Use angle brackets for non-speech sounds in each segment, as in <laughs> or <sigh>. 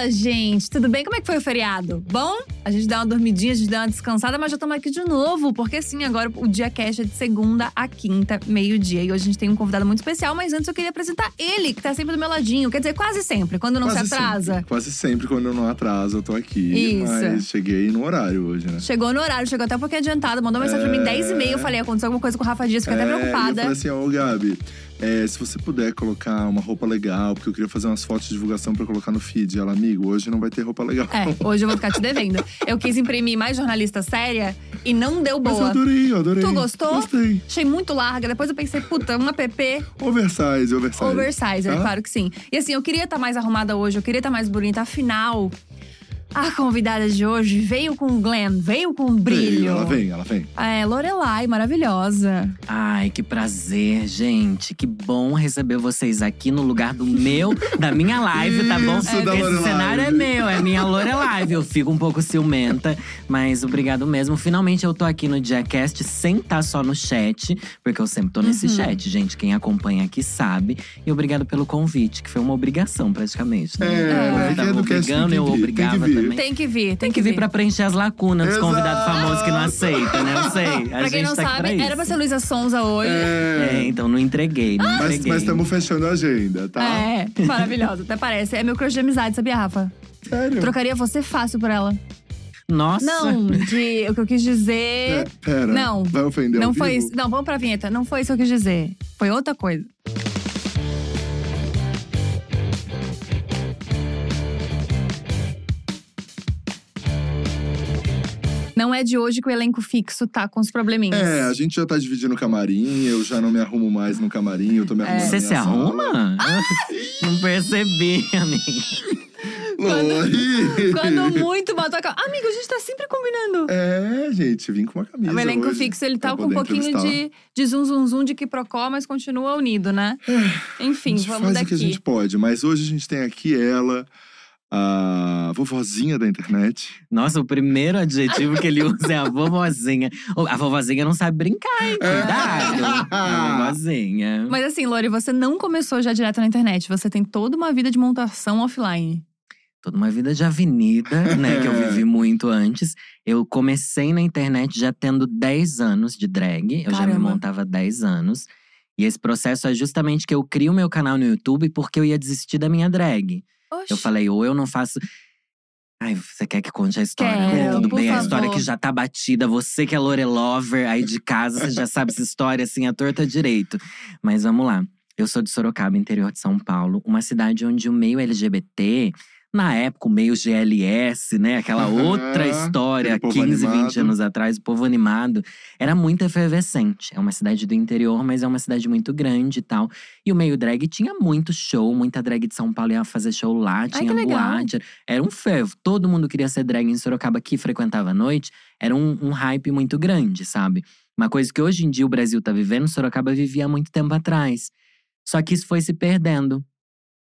Fala, gente, tudo bem? Como é que foi o feriado? Bom? A gente deu uma dormidinha, a gente deu uma descansada, mas já estamos aqui de novo, porque sim, agora o dia cash é de segunda a quinta, meio-dia. E hoje a gente tem um convidado muito especial, mas antes eu queria apresentar ele, que tá sempre do meu ladinho. Quer dizer, quase sempre, quando não Quase se atrasa. Sempre, quase sempre, quando eu não atraso, eu tô aqui. Isso. Mas cheguei no horário hoje, né? Chegou no horário, chegou até um pouquinho adiantado, mandou mensagem pra mim 10 e meia. Eu falei, aconteceu alguma coisa com o Rafa Dias, fiquei até É, e preocupada. Eu falei assim, ó, Gabi, é, se você puder colocar uma roupa legal, porque eu queria fazer umas fotos de divulgação pra colocar no feed. Ela, amigo, hoje não vai ter roupa legal. É, hoje eu vou ficar te devendo. Eu quis imprimir mais jornalista séria e não deu Mas eu boa. adorei, eu adorei. Tu gostou? Gostei. Achei muito larga. Depois eu pensei, puta, um app Oversize, oversize. oversizer, Tá? claro que sim. E assim, eu queria estar mais arrumada hoje, eu queria estar mais bonita. Afinal, a convidada de hoje veio com glam, veio com brilho. Veio, Ela vem, ela vem. É, Lorelai, maravilhosa. Ai, que prazer, gente. Que bom receber vocês aqui no lugar do meu, da minha live, tá bom? <laughs> Isso, da Esse Lorelai. cenário é meu, é minha Lorelive. Eu fico um pouco ciumenta, mas obrigado mesmo. Finalmente eu tô aqui no Diacast sem estar só no chat, porque eu sempre tô nesse Uhum. chat, gente. Quem acompanha aqui sabe. E obrigado pelo convite, que foi uma obrigação praticamente. Né? É, eu mas tava é tem obrigando, eu obrigava. Também. Tem que vir, tem, Tem que vir pra preencher as lacunas dos Exato. convidados famosos que não aceitam, né? Eu sei. A Pra quem gente não tá sabe, pra era pra ser Luísa Sonza hoje. É, É, então não entreguei, não mas entreguei. estamos fechando a agenda, tá? É, maravilhosa, até parece. É meu crush de amizade, sabia, Rafa? Sério? Trocaria você fácil por ela. Nossa. Não, de, o que eu quis dizer. É, pera. Não. Vai ofender Não ao foi vivo? isso. Não, vamos pra vinheta. Não foi isso que eu quis dizer. Foi outra coisa. Não é de hoje que o elenco fixo tá com os probleminhas. É, a gente já tá dividindo o camarim, eu já não me arrumo mais no camarim, eu tô me arrumando Você na se sala. arruma? Não percebi, amiga. Lori! Quando muito bota a calma. Amigo, a gente tá sempre combinando. É, gente, vim com uma camisa o elenco hoje fixo, ele tá com um pouquinho de, de zum zum zum de que procó, mas continua unido, né? Enfim, a gente vamos faz daqui. o que a gente pode, mas hoje a gente tem aqui ela, a vovozinha da internet. Nossa, o primeiro adjetivo que ele <laughs> usa é a vovozinha. A vovozinha não sabe brincar, hein? Cuidado. A vovozinha. Mas assim, Lori, você não começou já direto na internet. Você tem toda uma vida de montação offline. Toda uma vida de avenida, né? Que eu vivi muito antes. Eu comecei na internet já tendo 10 anos de drag. Eu já me Caramba. montava há 10 anos. E esse processo é justamente que eu crio meu canal no YouTube porque eu ia desistir da minha drag. Oxi. Eu falei, ou eu não faço. Ai, você quer que conte a história? Quero, Tudo bem, a favor. história que já tá batida. Você que é Lorelover aí de casa, você já sabe essa história assim, a torta direito. Mas vamos lá. Eu sou de Sorocaba, interior de São Paulo, uma cidade onde o meio LGBT, na época, o meio GLS, né? Aquela Aham, outra história, aquele povo 15, 20 animado. anos atrás, o povo animado, era muito efervescente. É uma cidade do interior, mas é uma cidade muito grande e tal. E o meio drag tinha muito show, muita drag de São Paulo ia fazer show lá, tinha legal. boate. Era um fervo. Todo mundo queria ser drag em Sorocaba que frequentava a noite. Era um, um hype muito grande, sabe? Uma coisa que hoje em dia o Brasil tá vivendo, Sorocaba vivia há muito tempo atrás. Só que isso foi se perdendo.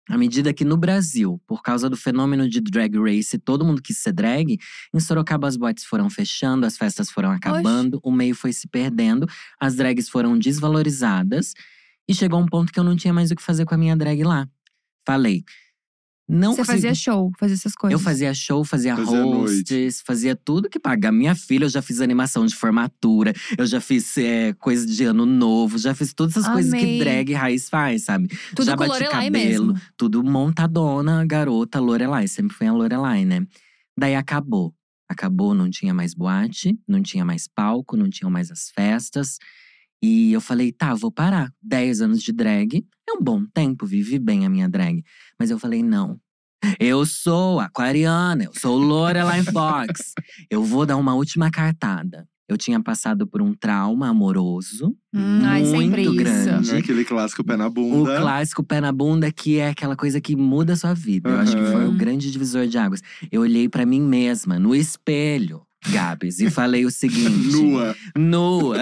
À medida que no Brasil, por causa do fenômeno de drag race, todo mundo quis ser drag, em Sorocaba as boates foram fechando, as festas foram acabando, o meio foi se perdendo, as drags foram desvalorizadas e chegou um ponto que eu não tinha mais o que fazer com a minha drag lá. Falei, não Você consigo- fazia show, fazia essas coisas. eu fazia show, fazia, Fazia hosts, fazia tudo que paga. Minha filha, eu já fiz animação de formatura, eu já fiz é, coisa de ano novo, já fiz todas essas coisas que Amei. drag raiz faz, sabe? Tudo já com bati Lorelai cabelo, mesmo. tudo montadona, garota, Lorelai. Sempre foi a Lorelai, né? Daí acabou. Acabou, não tinha mais boate, não tinha mais palco, não tinham mais as festas. E eu falei, tá, vou parar. 10 anos de drag é um bom tempo, vivi bem a minha drag. Mas eu falei, não. Eu sou aquariana, eu sou Lorelai Fox. eu vou dar uma última cartada. Eu tinha passado por um trauma amoroso. Hum, ai, sempre muito isso. grande. Né? Aquele clássico pé na O bunda. clássico pé na bunda, que é aquela coisa que muda a sua vida. Eu acho que foi o grande divisor de águas. Eu olhei pra mim mesma, no espelho, Gabs, e falei o seguinte: Nua. nua,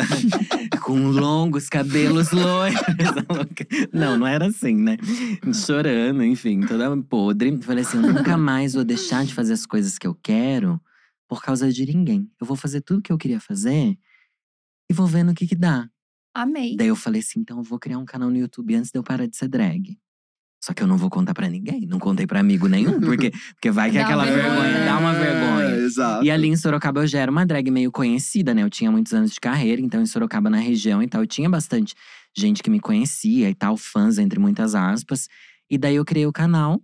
com longos cabelos loiros. não, não era assim, né? Chorando, enfim, toda podre. Falei assim: eu nunca mais vou deixar de fazer as coisas que eu quero por causa de ninguém. Eu vou fazer tudo que eu queria fazer e vou ver no que que dá. Amei. Daí eu falei assim: então eu vou criar um canal no YouTube antes de eu parar de ser drag. Só que eu não vou contar pra ninguém. Não contei pra amigo nenhum, porque, <laughs> porque vai que Dá aquela vergonha, vergonha, dá uma vergonha. É, exato. E ali em Sorocaba eu já era uma drag meio conhecida, né? Eu tinha muitos anos de carreira, então em Sorocaba, na região e tal, eu tinha bastante gente que me conhecia e tal, fãs, entre muitas aspas. E daí eu criei o canal.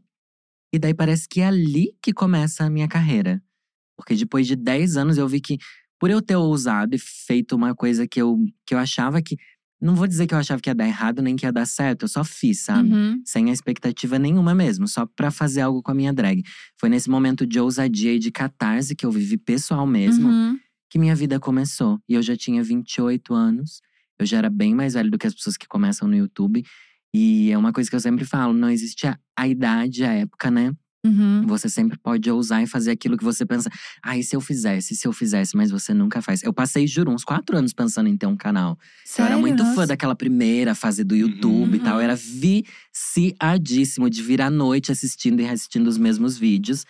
E daí parece que é ali que começa a minha carreira. Porque depois de 10 anos eu vi que, por eu ter ousado e feito uma coisa que eu, que eu achava que. Não vou dizer que eu achava que ia dar errado nem que ia dar certo, eu só fiz, sabe? Uhum. sem a expectativa nenhuma mesmo, só pra fazer algo com a minha drag. Foi nesse momento de ousadia e de catarse que eu vivi pessoal mesmo, Uhum. que minha vida começou. E eu já tinha 28 anos, eu já era bem mais velho do que as pessoas que começam no YouTube. E é uma coisa que eu sempre falo: não existe a, a idade, a época, né? Uhum. Você sempre pode ousar e fazer aquilo que você pensa. Ah, e se eu fizesse, se eu fizesse, mas você nunca faz. Eu passei, juro, uns quatro anos pensando em ter um canal. Eu era Sério? muito fã Nossa. daquela primeira fase do YouTube e tal. Eu Uhum. era viciadíssimo de vir à noite assistindo e reassistindo os mesmos vídeos.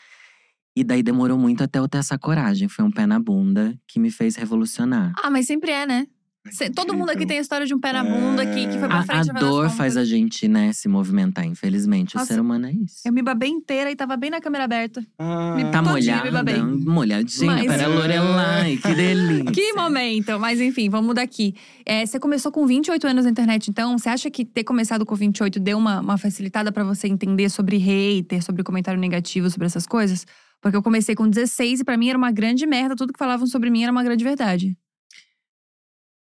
E daí demorou muito até eu ter essa coragem. Foi um pé na bunda que me fez revolucionar. Ah, mas sempre é, né? Cê- todo mundo aqui tem a história de um pé na bunda que, que foi pra A, frente. a das dor faz a gente, né, se movimentar, infelizmente. Nossa, o ser humano é isso. Eu me babei inteira e tava bem na câmera aberta. Ah, Me Tá molhada, me molhadinha Mas- para a Lorelai, que <laughs> delícia. Que momento! Mas enfim, vamos daqui. É, você começou com 28 anos na internet, então você acha que ter começado com 28 deu uma, uma facilitada pra você entender sobre hater, sobre comentário negativo, sobre essas coisas? Porque eu comecei com 16 e pra mim era uma grande merda, tudo que falavam sobre mim era uma grande verdade.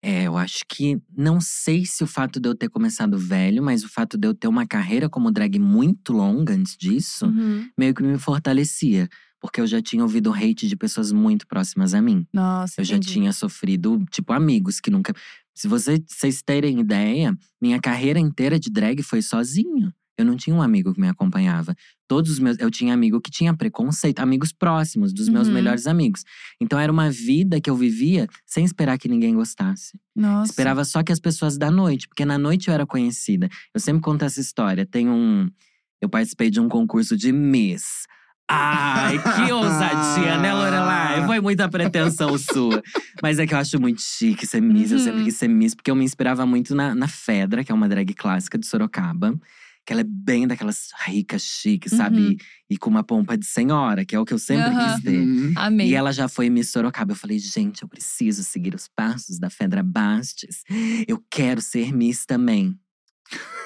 É, eu acho que não sei se o fato de eu ter começado velho, mas o fato de eu ter uma carreira como drag muito longa antes disso, Uhum. meio que me fortalecia. Porque eu já tinha ouvido hate de pessoas muito próximas a mim. Nossa, Eu já entendi. tinha sofrido, tipo, amigos que nunca. Se você- vocês terem ideia, minha carreira inteira de drag foi sozinho. Eu não tinha um amigo que me acompanhava. Todos os meus. Eu tinha amigo que tinha preconceito, amigos próximos, dos meus Uhum. melhores amigos. Então era uma vida que eu vivia sem esperar que ninguém gostasse. Nossa. Esperava só que as pessoas da noite, porque na noite eu era conhecida. Eu sempre conto essa história. Tem um. Eu participei de um concurso de Miss. Ai, que ousadia, né, Lorelai? <laughs> Foi muita pretensão sua. Mas é que eu acho muito chique ser Miss. Eu Uhum. sempre quis ser Miss, porque eu me inspirava muito na, na Fedra, que é uma drag clássica de Sorocaba. Que ela é bem daquelas ricas, chiques, Uhum. sabe? E com uma pompa de senhora, que é o que eu sempre Aham. quis ter. Hum. Amei. E ela já foi Miss Sorocaba. Eu falei, gente, eu preciso seguir os passos da Fedra Bastes. Eu quero ser Miss também.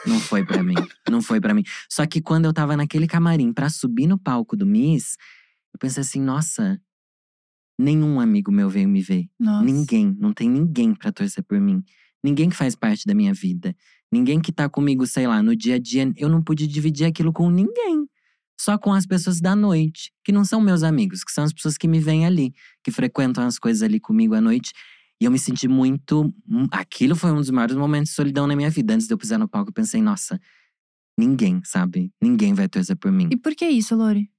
Não foi pra mim. Não foi pra mim. Só que quando eu tava naquele camarim pra subir no palco do Miss, eu pensei assim, nossa, nenhum amigo meu veio me ver. Nossa. Ninguém, não tem ninguém pra torcer por mim. Ninguém que faz parte da minha vida. Ninguém que tá comigo, sei lá, no dia a dia. Eu não pude dividir aquilo com ninguém. Só com as pessoas da noite, que não são meus amigos, que são as pessoas que me vêm ali, que frequentam as coisas ali comigo à noite. E eu me senti muito. hum, Aquilo foi um dos maiores momentos de solidão na minha vida. Antes de eu pisar no palco, eu pensei, nossa, ninguém, sabe? Ninguém vai torcer por mim. E por que isso, Lori?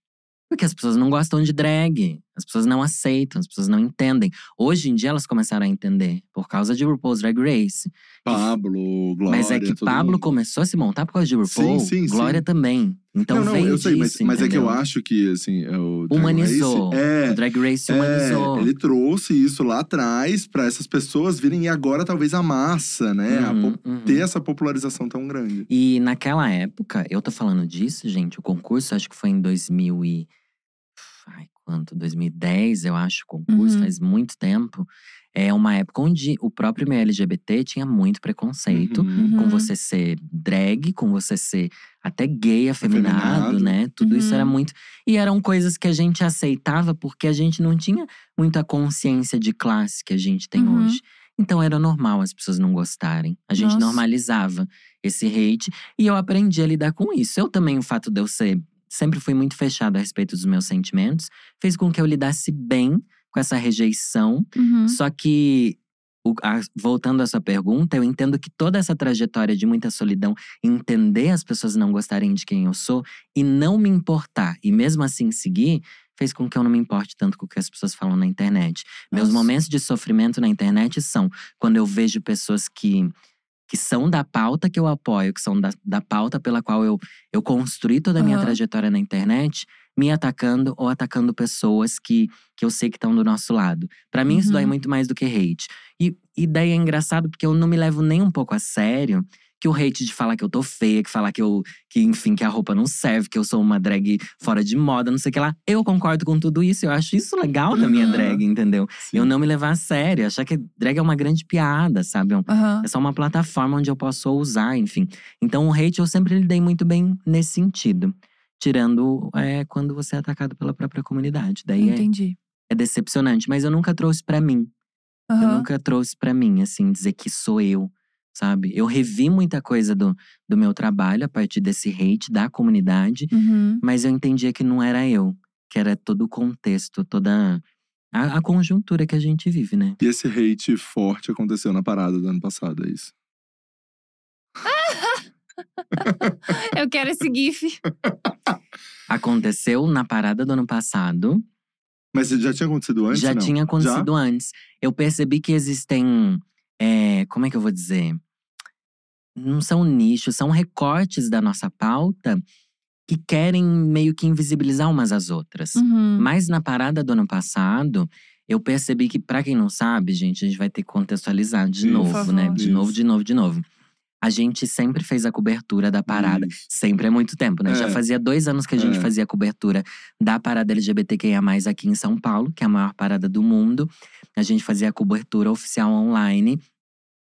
Porque as pessoas não gostam de drag. As pessoas não aceitam, as pessoas não entendem. Hoje em dia elas começaram a entender, por causa de RuPaul's Drag Race. Pablo, Glória. mas é que Pablo mundo. começou a se montar por causa de RuPaul. Sim, sim, Glória sim. também. Então não, não, veio eu sei, mas, disso, mas é que eu acho que, assim, é o Drag Humanizou. Race, é, O Drag Race humanizou. É, ele trouxe isso lá atrás pra essas pessoas virem e agora talvez a massa, né? A Uhum, po- uhum. ter essa popularização tão grande. E naquela época, eu tô falando disso, gente, o concurso acho que foi em 2000 e… Ai, quanto? 2010, eu acho, o concurso, Uhum. faz muito tempo. É uma época onde o próprio meio LGBT tinha muito preconceito. Uhum. Com Uhum. você ser drag, com você ser até gay, afeminado, Afeminado. né? Tudo isso Uhum. era muito… E eram coisas que a gente aceitava porque a gente não tinha muita consciência de classe que a gente tem Uhum. hoje. Então era normal as pessoas não gostarem. A gente Nossa. normalizava esse hate e eu aprendi a lidar com isso. Eu também, o fato de eu ser sempre fui muito fechado a respeito dos meus sentimentos, fez com que eu lidasse bem com essa rejeição. Uhum. Só que, o- a- voltando à sua pergunta, eu entendo que toda essa trajetória de muita solidão, entender as pessoas não gostarem de quem eu sou e não me importar, e mesmo assim seguir, fez com que eu não me importe tanto com o que as pessoas falam na internet. Meus Nossa. momentos de sofrimento na internet são quando eu vejo pessoas que que são da pauta que eu apoio, que são da, da pauta pela qual eu, eu construí toda a minha Aham. trajetória na internet, me atacando ou atacando pessoas que, que eu sei que estão do nosso lado. Pra mim, isso Uhum. dói muito mais do que hate. E, e daí é engraçado porque eu não me levo nem um pouco a sério que o hate de falar que eu tô feia, que falar que eu, que enfim, que a roupa não serve, que eu sou uma drag fora de moda, não sei o que lá. Eu concordo com tudo isso, eu acho isso legal da minha Uhum. drag, entendeu? Sim. Eu não me levar a sério, achar que drag é uma grande piada, sabe? É um- Aham. É só uma plataforma onde eu posso usar, enfim. Então, o hate eu sempre lidei muito bem nesse sentido. Tirando é, quando você é atacado pela própria comunidade. Daí é, Entendi. é decepcionante. Mas eu nunca trouxe pra mim. Eu Aham. nunca trouxe pra mim, assim, dizer que sou eu, sabe? Eu revi muita coisa do, do meu trabalho a partir desse hate da comunidade. Uhum. Mas eu entendia que não era eu. Que era todo o contexto, toda a, a conjuntura que a gente vive, né? E esse hate forte aconteceu na parada do ano passado, é isso? <laughs> Eu quero esse GIF. Aconteceu na parada do ano passado. Mas já tinha acontecido antes? já não? tinha acontecido antes. Eu percebi que existem. é, como é que eu vou dizer? Não são nichos, são recortes da nossa pauta que querem meio que invisibilizar umas às outras. Uhum. Mas na parada do ano passado, eu percebi que, pra quem não sabe, gente, a gente vai ter que contextualizar de Sim, novo, né? De Isso. novo, de novo, de novo. A gente sempre fez a cobertura da parada. Isso. Sempre é muito tempo, né? Já É. fazia dois anos que a gente É. fazia a cobertura da parada LGBTQIA, aqui em São Paulo, que é a maior parada do mundo. A gente fazia a cobertura oficial online.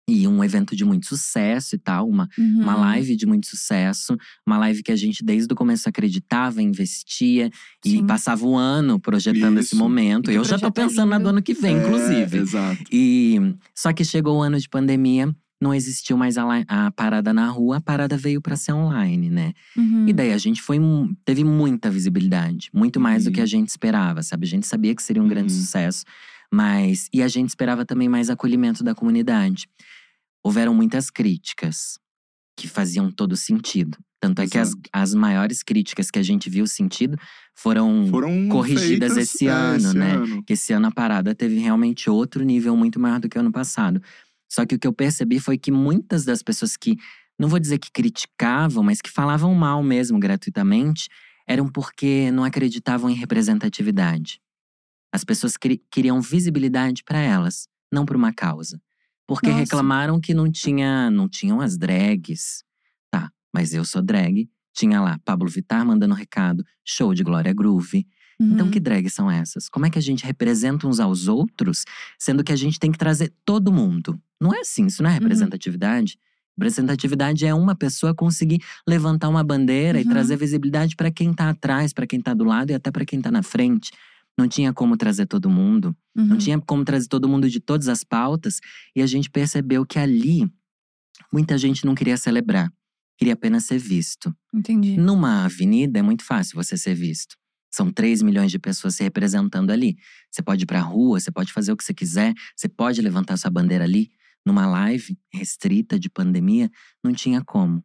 E um evento de muito sucesso e tal, uma, Uhum. uma live de muito sucesso, uma live que a gente desde o começo acreditava, investia e Sim. passava o ano projetando esse Isso. momento. E Eu já tô pensando na lindo. do ano que vem, É, inclusive. Exato. E só que chegou o ano de pandemia, não existiu mais a, a parada na rua, a parada veio pra ser online, né? Uhum. E daí a gente foi teve muita visibilidade, muito mais do que a Uhum. gente esperava, sabe? A gente sabia que seria um grande Uhum. sucesso, mas e a gente esperava também mais acolhimento da comunidade. Houveram muitas críticas que faziam todo sentido. Tanto é que as, as maiores críticas que a gente viu sentido foram, Foram corrigidas esse é, ano, esse né? ano. que esse ano a parada teve realmente outro nível muito maior do que o ano passado. Só que o que eu percebi foi que muitas das pessoas que, não vou dizer que criticavam, mas que falavam mal mesmo gratuitamente, eram porque não acreditavam em representatividade. As pessoas queriam visibilidade para elas, não para uma causa. Porque Nossa. reclamaram que não tinha, não tinham as drags. Tá, mas eu sou drag. Tinha lá Pablo Vittar mandando recado, show de Glória Groove. Então, Uhum. que drags são essas? Como é que a gente representa uns aos outros, sendo que a gente tem que trazer todo mundo? Não é assim, isso não Uhum. é representatividade. Representatividade é uma pessoa conseguir levantar uma bandeira e Uhum. trazer visibilidade para quem tá atrás, para quem tá do lado e até para quem tá na frente. Não tinha como trazer todo mundo, não Uhum. tinha como trazer todo mundo de todas as pautas, e a gente percebeu que ali muita gente não queria celebrar, queria apenas ser visto. Entendi. Numa avenida é muito fácil você ser visto. São 3 milhões de pessoas se representando ali. Você pode ir pra rua, você pode fazer o que você quiser, você pode levantar sua bandeira ali. Numa live restrita de pandemia, não tinha como.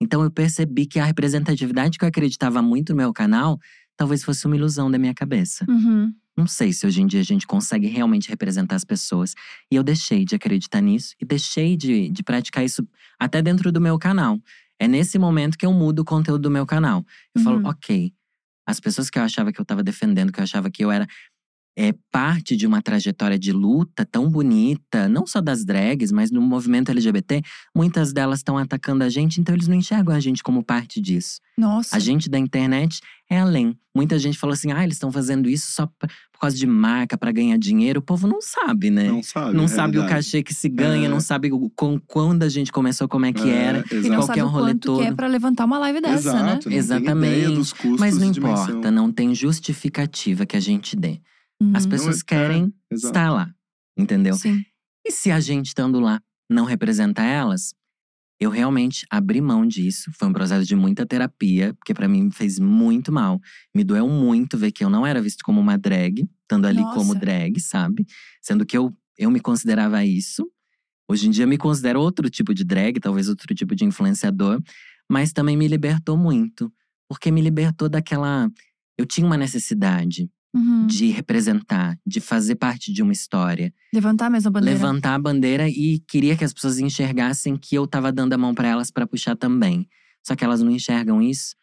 Então eu percebi que a representatividade que eu acreditava muito no meu canal, talvez fosse uma ilusão da minha cabeça. Uhum. Não sei se hoje em dia a gente consegue realmente representar as pessoas. E eu deixei de acreditar nisso e deixei de, de praticar isso até dentro do meu canal. É nesse momento que eu mudo o conteúdo do meu canal. Eu falo, Uhum. ok, as pessoas que eu achava que eu tava defendendo, que eu achava que eu era é, parte de uma trajetória de luta tão bonita, não só das drags, mas no movimento LGBT, muitas delas estão atacando a gente, então eles não enxergam a gente como parte disso. Nossa. A gente da internet é além. Muita gente falou assim: ah, eles estão fazendo isso só pra- por causa de marca, pra ganhar dinheiro. O povo não sabe, né? Não sabe. Não é sabe o verdade. cachê que se ganha, É. não sabe o, com, quando a gente começou, como é que É, era. exato. E não qual sabe é o o rolê quanto que é todo. pra levantar uma live dessa, né? Exato, ideia Exatamente. dos custos Mas não importa, não tem justificativa que a gente dê. Uhum. As pessoas é, querem Exato. estar lá, entendeu? Sim. E se a gente estando lá não representa elas, eu realmente abri mão disso. Foi um processo de muita terapia, porque pra mim fez muito mal. Me doeu muito ver que eu não era visto como uma drag, estando ali como Nossa. drag, sabe? Sendo que eu, eu me considerava isso. Hoje em dia me considero outro tipo de drag, talvez outro tipo de influenciador, mas também me libertou muito, porque me libertou daquela eu tinha uma necessidade Uhum. de representar, de fazer parte de uma história Levantar a mesma bandeira. levantar a bandeira e queria que as pessoas enxergassem que eu tava dando a mão pra elas pra puxar também. Só que elas não enxergam isso.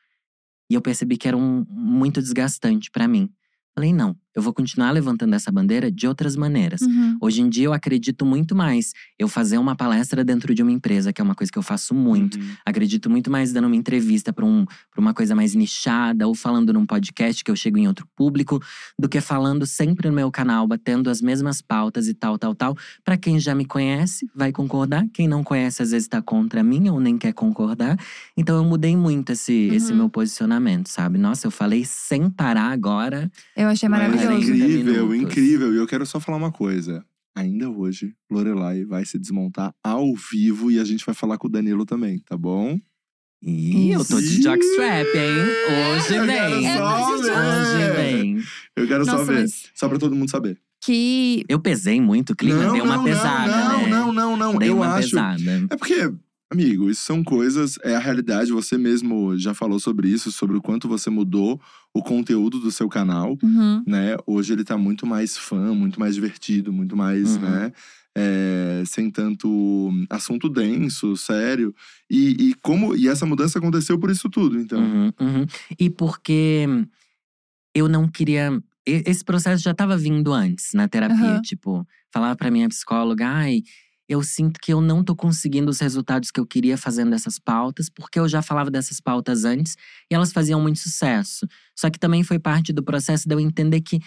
E eu percebi que era um, muito desgastante pra mim. Falei, não, eu vou continuar levantando essa bandeira de outras maneiras. Uhum. Hoje em dia eu acredito muito mais eu fazer uma palestra dentro de uma empresa, que é uma coisa que eu faço muito. Uhum. Acredito muito mais dando uma entrevista para um, pra uma coisa mais nichada ou falando num podcast que eu chego em outro público, do que falando sempre no meu canal, batendo as mesmas pautas e tal, tal, tal. Para quem já me conhece, vai concordar. Quem não conhece, às vezes tá contra mim ou nem quer concordar. Então eu mudei muito esse, esse Uhum. meu posicionamento, sabe? Nossa, eu falei sem parar agora. Eu achei maravilhoso. Maravilhoso. incrível, 30 minutos. incrível. E eu quero só falar uma coisa. Ainda hoje, Lorelai vai se desmontar ao vivo e a gente vai falar com o Danilo também, tá bom? Ih, eu tô de jockstrap, hein? Hoje eu vem. quero É, só. Hoje vem. Eu quero só ver. mas Só pra todo mundo saber. que. Eu pesei muito o clima, não, dei uma não, pesada, não, né? não, não, não. Dei Eu uma acho. pesada. É porque, amigo, isso são coisas, é a realidade. Você mesmo já falou sobre isso, sobre o quanto você mudou o conteúdo do seu canal, Uhum. né? Hoje ele tá muito mais fã, muito mais divertido, muito mais, Uhum. né? é, sem tanto assunto denso, sério. E, e como e essa mudança aconteceu por isso tudo, então. Uhum, uhum. E porque eu não queria. Esse processo já estava vindo antes na terapia. Aham. Tipo, falar pra minha psicóloga, ai, eu sinto que eu não tô conseguindo os resultados que eu queria fazendo essas pautas, porque eu já falava dessas pautas antes e elas faziam muito sucesso. Só que também foi parte do processo de eu entender que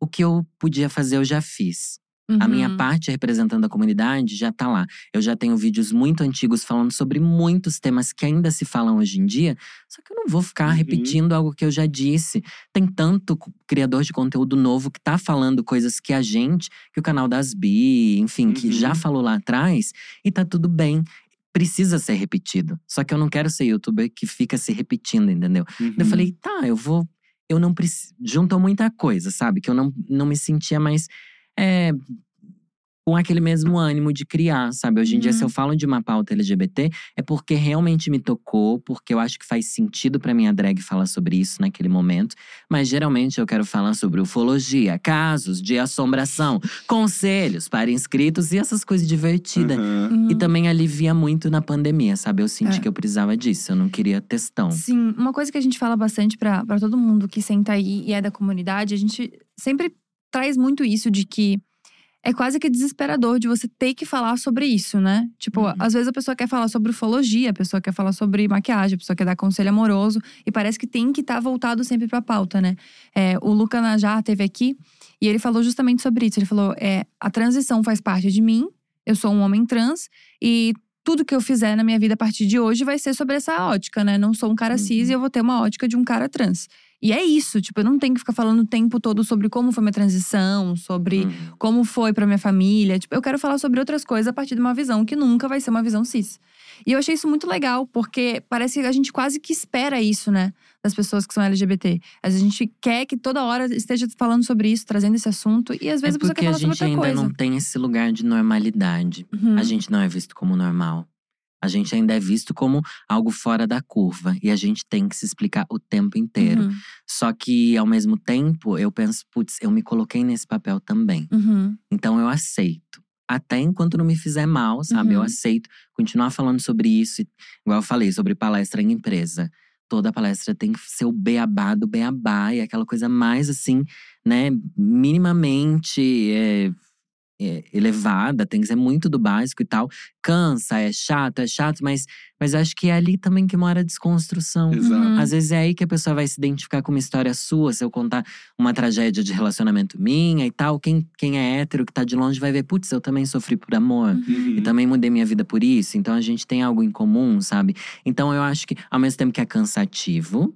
o que eu podia fazer eu já fiz. A minha Uhum. parte representando a comunidade já tá lá. Eu já tenho vídeos muito antigos falando sobre muitos temas que ainda se falam hoje em dia, só que eu não vou ficar Uhum. repetindo algo que eu já disse. Tem tanto criador de conteúdo novo que tá falando coisas que a gente, que o canal das Bi, enfim, que Uhum. já falou lá atrás, e tá tudo bem. Precisa ser repetido. Só que eu não quero ser youtuber que fica se repetindo, entendeu? Uhum. Eu falei, tá, eu vou. Eu não preciso. Juntou muita coisa, sabe? Que eu não, não me sentia mais. É, com aquele mesmo ânimo de criar, sabe? Hoje em dia, Uhum. se eu falo de uma pauta LGBT, é porque realmente me tocou, porque eu acho que faz sentido pra minha drag falar sobre isso naquele momento. Mas geralmente eu quero falar sobre ufologia, casos de assombração, conselhos para inscritos e essas coisas divertidas. Aham. Uhum. E também alivia muito na pandemia, sabe? Eu senti É. que eu precisava disso, eu não queria textão. Sim, uma coisa que a gente fala bastante pra todo mundo que senta aí e é da comunidade, a gente sempre traz muito isso de que é quase que desesperador de você ter que falar sobre isso, né? Tipo, Uhum. às vezes a pessoa quer falar sobre ufologia, a pessoa quer falar sobre maquiagem, a pessoa quer dar conselho amoroso e parece que tem que estar voltado sempre pra pauta, né? É, o Luca Najar teve aqui e ele falou justamente sobre isso. Ele falou: é, a transição faz parte de mim, eu sou um homem trans e tudo que eu fizer na minha vida a partir de hoje vai ser sobre essa ótica, né? Não sou um cara cis Uhum. e eu vou ter uma ótica de um cara trans. E é isso, tipo, eu não tenho que ficar falando o tempo todo sobre como foi minha transição, sobre Uhum. como foi pra minha família. Tipo, eu quero falar sobre outras coisas a partir de uma visão que nunca vai ser uma visão cis. E eu achei isso muito legal, porque parece que a gente quase que espera isso, né? Das pessoas que são LGBT. A gente quer que toda hora esteja falando sobre isso, trazendo esse assunto. E às vezes é a pessoa quer a falar sobre gente outra ainda coisa. não tem esse lugar de normalidade. Uhum. A gente não é visto como normal. A gente ainda é visto como algo fora da curva. E a gente tem que se explicar o tempo inteiro. Uhum. Só que, ao mesmo tempo, eu penso, putz, eu me coloquei nesse papel também. Uhum. Então eu aceito. Até enquanto não me fizer mal, sabe? Eu Uhum. aceito continuar falando sobre isso. Igual eu falei, sobre palestra em empresa. Toda palestra tem que ser o beabá do beabá. E aquela coisa mais assim, né? Minimamente é, é, elevada. Tem que ser muito do básico e tal. Cansa, é chato, é chato. Mas, mas acho que é ali também que mora a desconstrução. Exato. Às vezes é aí que a pessoa vai se identificar com uma história sua. Se eu contar uma tragédia de relacionamento minha e tal, quem, quem é hétero, que tá de longe, vai ver, putz, eu também sofri por amor. Uhum. E também mudei minha vida por isso. Então a gente tem algo em comum, sabe? Então eu acho que, ao mesmo tempo que é cansativo,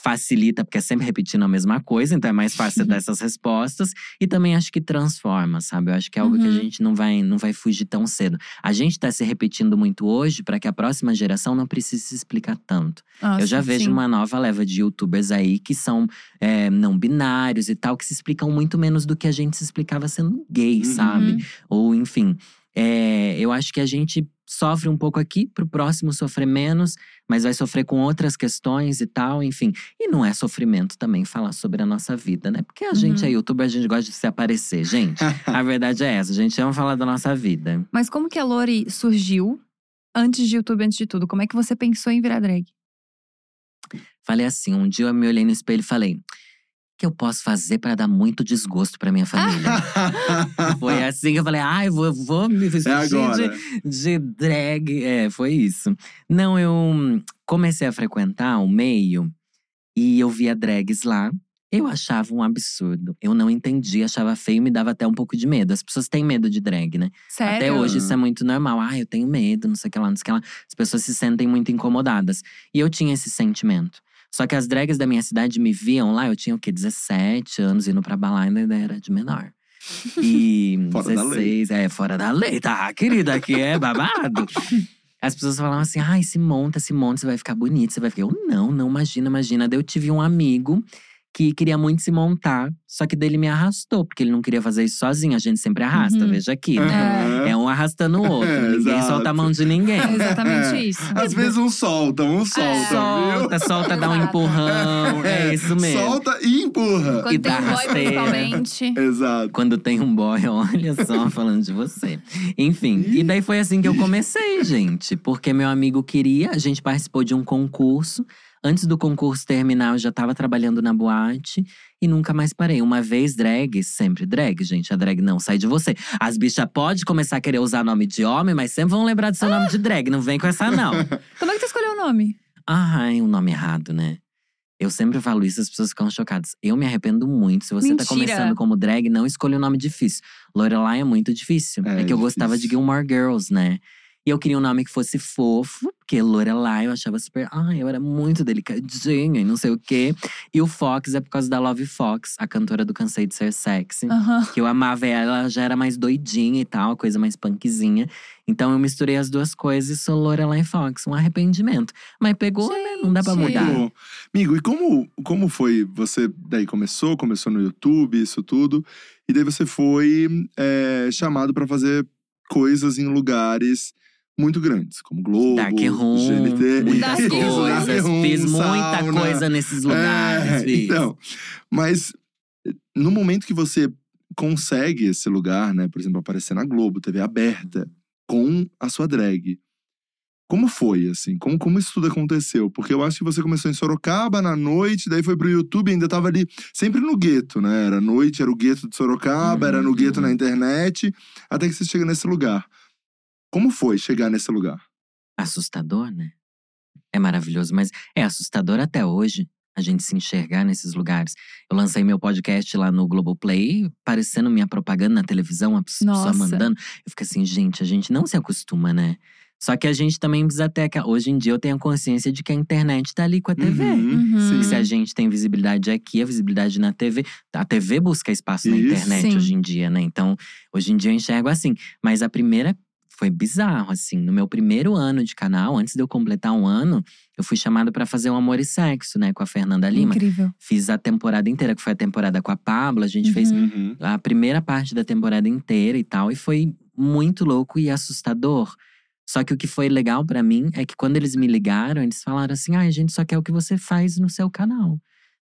facilita, porque é sempre repetindo a mesma coisa, então é mais fácil dar essas respostas. E também acho que transforma, sabe? Eu acho que é algo que a Uhum. gente não vai, não vai fugir tão cedo. A gente tá se repetindo muito hoje para que a próxima geração não precise se explicar tanto. Nossa, Eu já vejo sim. uma nova leva de youtubers aí que são é, não binários e tal, que se explicam muito menos do que a gente se explicava sendo gay, Uhum. sabe? Ou enfim. é, eu acho que a gente sofre um pouco aqui, pro próximo sofrer menos, mas vai sofrer com outras questões e tal, enfim. E não é sofrimento também falar sobre a nossa vida, né? Porque a gente Uhum. é youtuber, a gente gosta de se aparecer, gente. <laughs> a verdade é essa, a gente ama falar da nossa vida. Mas como que a Lori surgiu antes de YouTube, antes de tudo? Como é que você pensou em virar drag? Falei assim, um dia eu me olhei no espelho e falei: que eu posso fazer para dar muito desgosto para minha família? <laughs> foi assim que eu falei, ai, vou, vou me vestir É agora. de, de drag. É, foi isso. Não, eu hum, comecei a frequentar o meio e eu via drags lá. Eu achava um absurdo. Eu não entendia, achava feio, me dava até um pouco de medo. As pessoas têm medo de drag, né? Sério? Até hoje isso é muito normal. Ah, eu tenho medo, não sei o que lá, não sei o que lá. As pessoas se sentem muito incomodadas. E eu tinha esse sentimento. Só que as drags da minha cidade me viam lá, eu tinha o quê? 17 anos, indo pra balada, ainda era de menor. <laughs> E Fora da lei. 16, é, fora da lei, tá? Querida, aqui é babado. <laughs> As pessoas falavam assim: ai, se monta, se monta, você vai ficar bonito, você vai ficar. Eu, não, não, imagina, imagina. Daí eu tive um amigo que queria muito se montar, só que dele me arrastou, porque ele não queria fazer isso sozinho. A gente sempre arrasta, Uhum. veja aqui, né? É um arrastando o outro. <laughs> É, ninguém exato. solta a mão de ninguém. <laughs> É exatamente É. isso. Às vezes um solta, um solta, viu? Solta, solta, dá um empurrão. É isso mesmo. Solta e empurra. Quando E tem dá um boy, rasteira. principalmente. Exato. Quando tem um boy, <laughs> olha só, falando de você. Enfim, e daí foi assim que eu comecei, gente. Porque meu amigo queria, a gente participou de um concurso. Antes do concurso terminar, eu já tava trabalhando na boate e nunca mais parei. Uma vez drag, sempre drag, gente. A drag não sai de você. As bichas podem começar a querer usar nome de homem, mas sempre vão lembrar do seu nome de drag. Não vem com essa, não. <laughs> Como é que você escolheu o nome? Ai, um nome errado, né? Eu sempre falo isso, as pessoas ficam chocadas. Eu me arrependo muito. Se você tá Mentira. começando como drag, não escolha um nome difícil. Lorelai é muito difícil. É É, que eu gostava de difícil. Gilmore Girls, né? E eu queria um nome que fosse fofo, porque Lorelai eu achava super. Ai, eu era muito delicadinha e não sei o quê. E o Fox é por causa da Love Fox, a cantora do Cansei de Ser Sexy. Aham. Que eu amava ela, ela já era mais doidinha e tal, coisa mais punkzinha. Então eu misturei as duas coisas e sou Lorelai Fox, um arrependimento. Mas pegou, né? Não dá pra Gente. mudar. Amigo, amigo, e como, como foi? Você daí começou, começou no YouTube, isso tudo. E daí você foi é, chamado pra fazer coisas em lugares muito grandes, como Globo, Dark Room, GNT. muitas Isso, coisas. Fiz muita sauna. coisa nesses lugares, É, então, mas no momento que você consegue esse lugar, né? Por exemplo, aparecer na Globo, TV aberta, com a sua drag. Como foi, assim? Como, como isso tudo aconteceu? Porque eu acho que você começou em Sorocaba na noite, daí foi pro YouTube, ainda tava ali sempre no gueto, né? Era noite, era o gueto de Sorocaba, era no Uhum. gueto na internet, até que você chega nesse lugar. Como foi chegar nesse lugar? Assustador, né? É maravilhoso, mas é assustador até hoje a gente se enxergar nesses lugares. Eu lancei meu podcast lá no Globoplay, parecendo minha propaganda na televisão, a pessoa Nossa. mandando. Eu fico assim, gente, a gente não se acostuma, né? Só que a gente também precisa ter. aquela- Hoje em dia eu tenho a consciência de que a internet tá ali com a TV. Uhum. sim. Que se a gente tem visibilidade aqui, a visibilidade na TV. A TV busca espaço na Isso. internet Sim. hoje em dia, né? Então, hoje em dia eu enxergo assim. Mas a primeira foi bizarro, assim. No meu primeiro ano de canal, antes de eu completar um ano, eu fui chamado pra fazer um Amor e Sexo, né? Com a Fernanda Lima. Incrível. Fiz a temporada inteira, que foi a temporada com a Pablo. A gente fez Uhum. Uhum. a primeira parte da temporada inteira e tal. E foi muito louco e assustador. Só que o que foi legal pra mim é que quando eles me ligaram, eles falaram assim: ah, a gente só quer o que você faz no seu canal.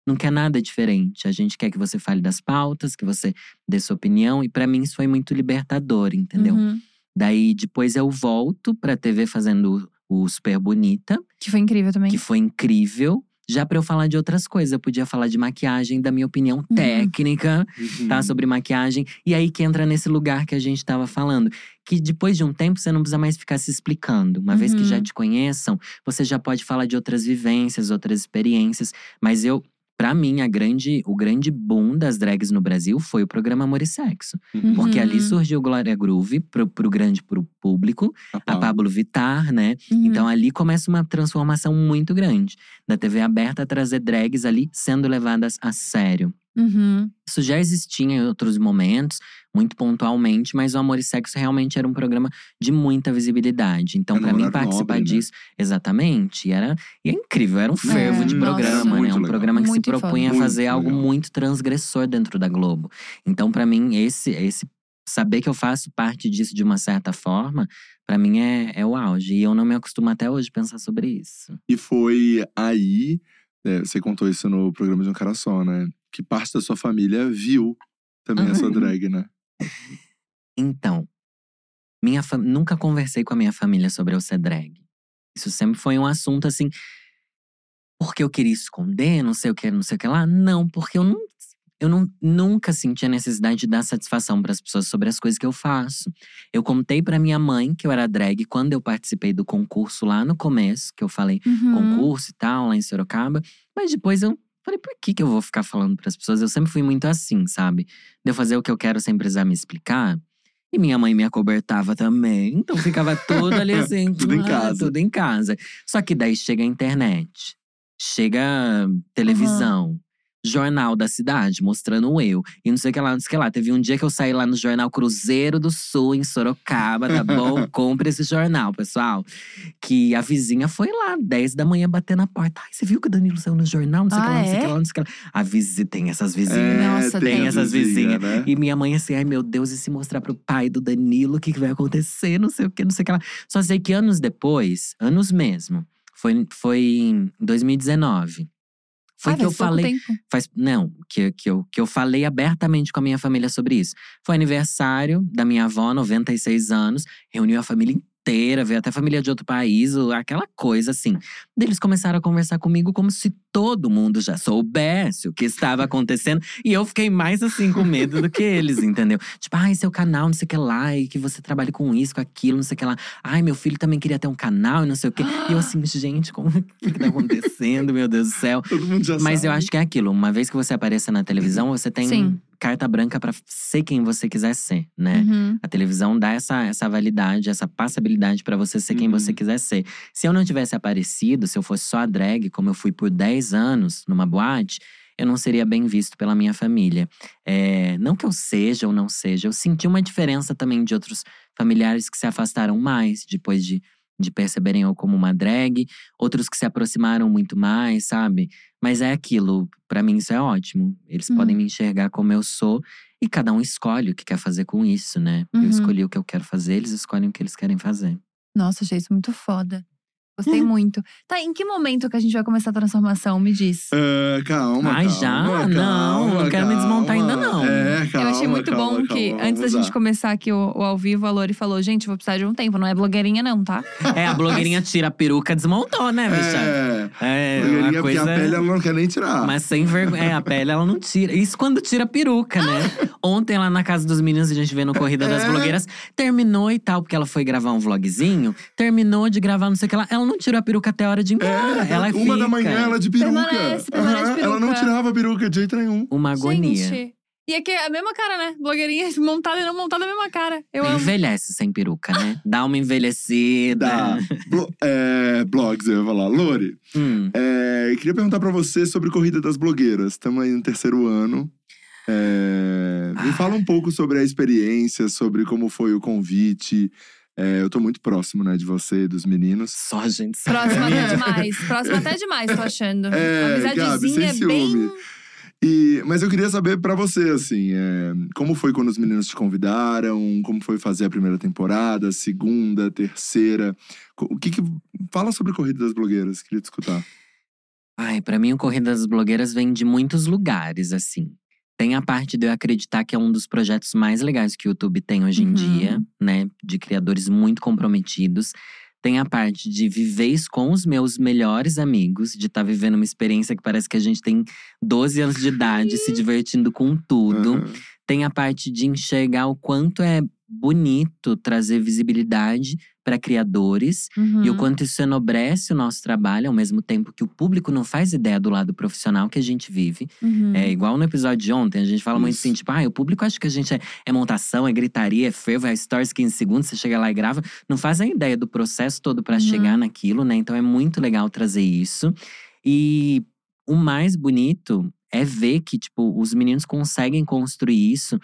Não quer nada diferente. A gente quer que você fale das pautas, que você dê sua opinião. E pra mim isso foi muito libertador, entendeu? Uhum. Daí depois eu volto pra TV fazendo o Super Bonita, Que foi incrível também. que foi incrível. Já pra eu falar de outras coisas, eu podia falar de maquiagem, da minha opinião Uhum. técnica Uhum. tá? Sobre maquiagem. E aí que entra nesse lugar que a gente tava falando. Que depois de um tempo você não precisa mais ficar se explicando. Uma vez que Uhum. já te conheçam, você já pode falar de outras vivências, outras experiências. Mas eu. Pra mim, a grande, o grande boom das drags no Brasil foi o programa Amor e Sexo. Uhum. Porque ali Uhum. surgiu Glória Groove pro, pro grande pro público, a Pablo. Pablo Vittar, né? Uhum. Então ali começa uma transformação muito grande. Da TV aberta a trazer drags ali sendo levadas a sério. Uhum. Isso já existia em outros momentos, muito pontualmente, mas o Amor e Sexo realmente era um programa de muita visibilidade. Então, É pra mim, participar nobre, né? disso, exatamente, e era e é incrível, era um fervo de nossa. programa, né? Muito Um legal. programa que Muito se propunha a fazer Muito algo legal. muito transgressor dentro da Globo. Então, pra mim, esse, esse saber que eu faço parte disso de uma certa forma, pra mim é, é o auge. E eu não me acostumo até hoje a pensar sobre isso. E foi aí, é, você contou isso no programa de um cara só, né? Que parte da sua família viu também a sua drag, né? Então, minha fam- nunca conversei com a minha família sobre eu ser drag. Isso sempre foi um assunto assim. Porque eu queria esconder, não sei o que, não sei o que lá. Não, porque eu não. Eu não, nunca senti a necessidade de dar satisfação para as pessoas sobre as coisas que eu faço. Eu contei para minha mãe que eu era drag quando eu participei do concurso lá no começo, que eu falei Uhum. concurso e tal, lá em Sorocaba. Mas depois eu falei, por que, que eu vou ficar falando para as pessoas? Eu sempre fui muito assim, sabe? De eu fazer o que eu quero sem precisar me explicar. E minha mãe me acobertava também. Então ficava tudo ali <laughs> assim. Tudo em ah, casa. Tudo em casa. Só que daí chega a internet. Chega televisão. Jornal da cidade, mostrando eu. E não sei o que lá, não sei o que lá. Teve um dia que eu saí lá no jornal Cruzeiro do Sul, em Sorocaba, tá bom? <laughs> Compre esse jornal, pessoal. Que a vizinha foi lá, 10 da manhã, bater na porta. Ai, você viu que o Danilo saiu no jornal? Não sei o que Ah, lá, não sei o é? que lá, não sei o que lá. A vizinha, tem essas vizinhas. É, Nossa, tem tem. essas vizinhas. né? E minha mãe assim, ai meu Deus, e se mostrar pro pai do Danilo, o que, que vai acontecer? Não sei o que, não sei o que lá. Só sei que anos depois, anos mesmo, foi, foi em 2019. Foi ah, que eu falei. tempo. Faz, não, que, que, eu, que eu falei abertamente com a minha família sobre isso. Foi aniversário da minha avó, 96 anos, reuniu a família inteira, veio até família de outro país, aquela coisa assim. Daí Eles começaram a conversar comigo como se todo mundo já soubesse o que estava acontecendo. E eu fiquei mais assim com medo do que eles, entendeu? Tipo, ai, seu canal, não sei o que lá, e que você trabalhe com isso, com aquilo, não sei o que lá. Ai, meu filho também queria ter um canal e não sei o quê. E eu assim, gente, como o que, que tá acontecendo, meu Deus do céu? Todo mundo já Mas sabe. eu acho que é aquilo. Uma vez que você apareça na televisão, você tem Sim. Carta branca pra ser quem você quiser ser, né? Uhum. A televisão dá essa, essa validade, essa passabilidade pra você ser quem Uhum. você quiser ser. Se eu não tivesse aparecido, se eu fosse só a drag, como eu fui por 10 anos numa boate, eu não seria bem visto pela minha família. É, não que eu seja ou não seja, eu senti uma diferença também de outros familiares que se afastaram mais depois de, de perceberem eu como uma drag, outros que se aproximaram muito mais, sabe? Mas é aquilo, pra mim isso é ótimo. Eles Uhum. podem me enxergar como eu sou e cada um escolhe o que quer fazer com isso, né? Uhum. Eu escolhi o que eu quero fazer, eles escolhem o que eles querem fazer. Nossa, achei isso muito foda. Gostei muito. Tá, em que momento que a gente vai começar a transformação? Me diz. Ah, calma, Ai, calma, já? calma, Não, não quero me desmontar calma. ainda, não. É, calma, eu achei muito calma, bom calma, que, antes da gente começar aqui o, o ao vivo, a Lori falou: gente, vou precisar de um tempo. Não é blogueirinha, não, tá? É, a blogueirinha tira a peruca, desmontou, né, bicha? É, É, blogueirinha, uma porque coisa… a pele ela não quer nem tirar. Mas sem vergonha. É, a pele ela não tira. Isso quando tira a peruca, né? <laughs> Ontem lá na casa dos meninos, a gente vendo Corrida das É. Blogueiras, terminou e tal, porque ela foi gravar um vlogzinho. Terminou de gravar, não sei o que lá. Ela não tirou a peruca até a hora de ir embora. É, ela uma fica. da manhã ela de peruca. Permanece, permanece Aham, Ela não peruca. tirava a peruca de jeito nenhum. Uma agonia. Gente. E aqui é a mesma cara, né? Blogueirinha <laughs> montada e não montada, a mesma cara. Eu amo. Envelhece sem peruca, né? <laughs> Dá uma envelhecida. Dá. Blo- é, blogs, eu ia falar. Lori, Hum. é, queria perguntar pra você sobre Corrida das Blogueiras. Estamos aí no terceiro ano. É, me fala um pouco sobre a experiência, sobre como foi o convite. É, eu tô muito próximo, né, de você e dos meninos. Só a gente sabe. Próxima até demais. Próxima até demais, tô achando. É, Gabi, Amizadezinha sem bem. ciúme. E, mas eu queria saber pra você, assim, é, como foi quando os meninos te convidaram? Como foi fazer a primeira temporada, a segunda, a terceira? O que que… Fala sobre Corrida das Blogueiras, queria te escutar. Ai, pra mim o Corrida das Blogueiras vem de muitos lugares, assim. Tem a parte de eu acreditar que é um dos projetos mais legais que o YouTube tem hoje em Uhum. dia, né? De criadores muito comprometidos. Tem a parte de viver com os meus melhores amigos, de estar vivendo uma experiência que parece que a gente tem 12 anos de idade, se divertindo com tudo. Aham. Tem a parte de enxergar o quanto é bonito trazer visibilidade para criadores Uhum. e o quanto isso enobrece o nosso trabalho, ao mesmo tempo que o público não faz ideia do lado profissional que a gente vive. Uhum. É igual no episódio de ontem, a gente fala muito Isso. assim, tipo, ah, o público acha que a gente é, é montação, é gritaria, é fervo, é stories 15 segundos, você chega lá e grava. Não faz a ideia do processo todo para Uhum. chegar naquilo, né? Então é muito legal trazer isso. E o mais bonito é ver que, tipo, os meninos conseguem construir isso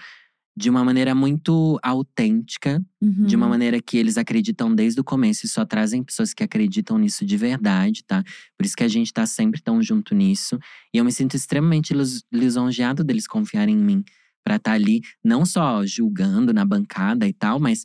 de uma maneira muito autêntica, Uhum. de uma maneira que eles acreditam desde o começo e só trazem pessoas que acreditam nisso de verdade, tá? Por isso que a gente tá sempre tão junto nisso. E eu me sinto extremamente lis- lisonjeado deles confiarem em mim pra estar ali, não só julgando na bancada e tal, mas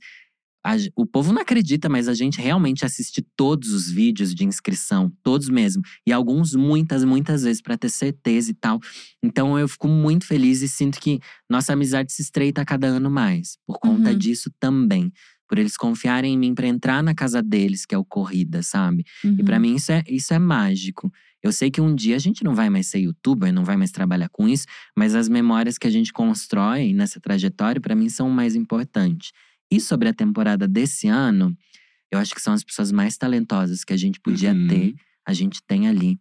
a o povo não acredita, mas a gente realmente assiste todos os vídeos de inscrição, todos mesmo, e alguns muitas, muitas vezes pra ter certeza e tal. Então eu fico muito feliz e sinto que nossa amizade se estreita a cada ano mais, por conta Uhum. disso também. por eles confiarem em mim para entrar na casa deles, que é o Corrida, sabe? E para Uhum. mim isso é, isso é mágico. Eu sei que um dia a gente não vai mais ser youtuber, não vai mais trabalhar com isso, mas as memórias que a gente constrói nessa trajetória, para mim, são o mais importantes. E sobre a temporada desse ano, eu acho que são as pessoas mais talentosas que a gente podia Uhum. ter, a gente tem ali.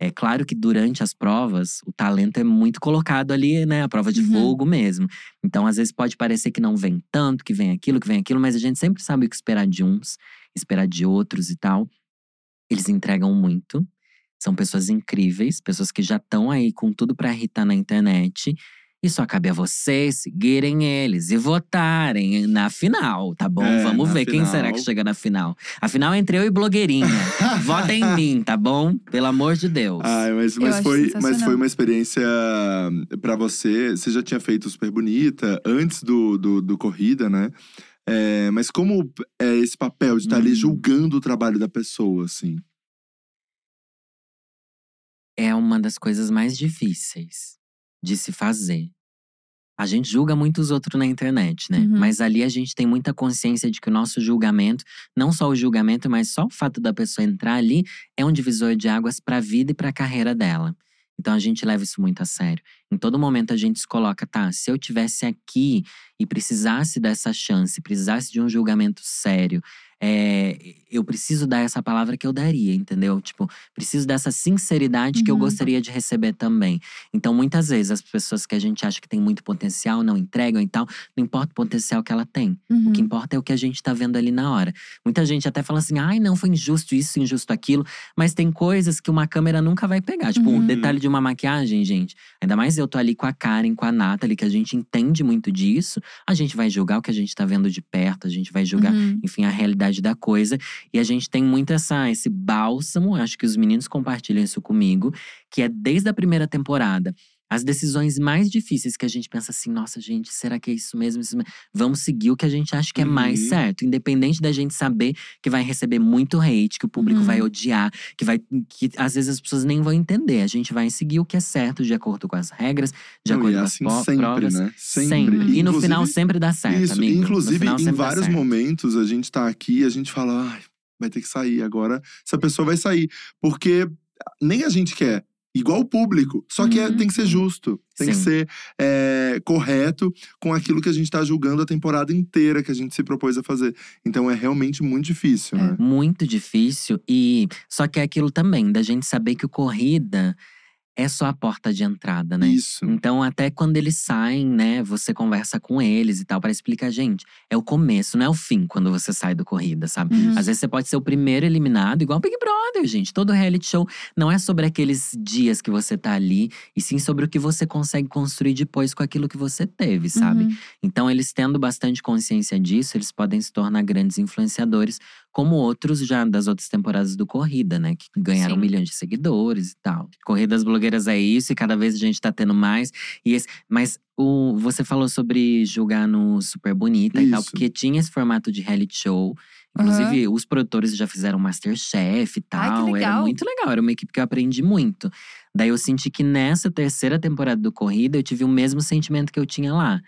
É claro que durante as provas, o talento é muito colocado ali, né? A prova de Uhum. fogo mesmo. Então, às vezes, pode parecer que não vem tanto, que vem aquilo, que vem aquilo, mas a gente sempre sabe o que esperar de uns, esperar de outros e tal. Eles entregam muito. São pessoas incríveis, pessoas que já estão aí com tudo pra irritar na internet. E só cabe a vocês seguirem eles e votarem na final, tá bom? É, Vamos ver quem final. será que chega na final. A final é entre eu e blogueirinha. <laughs> Votem em mim, tá bom? Pelo amor de Deus. Ai, mas, mas, foi, mas foi uma experiência pra você. Você já tinha feito Super Bonita antes do, do, do Corrida, né? É, mas como é esse papel de estar ali Hum. julgando o trabalho da pessoa, assim? é uma das coisas mais difíceis de se fazer. A gente julga muito os outros na internet, né? Uhum. Mas ali a gente tem muita consciência de que o nosso julgamento, não só o julgamento, mas só o fato da pessoa entrar ali, é um divisor de águas para a vida e para a carreira dela. Então a gente leva isso muito a sério. Em todo momento a gente se coloca, tá? Se eu tivesse aqui e precisasse dessa chance, precisasse de um julgamento sério, é, eu preciso dar essa palavra que eu daria, entendeu? Tipo, preciso dessa sinceridade que eu Uhum. gostaria de receber também. Então, muitas vezes, as pessoas que a gente acha que tem muito potencial não entregam e tal, não importa o potencial que ela tem. Uhum. O que importa é o que a gente tá vendo ali na hora. Muita gente até fala assim: ai, não, foi injusto isso, injusto aquilo. Mas tem coisas que uma câmera nunca vai pegar. Tipo, Uhum. o detalhe de uma maquiagem, gente. Ainda mais eu tô ali com a Karen, com a Nathalie, que a gente entende muito disso. A gente vai julgar o que a gente tá vendo de perto, a gente vai julgar Uhum. enfim, a realidade da coisa. E a gente tem muito essa, esse bálsamo, acho que os meninos compartilham isso comigo, que é desde a primeira temporada. As decisões mais difíceis que a gente pensa assim, nossa, gente, será que é isso mesmo? Isso mesmo? Vamos seguir o que a gente acha que é mais Uhum. certo. Independente da gente saber que vai receber muito hate, que o público Uhum. vai odiar, que vai. que às vezes as pessoas nem vão entender. A gente vai seguir o que é certo de acordo com as regras, de Não, acordo e é com assim as sempre, provas. né? Sempre. Sempre. E no final sempre dá certo, Isso, amigo. Inclusive final em vários momentos a gente tá aqui e a gente fala, ai, vai ter que sair agora. Essa pessoa vai sair. Porque nem a gente quer. Igual o público. Só que é- Uhum. tem que ser justo. Tem que Sim. ser é, correto com aquilo que a gente tá julgando a temporada inteira que a gente se propôs a fazer. Então é realmente muito difícil, É. né? Muito difícil. E só que é aquilo também, da gente saber que o corrida é só a porta de entrada, né? Isso. Então, até quando eles saem, né, você conversa com eles e tal, para explicar, gente, é o começo, não é o fim quando você sai do corrida, sabe? Uhum. Às vezes você pode ser o primeiro eliminado, igual Big Brother, gente. Todo reality show não é sobre aqueles dias que você tá ali, e sim sobre o que você consegue construir depois com aquilo que você teve, sabe? Uhum. Então, eles tendo bastante consciência disso, eles podem se tornar grandes influenciadores, como outros já das outras temporadas do Corrida, né? Que ganharam Sim. milhões de seguidores e tal. Corridas blogueiras é isso, e cada vez a gente tá tendo mais. E esse, mas o, você falou sobre julgar no Super Bonita e tal, Isso. porque tinha esse formato de reality show. Inclusive, os produtores já fizeram Masterchef e Ai, que tal. Era legal. muito legal, era uma equipe que eu aprendi muito. Daí eu senti que nessa terceira temporada do Corrida, eu tive o mesmo sentimento que eu tinha lá.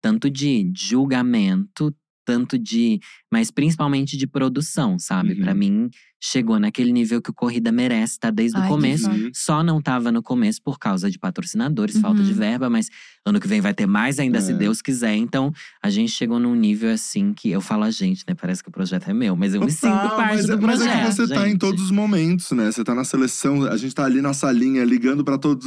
Tanto de julgamento, tanto de. Mas principalmente de produção, sabe? Uhum. Pra mim, chegou naquele nível que o Corrida merece, tá desde Ai, o começo. Uhum. Só não tava no começo por causa de patrocinadores, Uhum. falta de verba, mas ano que vem vai ter mais ainda, se É. Deus quiser. Então, a gente chegou num nível assim que eu falo a gente, né? Parece que o projeto é meu, mas eu me sinto parte mas, é- do mas projeto. é que você tá em gente. todos os momentos, né? Você tá na seleção, a gente tá ali na salinha ligando pra todos,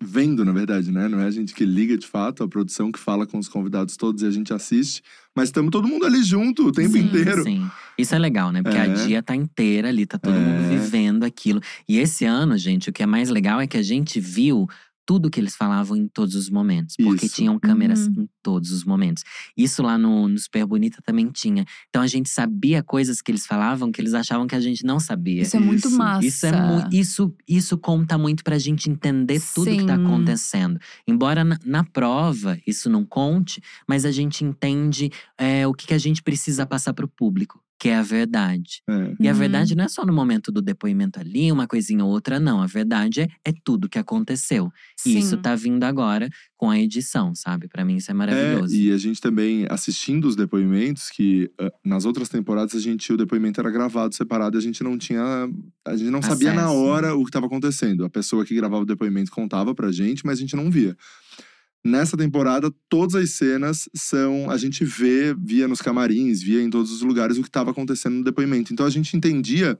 vendo, na verdade, né? Não é a gente que liga de fato, a produção que fala com os convidados todos e a gente assiste, mas estamos todo mundo ali junto o tempo Sim, inteiro. Sim. Isso é legal, né? Porque a É. dia tá inteira ali, tá todo mundo É. vivendo aquilo. E esse ano, gente, o que é mais legal é que a gente viu tudo que eles falavam em todos os momentos. Porque Isso. tinham câmeras Uhum. em todos os momentos. Isso lá no, no Super Bonita também tinha. Então a gente sabia coisas que eles falavam que eles achavam que a gente não sabia. Isso é muito Isso. massa. Isso, é mu- isso, isso conta muito pra gente entender tudo que tá Sim. acontecendo. Embora na, na prova isso não conte, mas a gente entende é, o que, que a gente precisa passar pro público. Que é a verdade. É. E a Uhum. verdade não é só no momento do depoimento ali, uma coisinha ou outra, não. A verdade é, é tudo que aconteceu. E isso Sim. tá vindo agora com a edição, sabe? Pra mim isso é maravilhoso. É, e a gente também, assistindo os depoimentos, que ah, nas outras temporadas a gente, o depoimento era gravado separado e a gente não tinha. A gente não sabia na Acesso. hora o que estava acontecendo. A pessoa que gravava o depoimento contava pra gente, mas a gente não via. Nessa temporada, todas as cenas são. A gente vê, via nos camarins, via em todos os lugares o que estava acontecendo no depoimento. Então a gente entendia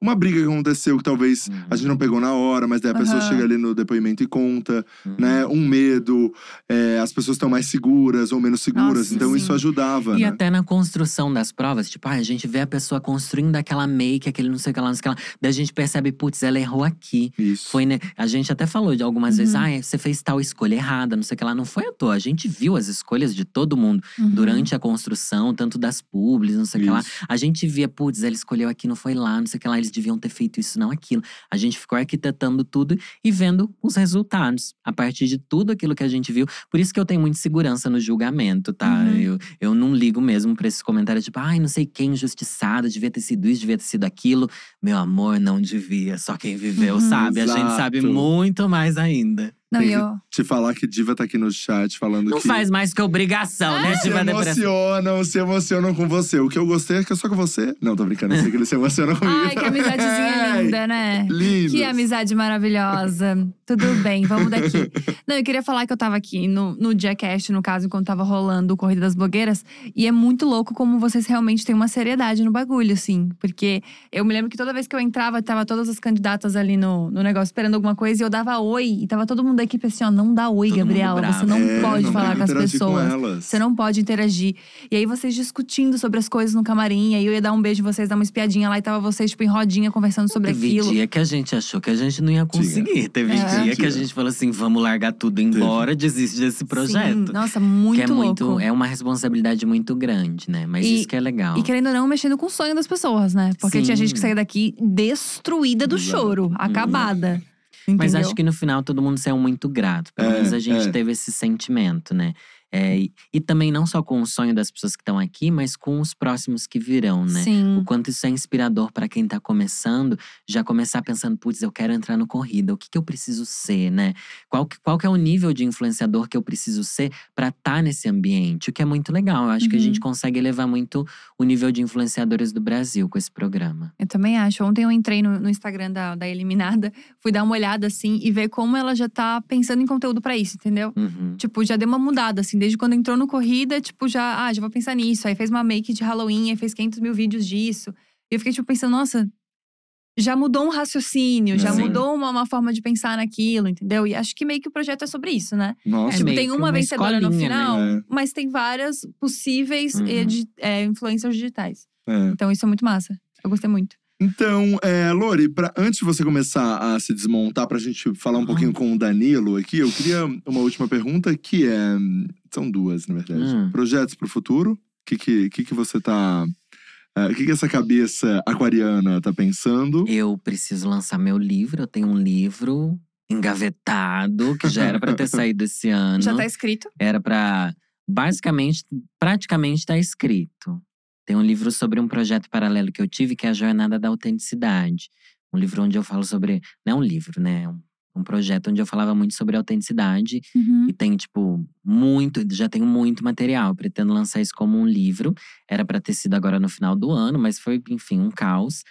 uma briga que aconteceu que talvez a gente não pegou na hora, mas daí a pessoa Aham. chega ali no depoimento e conta Uhum. né? Um medo, é, as pessoas estão mais seguras ou menos seguras. Nossa, então sim. isso ajudava, E né? até na construção das provas, tipo, ah, a gente vê a pessoa construindo aquela make, aquele não sei o que lá, não sei o que lá. Daí a gente percebe, putz, ela errou aqui. Isso. Foi, né? A gente até falou de algumas vezes, Uhum. ah, você fez tal escolha errada, não sei o que lá. Não foi à toa. A gente viu as escolhas de todo mundo Uhum. durante a construção, tanto das publis, não sei o que lá. A gente via, putz, ela escolheu aqui, não foi lá, não sei o que lá, eles deviam ter feito isso, não aquilo. A gente ficou arquitetando tudo e vendo os resultados a partir de tudo aquilo que a gente viu. Por isso que eu tenho muita segurança no julgamento, tá? Uhum. Eu, eu não ligo mesmo pra esses comentários, tipo, ai, não sei quem injustiçado, devia ter sido isso, devia ter sido aquilo. Meu amor, não devia, só quem viveu Uhum. sabe. A gente sabe Exato. muito mais ainda. Não, Tem que- eu. Te falar que Diva tá aqui no chat falando Não que. faz mais que obrigação, né? se Diva Depressão. emocionam, se emocionam com você. O que eu gostei é que é só com você. Não, tô brincando, eu sei que eles se emocionam <laughs> comigo. Ai, que amizadezinha linda, né? Lindo. Que amizade maravilhosa. Tudo bem, vamos daqui. <laughs> Não, eu queria falar que eu tava aqui no, no Diacast, no caso, enquanto tava rolando o Corrida das Blogueiras. E é muito louco como vocês realmente têm uma seriedade no bagulho, assim. Porque eu me lembro que toda vez que eu entrava, tava todas as candidatas ali no, no negócio esperando alguma coisa. E eu dava oi. E tava todo mundo da equipe assim, ó, não dá oi, Todo Gabriela. Você não É, pode não falar com as pessoas. elas. Você não pode interagir. E aí vocês discutindo sobre as coisas no camarim. Aí eu ia dar um beijo em vocês, dar uma espiadinha lá. E tava vocês, tipo, em rodinha, conversando sobre Teve aquilo. dia que a gente achou que a gente não ia conseguir. Teve É. dia que a gente falou assim: vamos largar tudo e ir embora, desiste desse projeto. Sim, nossa, muito que é louco. muito, é uma responsabilidade muito grande, né? Mas E- isso que é legal. E querendo ou não, mexendo com o sonho das pessoas, né? Porque Sim. tinha gente que saía daqui destruída do Exato. choro, acabada. Mas acho que no final todo mundo saiu muito grato. Pelo É, menos a gente é. teve esse sentimento, né? É, e, e também não só com o sonho das pessoas que estão aqui, mas com os próximos que virão, né? Sim. O quanto isso é inspirador para quem tá começando, já começar pensando, putz, eu quero entrar no corrida, o que, que eu preciso ser, né? Qual, que- qual que é o nível de influenciador que eu preciso ser para estar nesse ambiente? O que é muito legal. Eu acho que a Uhum. gente consegue elevar muito o nível de influenciadores do Brasil com esse programa. Eu também acho. Ontem eu entrei no, no Instagram da, da Eliminada, fui dar uma olhada assim e ver como ela já tá pensando em conteúdo pra isso, entendeu? Uhum. Tipo, já deu uma mudada, assim, desde quando entrou no corrida, tipo, já, ah, já vou pensar nisso. Aí fez uma make de Halloween, aí fez 500 mil vídeos disso. E eu fiquei, tipo, pensando, nossa, já mudou um raciocínio, já Sim. mudou uma, uma forma de pensar naquilo, entendeu? E acho que meio que o projeto é sobre isso, né? Nossa. É tipo, tem uma, uma vencedora no né? final, É. mas tem várias possíveis Uhum. edi- é, influencers digitais. É. Então isso é muito massa. Eu gostei muito. Então, é, Lori, pra, antes de você começar a se desmontar pra gente falar um Uhum. pouquinho com o Danilo aqui, eu queria uma última pergunta que é. São duas, na verdade. Hum. Projetos pro futuro? O que, que, que, que você tá. é, O que, que essa cabeça aquariana tá pensando? Eu preciso lançar meu livro. Eu tenho um livro engavetado que já era para ter <laughs> saído esse ano. Já tá escrito. Era para basicamente, praticamente tá escrito. Tem um livro sobre um projeto paralelo que eu tive, que é a Jornada da Autenticidade. Um livro onde eu falo sobre. Não é um livro, né? É um, um projeto onde eu falava muito sobre autenticidade. Uhum. E tem, tipo, muito, já tenho muito material. Pretendo lançar isso como um livro. Era para ter sido agora no final do ano, mas foi, enfim, um caos.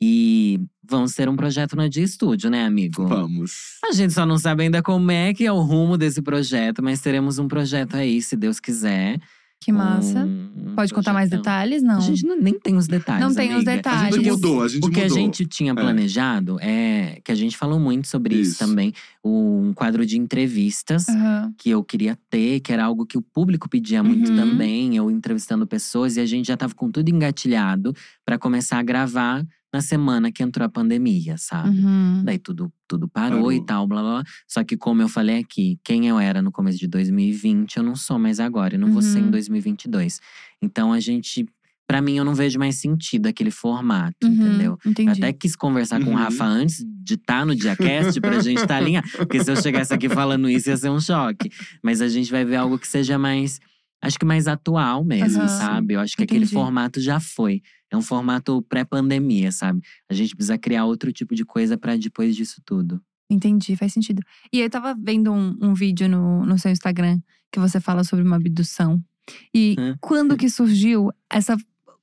E vamos ter um projeto na Dia Estúdio, né, amigo? Vamos. A gente só não sabe ainda como é que é o rumo desse projeto, mas teremos um projeto aí, se Deus quiser. Que massa. Um- Pode contar mais detalhes? Não. A gente não- nem tem os detalhes. Não tem os amiga. A detalhes. gente Porque mudou, a gente O que a mudou. gente tinha planejado é que a gente falou muito sobre isso, Isso. também. Um quadro de entrevistas Aham. que eu queria ter, que era algo que o público pedia muito Uhum. também, eu entrevistando pessoas e a gente já tava com tudo engatilhado para começar a gravar na semana que entrou a pandemia, sabe? Uhum. Daí tudo, tudo parou, Parou. e tal, blá blá blá. Só que, como eu falei aqui, quem eu era no começo de 2020, eu não sou mais agora, e não vou ser em Uhum. 2022. Então a gente. Pra mim, eu não vejo mais sentido aquele formato, Uhum. entendeu? Eu Entendi. até quis conversar com o Uhum. Rafa antes de estar no Diacast pra gente estar alinhado. Porque se eu chegasse aqui falando isso, ia ser um choque. Mas a gente vai ver algo que seja mais Acho que mais atual mesmo, Aham. sabe? Eu acho que aquele Entendi. formato já foi. É um formato pré-pandemia, sabe? A gente precisa criar outro tipo de coisa pra depois disso tudo. Entendi, faz sentido. E eu tava vendo um, um vídeo no, no seu Instagram que você fala sobre uma abdução. E quando que surgiu essa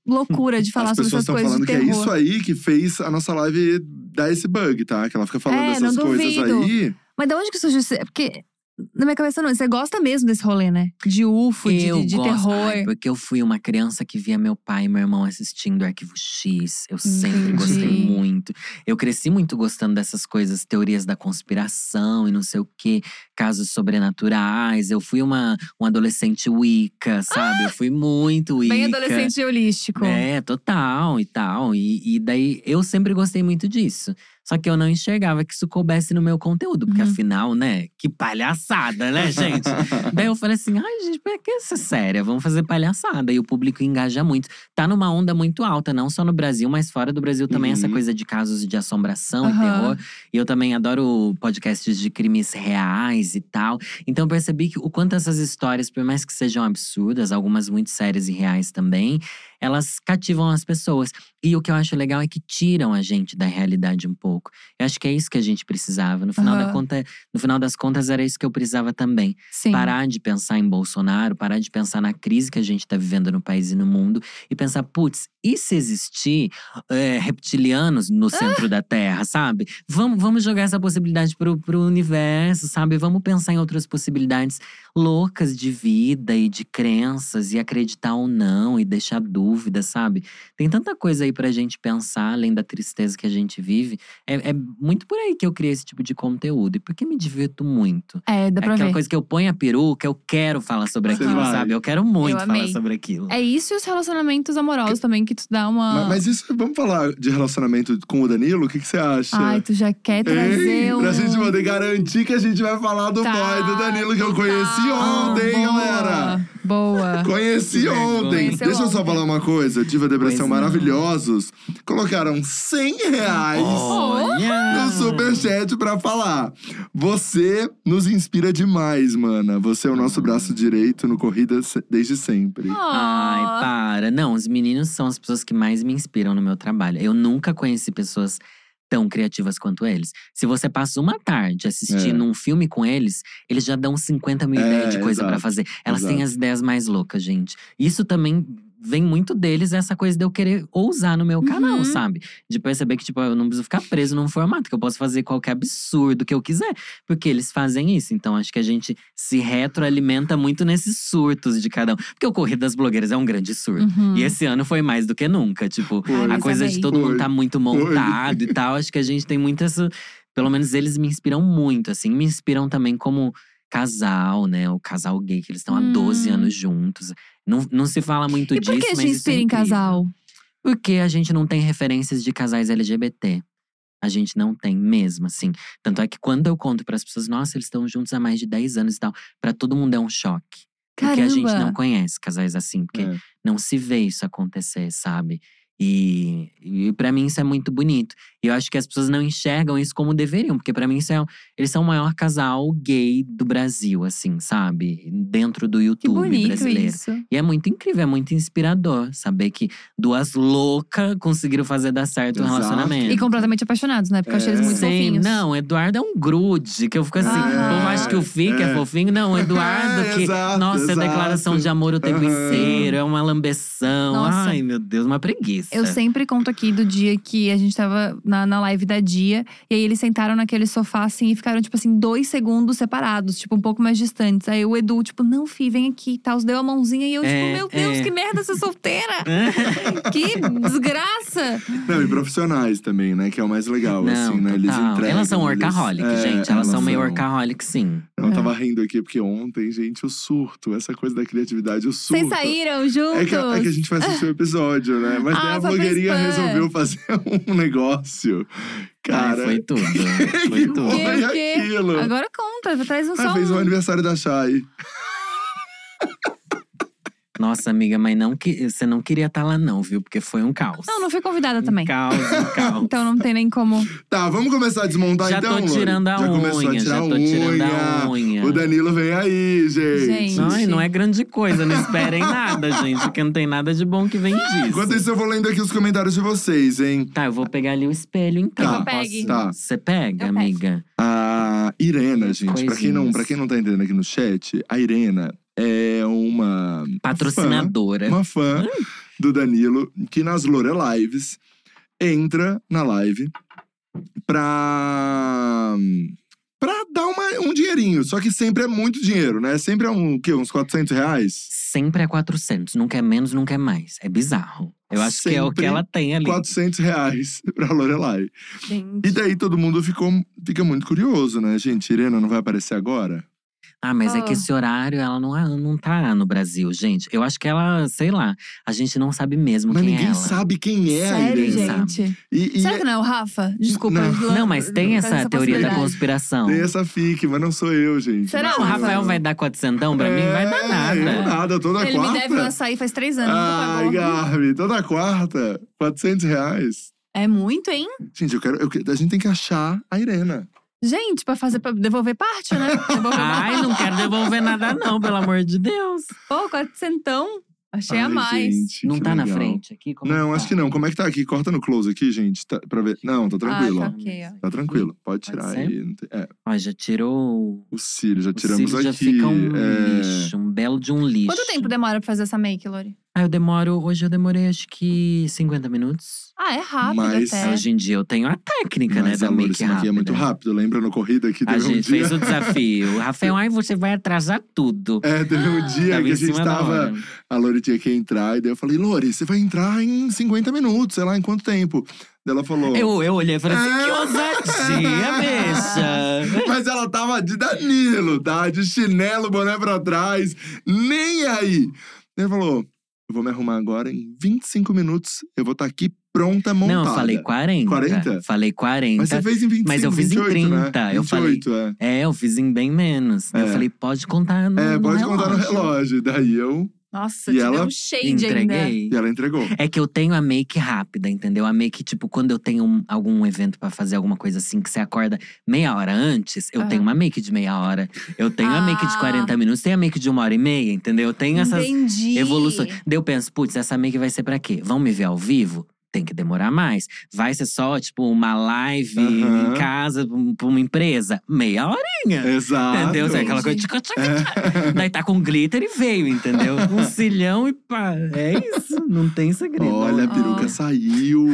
loucura de <laughs> falar As sobre pessoas essas estão coisas falando de que é terror? isso aí que fez a nossa live dar esse bug, tá? Que ela fica falando É, dessas não coisas aí. Mas de onde que surgiu? isso? Porque na minha cabeça não, você gosta mesmo desse rolê, né? De UFO, de, eu de, de terror. ai, porque eu fui uma criança que via meu pai e meu irmão assistindo Arquivo X. Eu sempre Entendi. gostei muito. Eu cresci muito gostando dessas coisas, teorias da conspiração e não sei o quê, casos sobrenaturais. Eu fui uma, um adolescente Wicca, sabe? Eu fui muito Wicca. Bem adolescente holístico. É, total e tal. E, e daí eu sempre gostei muito disso. Só que eu não enxergava que isso coubesse no meu conteúdo, porque Uhum. afinal, né? Que palhaçada, né, gente? <laughs> daí eu falei assim: ai, gente, pra que ser séria? Vamos fazer palhaçada. E o público engaja muito. Tá numa onda muito alta, não só no Brasil, mas fora do Brasil também, essa Uhum. coisa de casos de assombração e Aham. terror. E eu também adoro podcasts de crimes reais e tal. Então eu percebi que o quanto essas histórias, por mais que sejam absurdas, algumas muito sérias e reais também, elas cativam as pessoas. E o que eu acho legal é que tiram a gente da realidade um pouco. Eu acho que é isso que a gente precisava. No final, da Aham. conta, no final das contas, era isso que eu precisava também. Sim. Parar de pensar em Bolsonaro, parar de pensar na crise que a gente tá vivendo no país e no mundo. E pensar, putz, e se existir é, reptilianos no centro da Terra, sabe? Vamos, vamos jogar essa possibilidade pro, pro universo, sabe? Vamos pensar em outras possibilidades loucas de vida e de crenças, e acreditar ou não, e deixar dúvida, sabe? Tem tanta coisa aí pra gente pensar, além da tristeza que a gente vive. É, é muito por aí que eu criei esse tipo de conteúdo. E porque me divirto muito. É, dá É pra aquela ver. coisa que eu ponho a peruca, eu quero falar sobre Você aquilo, vai. sabe? Eu quero muito Eu falar amei. sobre aquilo. É isso e os relacionamentos amorosos também, que tu dá uma. Mas, mas isso, vamos falar de relacionamento com o Danilo? O que, que você acha? Ai, tu já quer trazer Ei, um. Pra gente poder garantir que a gente vai falar do Tá, boy do Danilo que eu conheci tá. ontem, Boa, galera. Boa. Conheci Que ontem. Conheceu Deixa eu só ontem. falar uma coisa. Diva Depressão Pois não. maravilhosos. Colocaram 100 reais no superchat pra falar. Você nos inspira demais, mana. Você é o nosso braço direito no Corrida se- desde sempre. Ai, para. Não, os meninos são as pessoas que mais me inspiram no meu trabalho. Eu nunca conheci pessoas tão criativas quanto eles. Se você passa uma tarde assistindo um filme com eles, eles já dão 50 mil É, ideias de coisa pra exato, fazer. Elas têm exato. as ideias mais loucas, gente. Isso também vem muito deles, essa coisa de eu querer ousar no meu canal, Uhum. sabe? De perceber que, tipo, eu não preciso ficar preso num formato, que eu posso fazer qualquer absurdo que eu quiser. Porque eles fazem isso. Então, acho que a gente se retroalimenta muito nesses surtos de cada um. Porque o Corrida das Blogueiras é um grande surto. Uhum. E esse ano foi mais do que nunca. Tipo, Foi. a coisa amei. de todo mundo Foi. tá muito montado e tal. Acho que a gente tem muito essa. Pelo menos eles me inspiram muito, assim. Me inspiram também como casal, né? O casal gay, que eles estão há 12 Hum. anos juntos. Não, não se fala muito E disso, por que mas te isso é inspira em casal? Porque a gente não tem referências de casais LGBT. A gente não tem mesmo, assim. Tanto é que quando eu conto para as pessoas, nossa, eles estão juntos há mais de 10 anos e tal, Pra todo mundo é um choque. Porque a gente não Caramba. conhece casais assim, porque É. não se vê isso acontecer, sabe? E, e para mim isso é muito bonito. E eu acho que as pessoas não enxergam isso como deveriam, porque pra mim isso é, eles são o maior casal gay do Brasil, assim, sabe? Dentro do Que YouTube bonito brasileiro. isso. E é muito incrível, é muito inspirador saber que duas loucas conseguiram fazer dar certo um Exato. relacionamento. E completamente apaixonados, né? Porque eu achei eles É. muito Sim, fofinhos. não, o Eduardo é um grude, que eu fico assim, Ah. o povo acha que o Fique é. É. fofinho. Não, o <laughs> Eduardo, É, que, exato, nossa, é exato. declaração de amor o tempo inteiro, é uma lambeção. Nossa. Ai, meu Deus, uma preguiça. Eu sempre conto aqui do dia que a gente tava na, na live da Dia. E aí eles sentaram naquele sofá assim e ficaram, tipo assim, dois segundos separados, tipo, um pouco mais distantes. Aí o Edu, tipo, não, Fi, vem aqui e tal. Deu a mãozinha e eu, É, tipo, meu Deus, é. que merda ser solteira! <laughs> que desgraça! Não, e profissionais também, né? Que é o mais legal, Não, assim, né? Eles total. entregam. Elas são eles- workaholic, É, gente. Elas, são meio workaholic, sim. Eu tava rindo aqui porque ontem, gente, o surto, essa coisa da criatividade, o surto. Vocês saíram juntos? É que, é que a gente vai assistir o episódio, né? Mas Ah, a blogueirinha spam. resolveu fazer <laughs> um negócio. Cara, Ai, foi tudo. <laughs> que Foi tudo. foi aquilo? Agora conta, traz um Ah, só fez o um. aniversário da Chay. <laughs> Nossa, amiga, mas não que você não queria estar lá, não, viu? Porque foi um caos. Não, não fui convidada também. Um caos, um <laughs> caos. Então não tem nem como. Tá, vamos começar a desmontar já então, tô tirando a já unha, começou a tirar já tô unha. tirando a unha. O Danilo vem aí, gente. Gente. Ai, não é grande coisa, não esperem <laughs> nada, gente, porque não tem nada de bom que vem disso. Enquanto isso, eu vou lendo aqui os comentários de vocês, hein? Tá, eu vou pegar ali o espelho então. Tá, Eu pegue. tá. Você pega, Eu pego. amiga? A Irena, gente, pra quem, não, pra quem não tá entendendo aqui no chat, a Irena é uma Patrocinadora. uma fã do Danilo, que nas Lore Lives entra na live pra. pra dar uma, um dinheirinho. Só que sempre é muito dinheiro, né? Sempre é um, o quê? Uns 400 reais? Sempre é 400, nunca é menos, nunca é mais. É bizarro. Eu acho que é o que Sempre ela tem ali. 400 reais <laughs> pra Lorelai. Gente. E daí todo mundo ficou, fica muito curioso, né? Gente, Irena não vai aparecer agora? Ah, mas é que Ah. esse horário ela não, é- não tá no Brasil, gente. Eu acho que ela, sei lá, a gente não sabe mesmo Mas quem ninguém é ela. sabe quem é a Sério, Irena. gente? E, e Será que não é o Rafa? Desculpa. Não. Não, mas tem faz essa, teoria da conspiração. tem essa fique, mas não sou eu, gente. Será, Não, o Rafa? Rafael vai dar quatrocentão pra mim? Vai dar É, nada. Eu nada, toda Ele quarta. me deve um açaí faz três anos. Ai, nunca pagou. Gabi, toda quarta, 400 reais. É muito, hein? Gente, eu quero, eu a gente tem que achar a Irena. Gente, pra fazer pra devolver parte, né? <laughs> Devolver Ai, não quero devolver nada não, pelo amor de Deus. Pô, quatrocentão. Achei a Ai, mais. gente, Não tá na legal. frente aqui? Como Não, tá? acho que não. Como é que tá aqui? Corta no close aqui, gente, tá, pra ver. Não, tá tranquilo, Ah, tá ok, ó. Tá tranquilo, pode Pode tirar ser? aí. É, Ó, já tirou… o cílio, já O tiramos cílio já aqui. fica um é, lixo, um belo de um lixo. Quanto tempo demora pra fazer essa make, Lori? Ah, eu demoro… Hoje eu demorei acho que 50 minutos. Ah, é rápido Mas- até. Hoje em dia eu tenho a técnica, né, Mas da a Loura, make esse aqui rápida. é muito rápido. Lembra no corrida que A teve um gente dia… fez o desafio. <laughs> Rafael, ai, você vai atrasar tudo. É, teve um <gasps> dia que a gente da tava… A Lori tinha que entrar, e daí eu falei, Lori, você vai entrar em 50 minutos, sei lá, em quanto tempo? Daí ela falou… Eu, eu olhei e falei assim, que É. ousadia, bicha. <laughs> Mas ela tava de Danilo, tá? De chinelo, boné pra trás, nem aí. Ele falou: vou me arrumar agora em 25 minutos, eu vou estar aqui pronta, montada. Não, eu falei 40. 40? Falei 40. Mas você fez em 25, Mas eu fiz em 28, né? 30, eu falei- 28, é. É, eu fiz em bem menos. É. Eu falei, pode contar no, É, no pode relógio. contar no relógio. Daí eu. Nossa, E ela um shade ainda. Entreguei. E ela entregou. É que eu tenho a make rápida, entendeu? A make, tipo, quando eu tenho um- algum evento pra fazer alguma coisa assim, que você acorda meia hora antes, eu Aham. tenho uma make de meia hora. Eu tenho a make de Ah. 40 minutos, tenho a make de uma hora e meia, entendeu? Eu tenho essas Entendi. evoluções. Daí eu penso, putz, essa make vai ser pra quê? Vão me ver ao vivo? Tem que demorar mais. Vai ser só, tipo, uma live Aham. em casa pra um- uma empresa? Meia horinha. Exato. Entendeu? Sabe aquela coisa. tchica, tchica, tchica. <laughs> Daí tá com glitter e veio, entendeu? Um <laughs> cilhão e pá. É isso. Não tem segredo. Olha, a peruca Ah. saiu.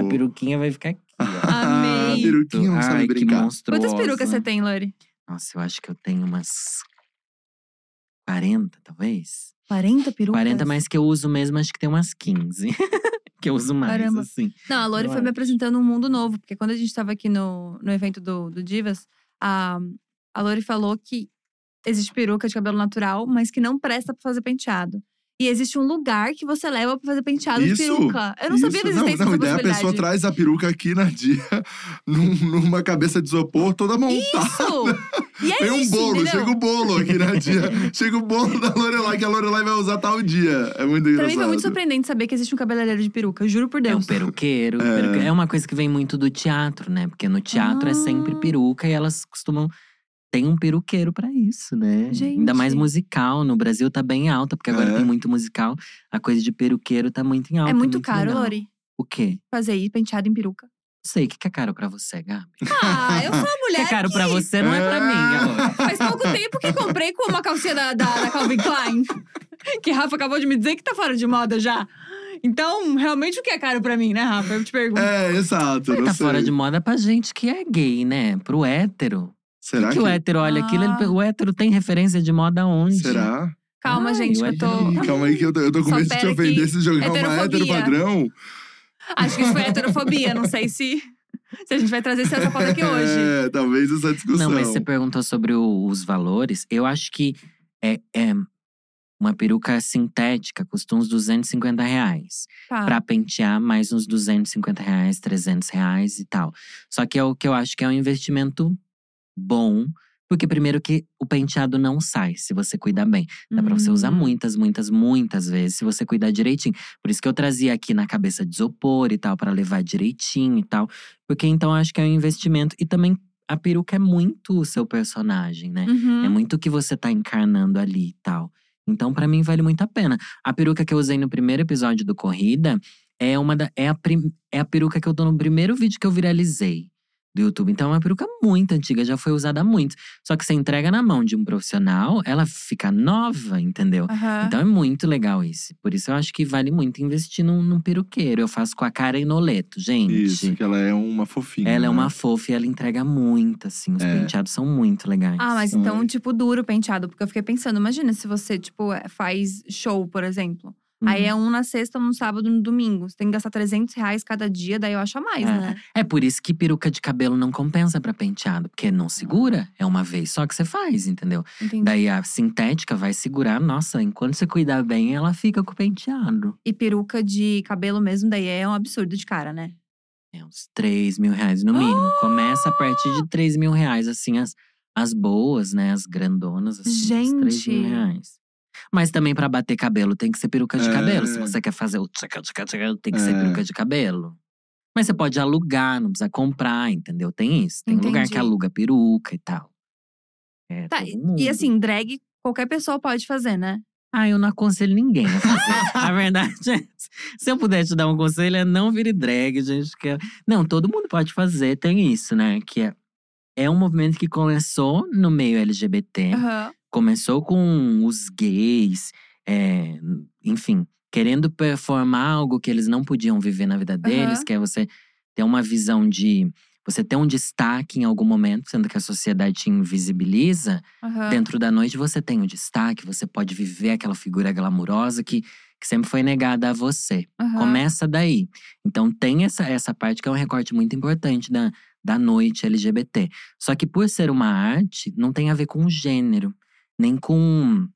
A peruquinha vai ficar aqui. ó. <laughs> a Amei. peruquinha não sabe Ai, brincar. que monstruosa. Quantas perucas você tem, Lori? Nossa, eu acho que eu tenho umas 40, talvez. 40 perucas? 40, mas que eu uso mesmo, acho que tem umas 15. <laughs> que eu uso mais, Caramba. assim. Não, a Lori Eu foi me acho. apresentando um mundo novo. Porque quando a gente tava aqui no, no evento do, do Divas, a, a Lori falou que existe peruca de cabelo natural, mas que não presta pra fazer penteado. E existe um lugar que você leva pra fazer penteado Isso, de peruca. Eu não sabia da Isso. existência não, não, dessa e daí a possibilidade. pessoa traz a peruca aqui na dia, <laughs> num- numa cabeça de isopor toda montada. Isso! <laughs> E é Tem um isso, bolo, entendeu? chega o bolo aqui na dia. chega o bolo da Lorelai, que a Lorelai vai usar tal dia. É muito Pra engraçado. mim foi muito surpreendente saber que existe um cabeleireiro de peruca. eu Juro por É um Deus. peruqueiro. É. peruque- É uma coisa que vem muito do teatro, né? Porque no teatro é sempre Ah. peruca e elas costumam. Tem um peruqueiro pra isso, né? Ainda mais Gente. musical. No Brasil tá bem alta, porque agora É. tem muito musical. A coisa de peruqueiro tá muito em alta. é muito caro, legal. Lori, O quê? fazer isso, penteado em peruca. Não sei, o que que é caro pra você, Gabi? Ah, eu sou uma O <laughs> que mulher é caro que pra você não é pra mim, amor. Faz pouco <laughs> tempo que comprei com uma calcinha da, da, da Calvin Klein. Que Rafa acabou de me dizer que tá fora de moda já. Então, realmente, o que é caro pra mim, né, Rafa? Eu te pergunto. É, exato. não Tá sei. fora de moda pra gente que é gay, né? Pro hétero. Será que, que, o hétero olha aquilo, ele- Ah. o hétero tem referência de moda onde? Será? Calma, Ai, gente, que eu eu tô. Calma aí que eu tô, eu tô com Só medo de te ofender que se jogar uma hétero padrão. Acho que isso foi heterofobia. Não sei se, se a gente vai trazer essa pauta aqui hoje. É, talvez essa discussão. Não, mas você perguntou sobre o- os valores. Eu acho que é, é uma peruca sintética custa uns 250 reais. Tá. Pra pentear, mais uns 250 reais, 300 reais e tal. Só que é o que eu acho que é um investimento bom Porque primeiro que o penteado não sai se você cuidar bem. Dá pra você usar Hum. muitas, muitas, muitas vezes se você cuidar direitinho. Por isso que eu trazia aqui na cabeça de isopor e tal, pra levar direitinho e tal. Porque então acho que é um investimento. E também a peruca é muito o seu personagem, né? Uhum. É muito o que você tá encarnando ali e tal. Então, pra mim, vale muito a pena. A peruca que eu usei no primeiro episódio do Corrida é uma da, é, a prim- é a peruca que eu tô no primeiro vídeo que eu viralizei do YouTube. Então, é uma peruca muito antiga, já foi usada há muito. Só que você entrega na mão de um profissional, ela fica nova, entendeu? Aham. Então é muito legal isso. Por isso eu acho que vale muito investir num, num peruqueiro. Eu faço com a Karen Noleto, gente. Isso, que ela é uma fofinha. Ela é né? uma fofa e ela entrega muito, assim. Os É. penteados são muito legais. Ah, mas então, aí. tipo, duro o penteado. Porque eu fiquei pensando, imagina se você, tipo, é, faz show, por exemplo. Aí Uhum. é um na sexta, um no sábado, um no domingo. Você tem que gastar 300 reais cada dia, daí eu acho a mais, É. né? É por isso que peruca de cabelo não compensa pra penteado. Porque não segura, é uma vez só que você faz, entendeu? Entendi. Daí a sintética vai segurar, nossa, enquanto você cuidar bem, ela fica com o penteado. E peruca de cabelo mesmo, daí é um absurdo de cara, né? É uns 3 mil reais no mínimo. Começa a partir de 3 mil reais, assim, as, as boas, né? As grandonas, assim, uns 3 mil Gente. reais. Mas também pra bater cabelo tem que ser peruca de É. cabelo. Se você quer fazer o tchaca, tchaca, tchaca, tem que ser É. peruca de cabelo. Mas você pode alugar, não precisa comprar, entendeu? Tem isso. Tem lugar que Entendi. aluga peruca e tal. É, Tá, e- assim, drag qualquer pessoa pode fazer, né? Ah, eu não aconselho ninguém a fazer. <laughs> a verdade é essa. Se eu puder te dar um conselho, é não vire drag, gente. Que... é- Não, todo mundo pode fazer, tem isso, né? Que é, é um movimento que começou no meio LGBT, Aham. começou com os gays, é, enfim, querendo performar algo que eles não podiam viver na vida deles, Aham. que é você ter uma visão de. Você ter um destaque em algum momento, sendo que a sociedade te invisibiliza. Aham. Dentro da noite você tem o destaque, você pode viver aquela figura glamurosa que, que sempre foi negada a você. aham. Começa daí. Então tem essa, essa parte que é um recorte muito importante da, da noite LGBT. Só que por ser uma arte, não tem a ver com gênero, nem com,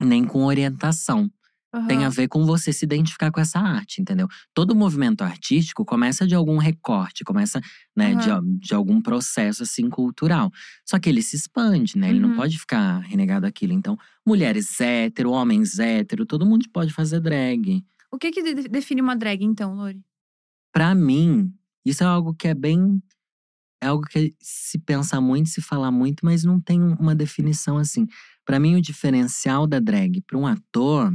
nem com orientação. Tem a ver com você se identificar com essa arte, entendeu? Todo movimento artístico começa de algum recorte, começa né, de, de algum processo assim cultural. Só que ele se expande, né? Ele não Uhum. pode ficar renegado aquilo. Então, mulheres hétero, homens hétero, todo mundo pode fazer drag. O que que de- define uma drag, então, Lori? Pra mim, isso é algo que é bem. É algo que se pensa muito, se fala muito, mas não tem um- uma definição assim. Pra mim, o diferencial da drag para um ator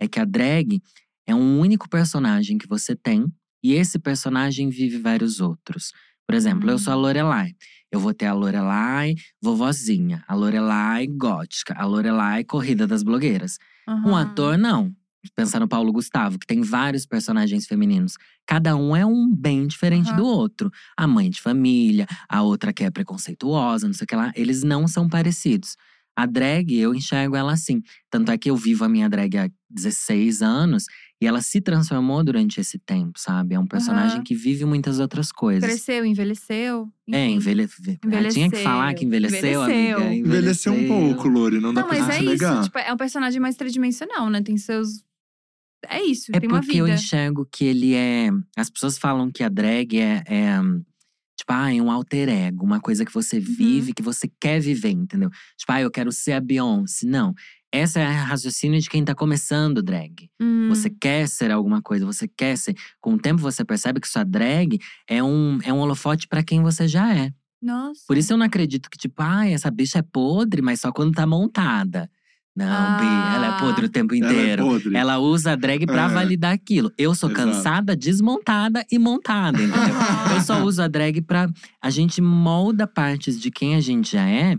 é que a drag é um único personagem que você tem e esse personagem vive vários outros. Por exemplo, eu sou a Hum. Lorelai. Eu vou ter a Lorelai vovozinha, a Lorelai gótica, a Lorelai corrida das blogueiras. Um Aham. ator, não. Pensar no Paulo Gustavo, que tem vários personagens femininos. Cada um é um bem diferente Aham. do outro. A mãe de família, a outra que é preconceituosa, não sei o que lá. Eles não são parecidos. A drag, eu enxergo ela assim. Tanto é que eu vivo a minha drag há 16 anos e ela se transformou durante esse tempo, sabe? É um personagem Aham. que vive muitas outras coisas. Cresceu, envelheceu. É, envelhe... Tinha que falar que envelheceu, Envelheceu. amiga. Envelheceu um pouco, Lori, não dá Não, pra mas é isso. negar. Tipo, é um personagem mais tridimensional, né? Tem seus. É isso, É tem uma porque eu vida. enxergo que ele é. As pessoas falam que a drag é. é, tipo, ah, é um alter ego, uma coisa que você Uhum. vive, que você quer viver, entendeu? Tipo, ah, eu quero ser a Beyoncé. Não. Essa é a raciocínio de quem tá começando drag. Hum, Você quer ser alguma coisa, você quer ser. Com o tempo você percebe que sua drag é um, é um holofote pra quem você já é. Nossa. Por isso eu não acredito que, tipo, ah, essa bicha é podre, mas só quando tá montada. Não, Bi, ela é podre o tempo Ela é inteiro. podre. Ela usa a drag pra É. validar aquilo. Eu sou Exato. cansada, desmontada e montada, entendeu? <laughs> Eu só uso a drag pra. A gente molda partes de quem a gente já é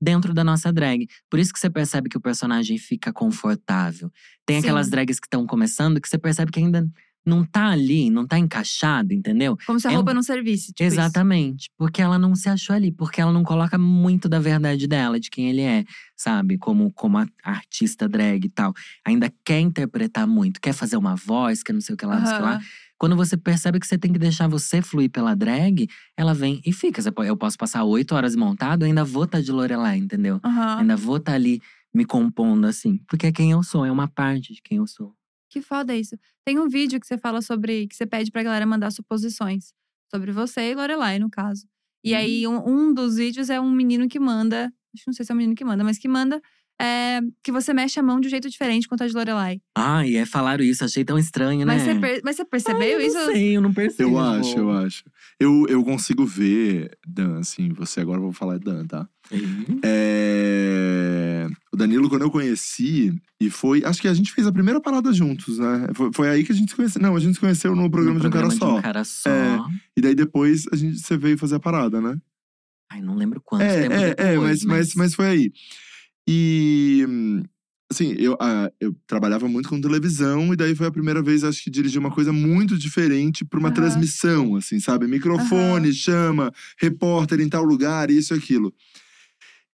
dentro da nossa drag. Por isso que você percebe que o personagem fica confortável. Tem Sim. aquelas drags que estão começando que você percebe que ainda não tá ali, não tá encaixado, entendeu? Como se a é um- roupa não servisse. Tipo isso. Exatamente. Porque ela não se achou ali. Porque ela não coloca muito da verdade dela, de quem ele é, sabe? Como, como a- artista drag e tal. Ainda quer interpretar muito, quer fazer uma voz, quer não sei o que lá, não sei o que lá. Quando você percebe que você tem que deixar você fluir pela drag, ela vem e fica. Eu posso passar oito horas montado, ainda vou estar de Lorelai, entendeu? Aham. Ainda vou estar ali me compondo assim. Porque é quem eu sou, é uma parte de quem eu sou. Que foda isso. Tem um vídeo que você fala sobre. que você pede pra galera mandar suposições. Sobre você e Lorelai, no caso. E Uhum. aí, um, um dos vídeos é um menino que manda Acho que não sei se é o menino que manda, mas que manda é, que você mexe a mão de um jeito diferente quando tá de Lorelai. Ai, é, falaram isso, achei tão estranho, Mas, né? você per- mas você percebeu Ai, eu isso? Não sei, eu não percebo. Eu acho, eu acho. Eu, eu consigo ver, Dan, assim, você agora vou falar Dan, tá? Uhum. É... O Danilo, quando eu conheci, e foi. Acho que a gente fez a primeira parada juntos, né? Foi, foi aí que a gente se conheceu. Não, a gente se conheceu no programa, No de um cara programa só. De um cara só. É. E daí depois a gente, você veio fazer a parada, né? Ai, não lembro quanto É, tempo é, depois, é, mas, mas, mas foi aí. E. Assim, eu, ah, eu trabalhava muito com televisão, e daí foi a primeira vez, acho que dirigi uma coisa muito diferente para uma Aham. transmissão, assim, sabe? Microfone, chama, repórter em tal lugar, isso e aquilo.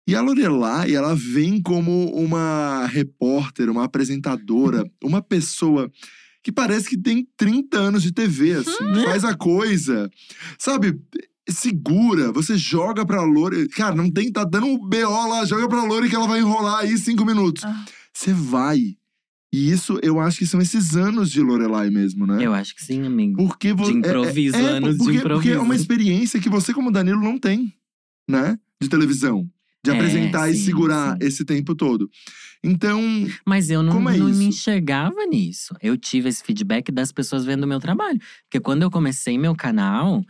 E a Lorelai, ela vem como uma repórter, uma apresentadora, uma pessoa que parece que tem 30 anos de TV, assim, faz a coisa, sabe? Segura, você joga pra Lore. Cara, não tem, tá dando um BO lá, joga pra Lore que ela vai enrolar aí cinco minutos. Ah. Você vai. E isso, eu acho que são esses anos de Lorelai mesmo, né? Eu acho que sim, amigo. Porque vo- De improviso, é, é, anos de porque, Porque é improviso. uma experiência que você, como Danilo, não tem, né? De televisão. De É, apresentar e sim, segurar sim. esse tempo todo. Então, Mas eu não, Como é não me enxergava nisso. Eu tive esse feedback das pessoas vendo o meu trabalho. Porque quando eu comecei meu canal,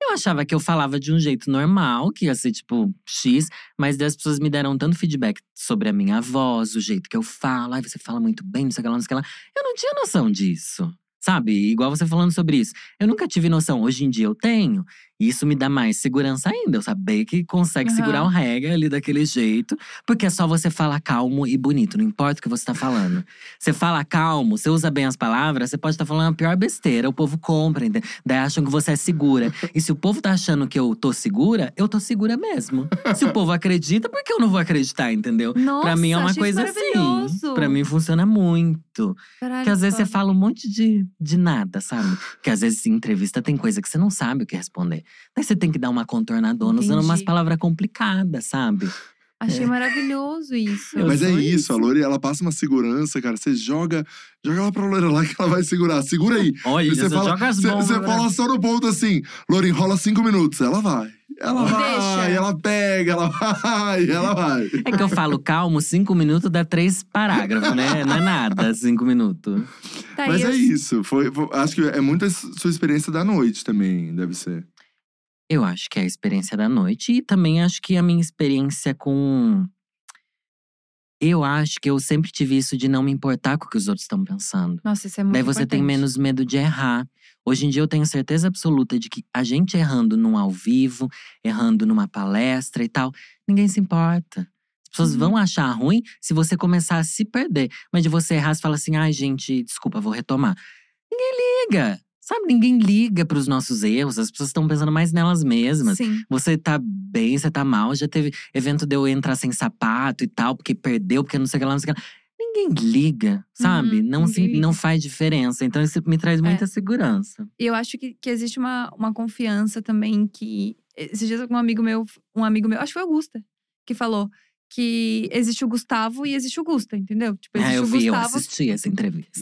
eu achava que eu falava de um jeito normal, que ia ser tipo X, mas daí as pessoas me deram tanto feedback sobre a minha voz, o jeito que eu falo. Ai, você fala muito bem, não sei o que lá, não sei o que lá. Eu não tinha noção disso. Sabe? Igual você falando sobre isso. Eu nunca tive noção. Hoje em dia eu tenho. E isso me dá mais segurança ainda. Eu saber que consegue Aham. segurar o reggae ali daquele jeito. Porque é só você falar calmo e bonito, não importa o que você tá falando. Você fala calmo, você usa bem as palavras, você pode estar falando a pior besteira, o povo compra, entende? daí acham que você é segura. E se o povo tá achando que eu tô segura, eu tô segura mesmo. Se o <laughs> povo acredita, por que eu não vou acreditar, entendeu? Nossa, pra mim é uma coisa assim. Pra mim funciona muito. Caralho, Porque às vezes você foda. fala um monte de, de nada, sabe? Porque às vezes em entrevista tem coisa que você não sabe o que responder. Daí você tem que dar uma contornadona usando umas Entendi. palavras complicadas, sabe? Achei maravilhoso isso. Eu mas é isso, isso. a Lore, ela passa uma segurança, cara. Você joga, joga ela pra Lorelai que ela vai segurar. Segura aí. Olha, você fala, joga as Você bombas. você pra- fala só no ponto assim, Lore, enrola cinco minutos. Ela vai. Ela Deixa. vai, ela pega, ela <laughs> vai, ela vai. É que eu falo calmo, cinco minutos dá três parágrafos, né? Não é nada, cinco minutos. Tá, Mas e é isso. Foi, foi- acho que é muito a sua experiência da noite também, deve ser. Eu acho que é a experiência da noite e também acho que a minha experiência com. Eu acho que eu sempre tive isso de não me importar com o que os outros estão pensando. Nossa, isso é muito Daí você tem importante. menos medo de errar. Hoje em dia eu tenho certeza absoluta de que a gente errando num ao vivo, errando numa palestra e tal, ninguém se importa. As pessoas Uhum. vão achar ruim se você começar a se perder. Mas de você errar, você fala assim: ai, gente, desculpa, vou retomar. Ninguém liga. Sabe, ninguém liga pros nossos erros. As pessoas estão pensando mais nelas mesmas. Sim. Você tá bem, você tá mal. Já teve evento de eu entrar sem sapato e tal, porque perdeu, porque não sei o que lá, não sei o que lá. Ninguém liga, sabe? Uhum, não, se, liga. não faz diferença. Então isso me traz muita segurança. E eu acho que, que existe uma, uma confiança também que. Esses dias um amigo meu, um amigo meu, acho que foi o Augusta, que falou que existe o Gustavo e existe o Gusta, entendeu? Tipo, existe Ah, eu o vi, eu Gustavo. assisti essa entrevista.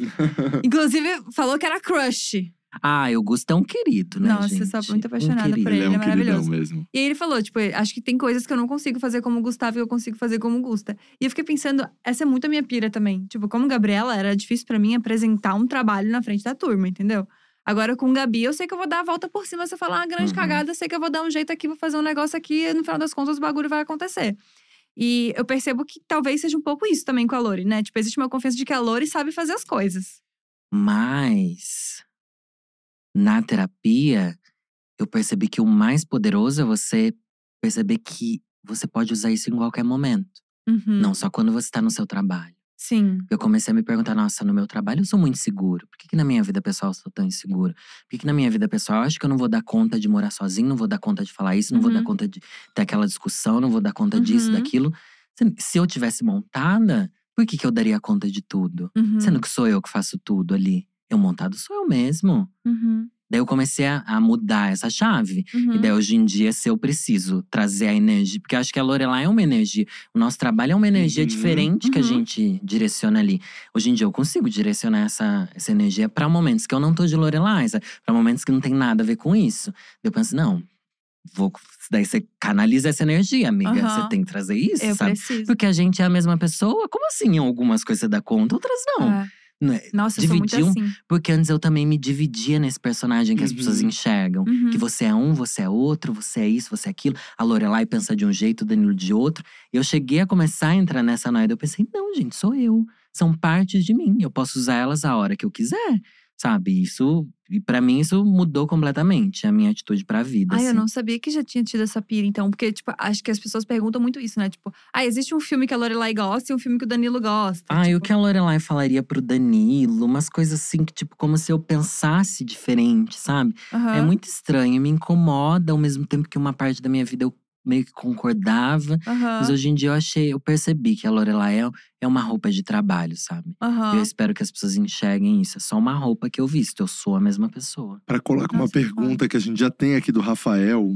Inclusive, falou que era crush. Ah, o Gusto é um querido, né, Nossa, gente? eu sou muito Um apaixonada por querido. ele, é um é maravilhoso. mesmo. E aí ele falou, tipo, acho que tem coisas que eu não consigo fazer como o Gustavo e eu consigo fazer como o Gusta. E eu fiquei pensando, essa é muito a minha pira também. Tipo, como Gabriela, era difícil pra mim apresentar um trabalho na frente da turma, entendeu? Agora com o Gabi, eu sei que eu vou dar a volta por cima. Se eu falar uma grande Uhum. cagada, eu sei que eu vou dar um jeito aqui, vou fazer um negócio aqui, e no final das contas o bagulho vai acontecer. E eu percebo que talvez seja um pouco isso também com a Lori, né? Tipo, existe uma confiança de que a Lori sabe fazer as coisas. Mas na terapia, eu percebi que o mais poderoso é você perceber que você pode usar isso em qualquer momento. Uhum. Não só quando você tá no seu trabalho. Sim. Eu comecei a me perguntar, nossa, no meu trabalho eu sou muito seguro. Por que, que na minha vida pessoal eu sou tão inseguro? Por que, que na minha vida pessoal eu acho que eu não vou dar conta de morar sozinho, não vou dar conta de falar isso, não vou dar Uhum. conta de ter aquela discussão, não vou dar conta disso, Uhum. daquilo. Se- Se eu tivesse montada, por que, que eu daria conta de tudo? Uhum. Sendo que sou eu que faço tudo ali. Eu montado sou eu mesmo. Uhum. Daí eu comecei a, a mudar essa chave. Uhum. E daí hoje em dia, se eu preciso trazer a energia, porque eu acho que a Lorelai é uma energia. O nosso trabalho é uma energia Uhum. diferente que a Uhum. gente direciona ali. Hoje em dia eu consigo direcionar essa, essa energia pra momentos que eu não tô de Lorelai, para momentos que não tem nada a ver com isso. Eu penso, não. vou. Daí você canaliza essa energia, amiga. Você tem que trazer isso, Eu sabe? preciso. Porque a gente é a mesma pessoa. Como assim? Em algumas coisas você dá conta, outras não. É. Não é? Nossa, eu sou muito assim. Porque antes eu também me dividia nesse personagem que as Uhum. pessoas enxergam. Uhum. Que você é um, você é outro, você é isso, você é aquilo. A Lorelai pensa de um jeito, o Danilo de outro. Eu cheguei a começar a entrar nessa noia. Eu pensei, não, gente, sou eu. São partes de mim. Eu posso usar elas a hora que eu quiser. Sabe? Isso. E pra mim, isso mudou completamente a minha atitude pra vida. Ai, eu assim. não sabia que já tinha tido essa pira, então. Porque, tipo, acho que as pessoas perguntam muito isso, né? Tipo, ah, existe um filme que a Lorelai gosta e um filme que o Danilo gosta. Ah, e o tipo, que a Lorelai falaria pro Danilo? Umas coisas assim que, tipo, como se eu pensasse diferente, sabe? aham. É muito estranho, me incomoda ao mesmo tempo que uma parte da minha vida eu meio que concordava. Aham. Mas hoje em dia eu achei, eu percebi que a Lorelai é, é uma roupa de trabalho, sabe? Aham. Eu espero que as pessoas enxerguem isso. É só uma roupa que eu visto, eu sou a mesma pessoa. Pra colar com uma Nossa, pergunta que a gente já tem aqui do Rafael,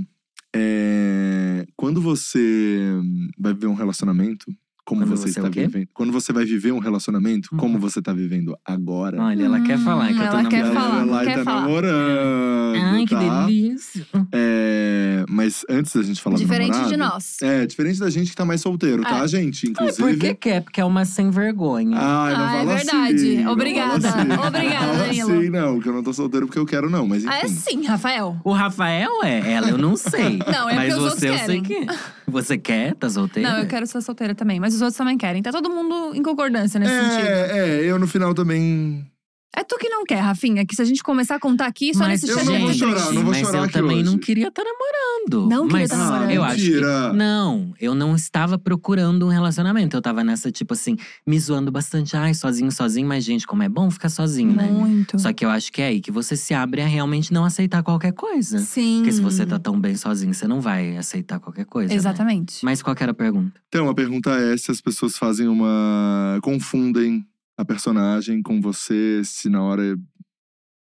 é… quando você vai viver um relacionamento, como Quando você, você está quê? vivendo? Quando você vai viver um relacionamento, Uhum. como você tá vivendo agora? Olha, ela quer falar que eu tô ela quer namorando. falar, Lorelai quer tá falar. namorando, Ai, que tá? delícia. É, mas antes da gente falar Diferente namorado, de nós. É, diferente da gente que tá mais solteiro, tá, É. gente? Ai, Inclusive. por que quer? Porque é uma sem vergonha. Ai, não Ah, é fala verdade. assim, não Obrigada. fala assim. Obrigada, não fala Danilo. assim, não, que eu não tô solteiro porque eu quero, não. Mas enfim. Ah, é sim, Rafael. O Rafael é, ela eu não sei. Não, é Mas porque os você outros eu sei querem. que. Você quer? Tá solteira? Não, eu quero ser solteira também, mas os outros também querem. Tá todo mundo em concordância nesse sentido. É, é, eu no final também. É tu que não quer, Rafinha, que se a gente começar a contar aqui, só Mas, nesse eu chat não vou é chorar, não vou mas chorar eu aqui também hoje. não queria estar namorando. Não queria mas tá namorando. Eu acho que Mentira. Não, eu não estava procurando um relacionamento. Eu tava nessa, tipo assim, me zoando bastante. Ai, sozinho, sozinho. Mas, gente, como é bom ficar sozinho, né? Muito. Só que eu acho que é aí que você se abre a realmente não aceitar qualquer coisa. Sim. Porque se você tá tão bem sozinho, você não vai aceitar qualquer coisa. né? Exatamente. Mas qual que era a pergunta? Então, a pergunta é se as pessoas fazem uma. confundem a personagem com você, se na hora.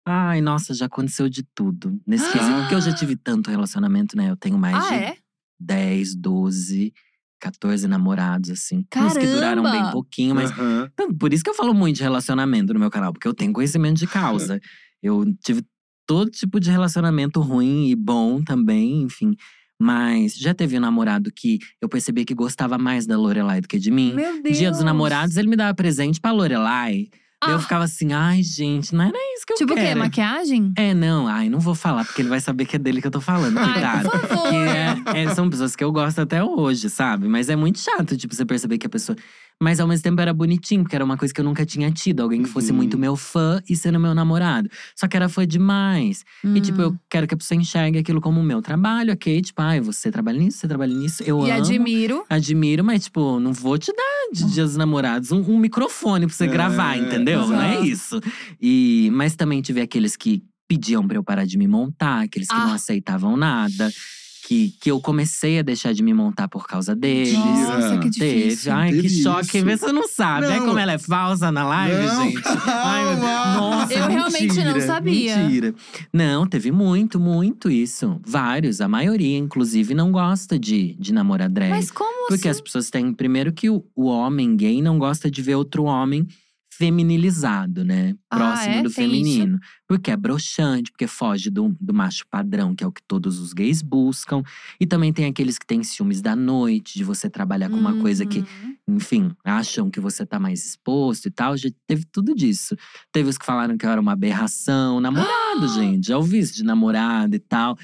Ai, nossa, já aconteceu de tudo. Nesse quesito, porque eu já tive <gasps> tanto relacionamento, né? Eu tenho mais Ah, de é? 10, 12, 14 namorados, assim. Uns que duraram bem Caramba! pouquinho, mas. Então, Por isso que eu falo muito de relacionamento no meu canal, porque eu tenho conhecimento de causa. <laughs> eu tive todo tipo de relacionamento ruim e bom também, enfim. Mas já teve um namorado que eu percebi que gostava mais da Lorelai do que de mim. Meu Deus. Dia dos namorados, ele me dava presente pra Lorelai. Daí eu Ah. ficava assim, ai, gente, não era isso que eu Tipo o quê? quero. Maquiagem? É, não, ai, não vou falar, porque ele vai saber que é dele que eu tô falando, Ai, cuidado. por favor. É- é- são pessoas que eu gosto até hoje, sabe? Mas é muito chato, tipo, você perceber que a pessoa. Mas ao mesmo tempo era bonitinho, porque era uma coisa que eu nunca tinha tido. Alguém que fosse Uhum. muito meu fã e sendo meu namorado. Só que era fã demais. E tipo, Hum. eu quero que a pessoa enxergue aquilo como o meu trabalho, ok? Tipo, ai, você trabalha nisso, você trabalha nisso. Eu E amo. admiro. Admiro, mas, tipo, não vou te dar de dias dos namorados um, um microfone pra você É, gravar, entendeu? Não é exato. isso. E, mas também tive aqueles que pediam pra eu parar de me montar, aqueles que não Ah. aceitavam nada. Que, que eu comecei a deixar de me montar por causa deles. Nossa, que Teve. difícil. Ai, Teve que choque. isso. Vê você não sabe. Não. como ela é falsa na live, Não, gente. Ai, meu Deus. Nossa, Eu realmente não sabia. Mentira. Não, teve muito, muito isso. Vários. A maioria, inclusive, não gosta de, de namorar drag. Mas como Porque as assim? pessoas têm. Primeiro, que o, o homem gay não gosta de ver outro homem feminilizado, né? Ah, Próximo é? do Tem isso? feminino. Porque é broxante, porque foge do, do macho padrão, que é o que todos os gays buscam. E também tem aqueles que têm ciúmes da noite, de você trabalhar com uma coisa que, Uhum. enfim, acham que você tá mais exposto e tal. Já teve tudo disso. Teve os que falaram que eu era uma aberração. Namorado, <gasps> gente. Já ouvi isso de namorado e tal.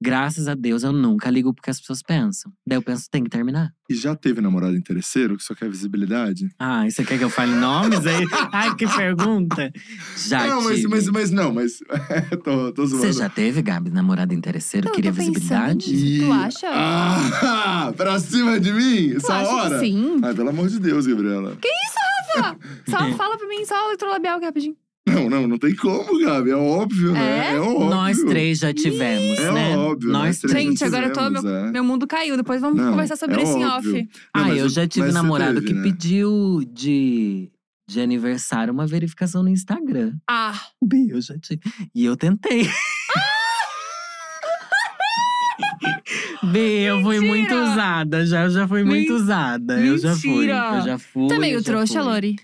Graças a Deus, eu nunca ligo porque as pessoas pensam. Daí eu penso, tem que terminar. E já teve namorado interesseiro que só quer visibilidade? Ah, e você quer que eu fale nomes aí? <laughs> Ai, que pergunta! Já não, mas, tive. mas, mas não, mas. <laughs> tô, tô zoando. Você já teve, Gabi, namorado interesseiro? Eu queria visibilidade? nisso. Tu acha? Ah, <laughs> pra cima de mim? Tu Essa acha hora? que sim? Ai, pelo amor de Deus, Gabriela. Só fala pra mim, só o eletrolabial aqui rapidinho. Não, não, não tem como, Gabi. É óbvio, né? É? É óbvio. Nós três já tivemos, É né? óbvio, Nós nós três. Gente, agora eu tô. Meu, é. meu mundo caiu. Depois vamos Não, conversar sobre é isso em óbvio. off. Não, ah, eu o- já tive namorado teve, que né? pediu de, de aniversário uma verificação no Instagram. Ah, Bi, <laughs> eu já tive. E eu tentei. <laughs> Bi, eu fui muito Mentira! usada. Já, eu já fui muito usada. Eu já fui. Mentira! Eu já fui. é eu meio já trouxa, fui. Lori.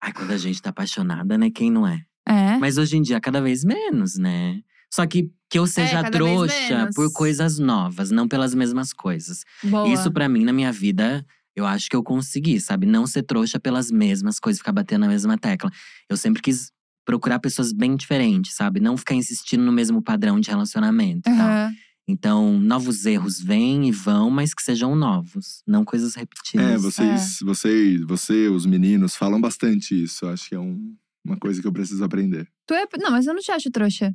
Ai, quando a gente tá apaixonada, né? Quem não é? É. Mas hoje em dia, cada vez menos, né? Só que que eu seja vez trouxa por coisas novas, não pelas mesmas coisas. Boa. Isso pra mim, na minha vida, eu acho que eu consegui, sabe? Não ser trouxa pelas mesmas coisas, ficar batendo na mesma tecla. Eu sempre quis procurar pessoas bem diferentes, sabe? Não ficar insistindo no mesmo padrão de relacionamento e tal. Então, novos erros vêm e vão, mas que sejam novos, não coisas repetidas. É, vocês, vocês, você, os meninos, falam bastante isso. Acho que é um- uma coisa que eu preciso aprender. Tu é. Não, mas eu não te acho trouxa.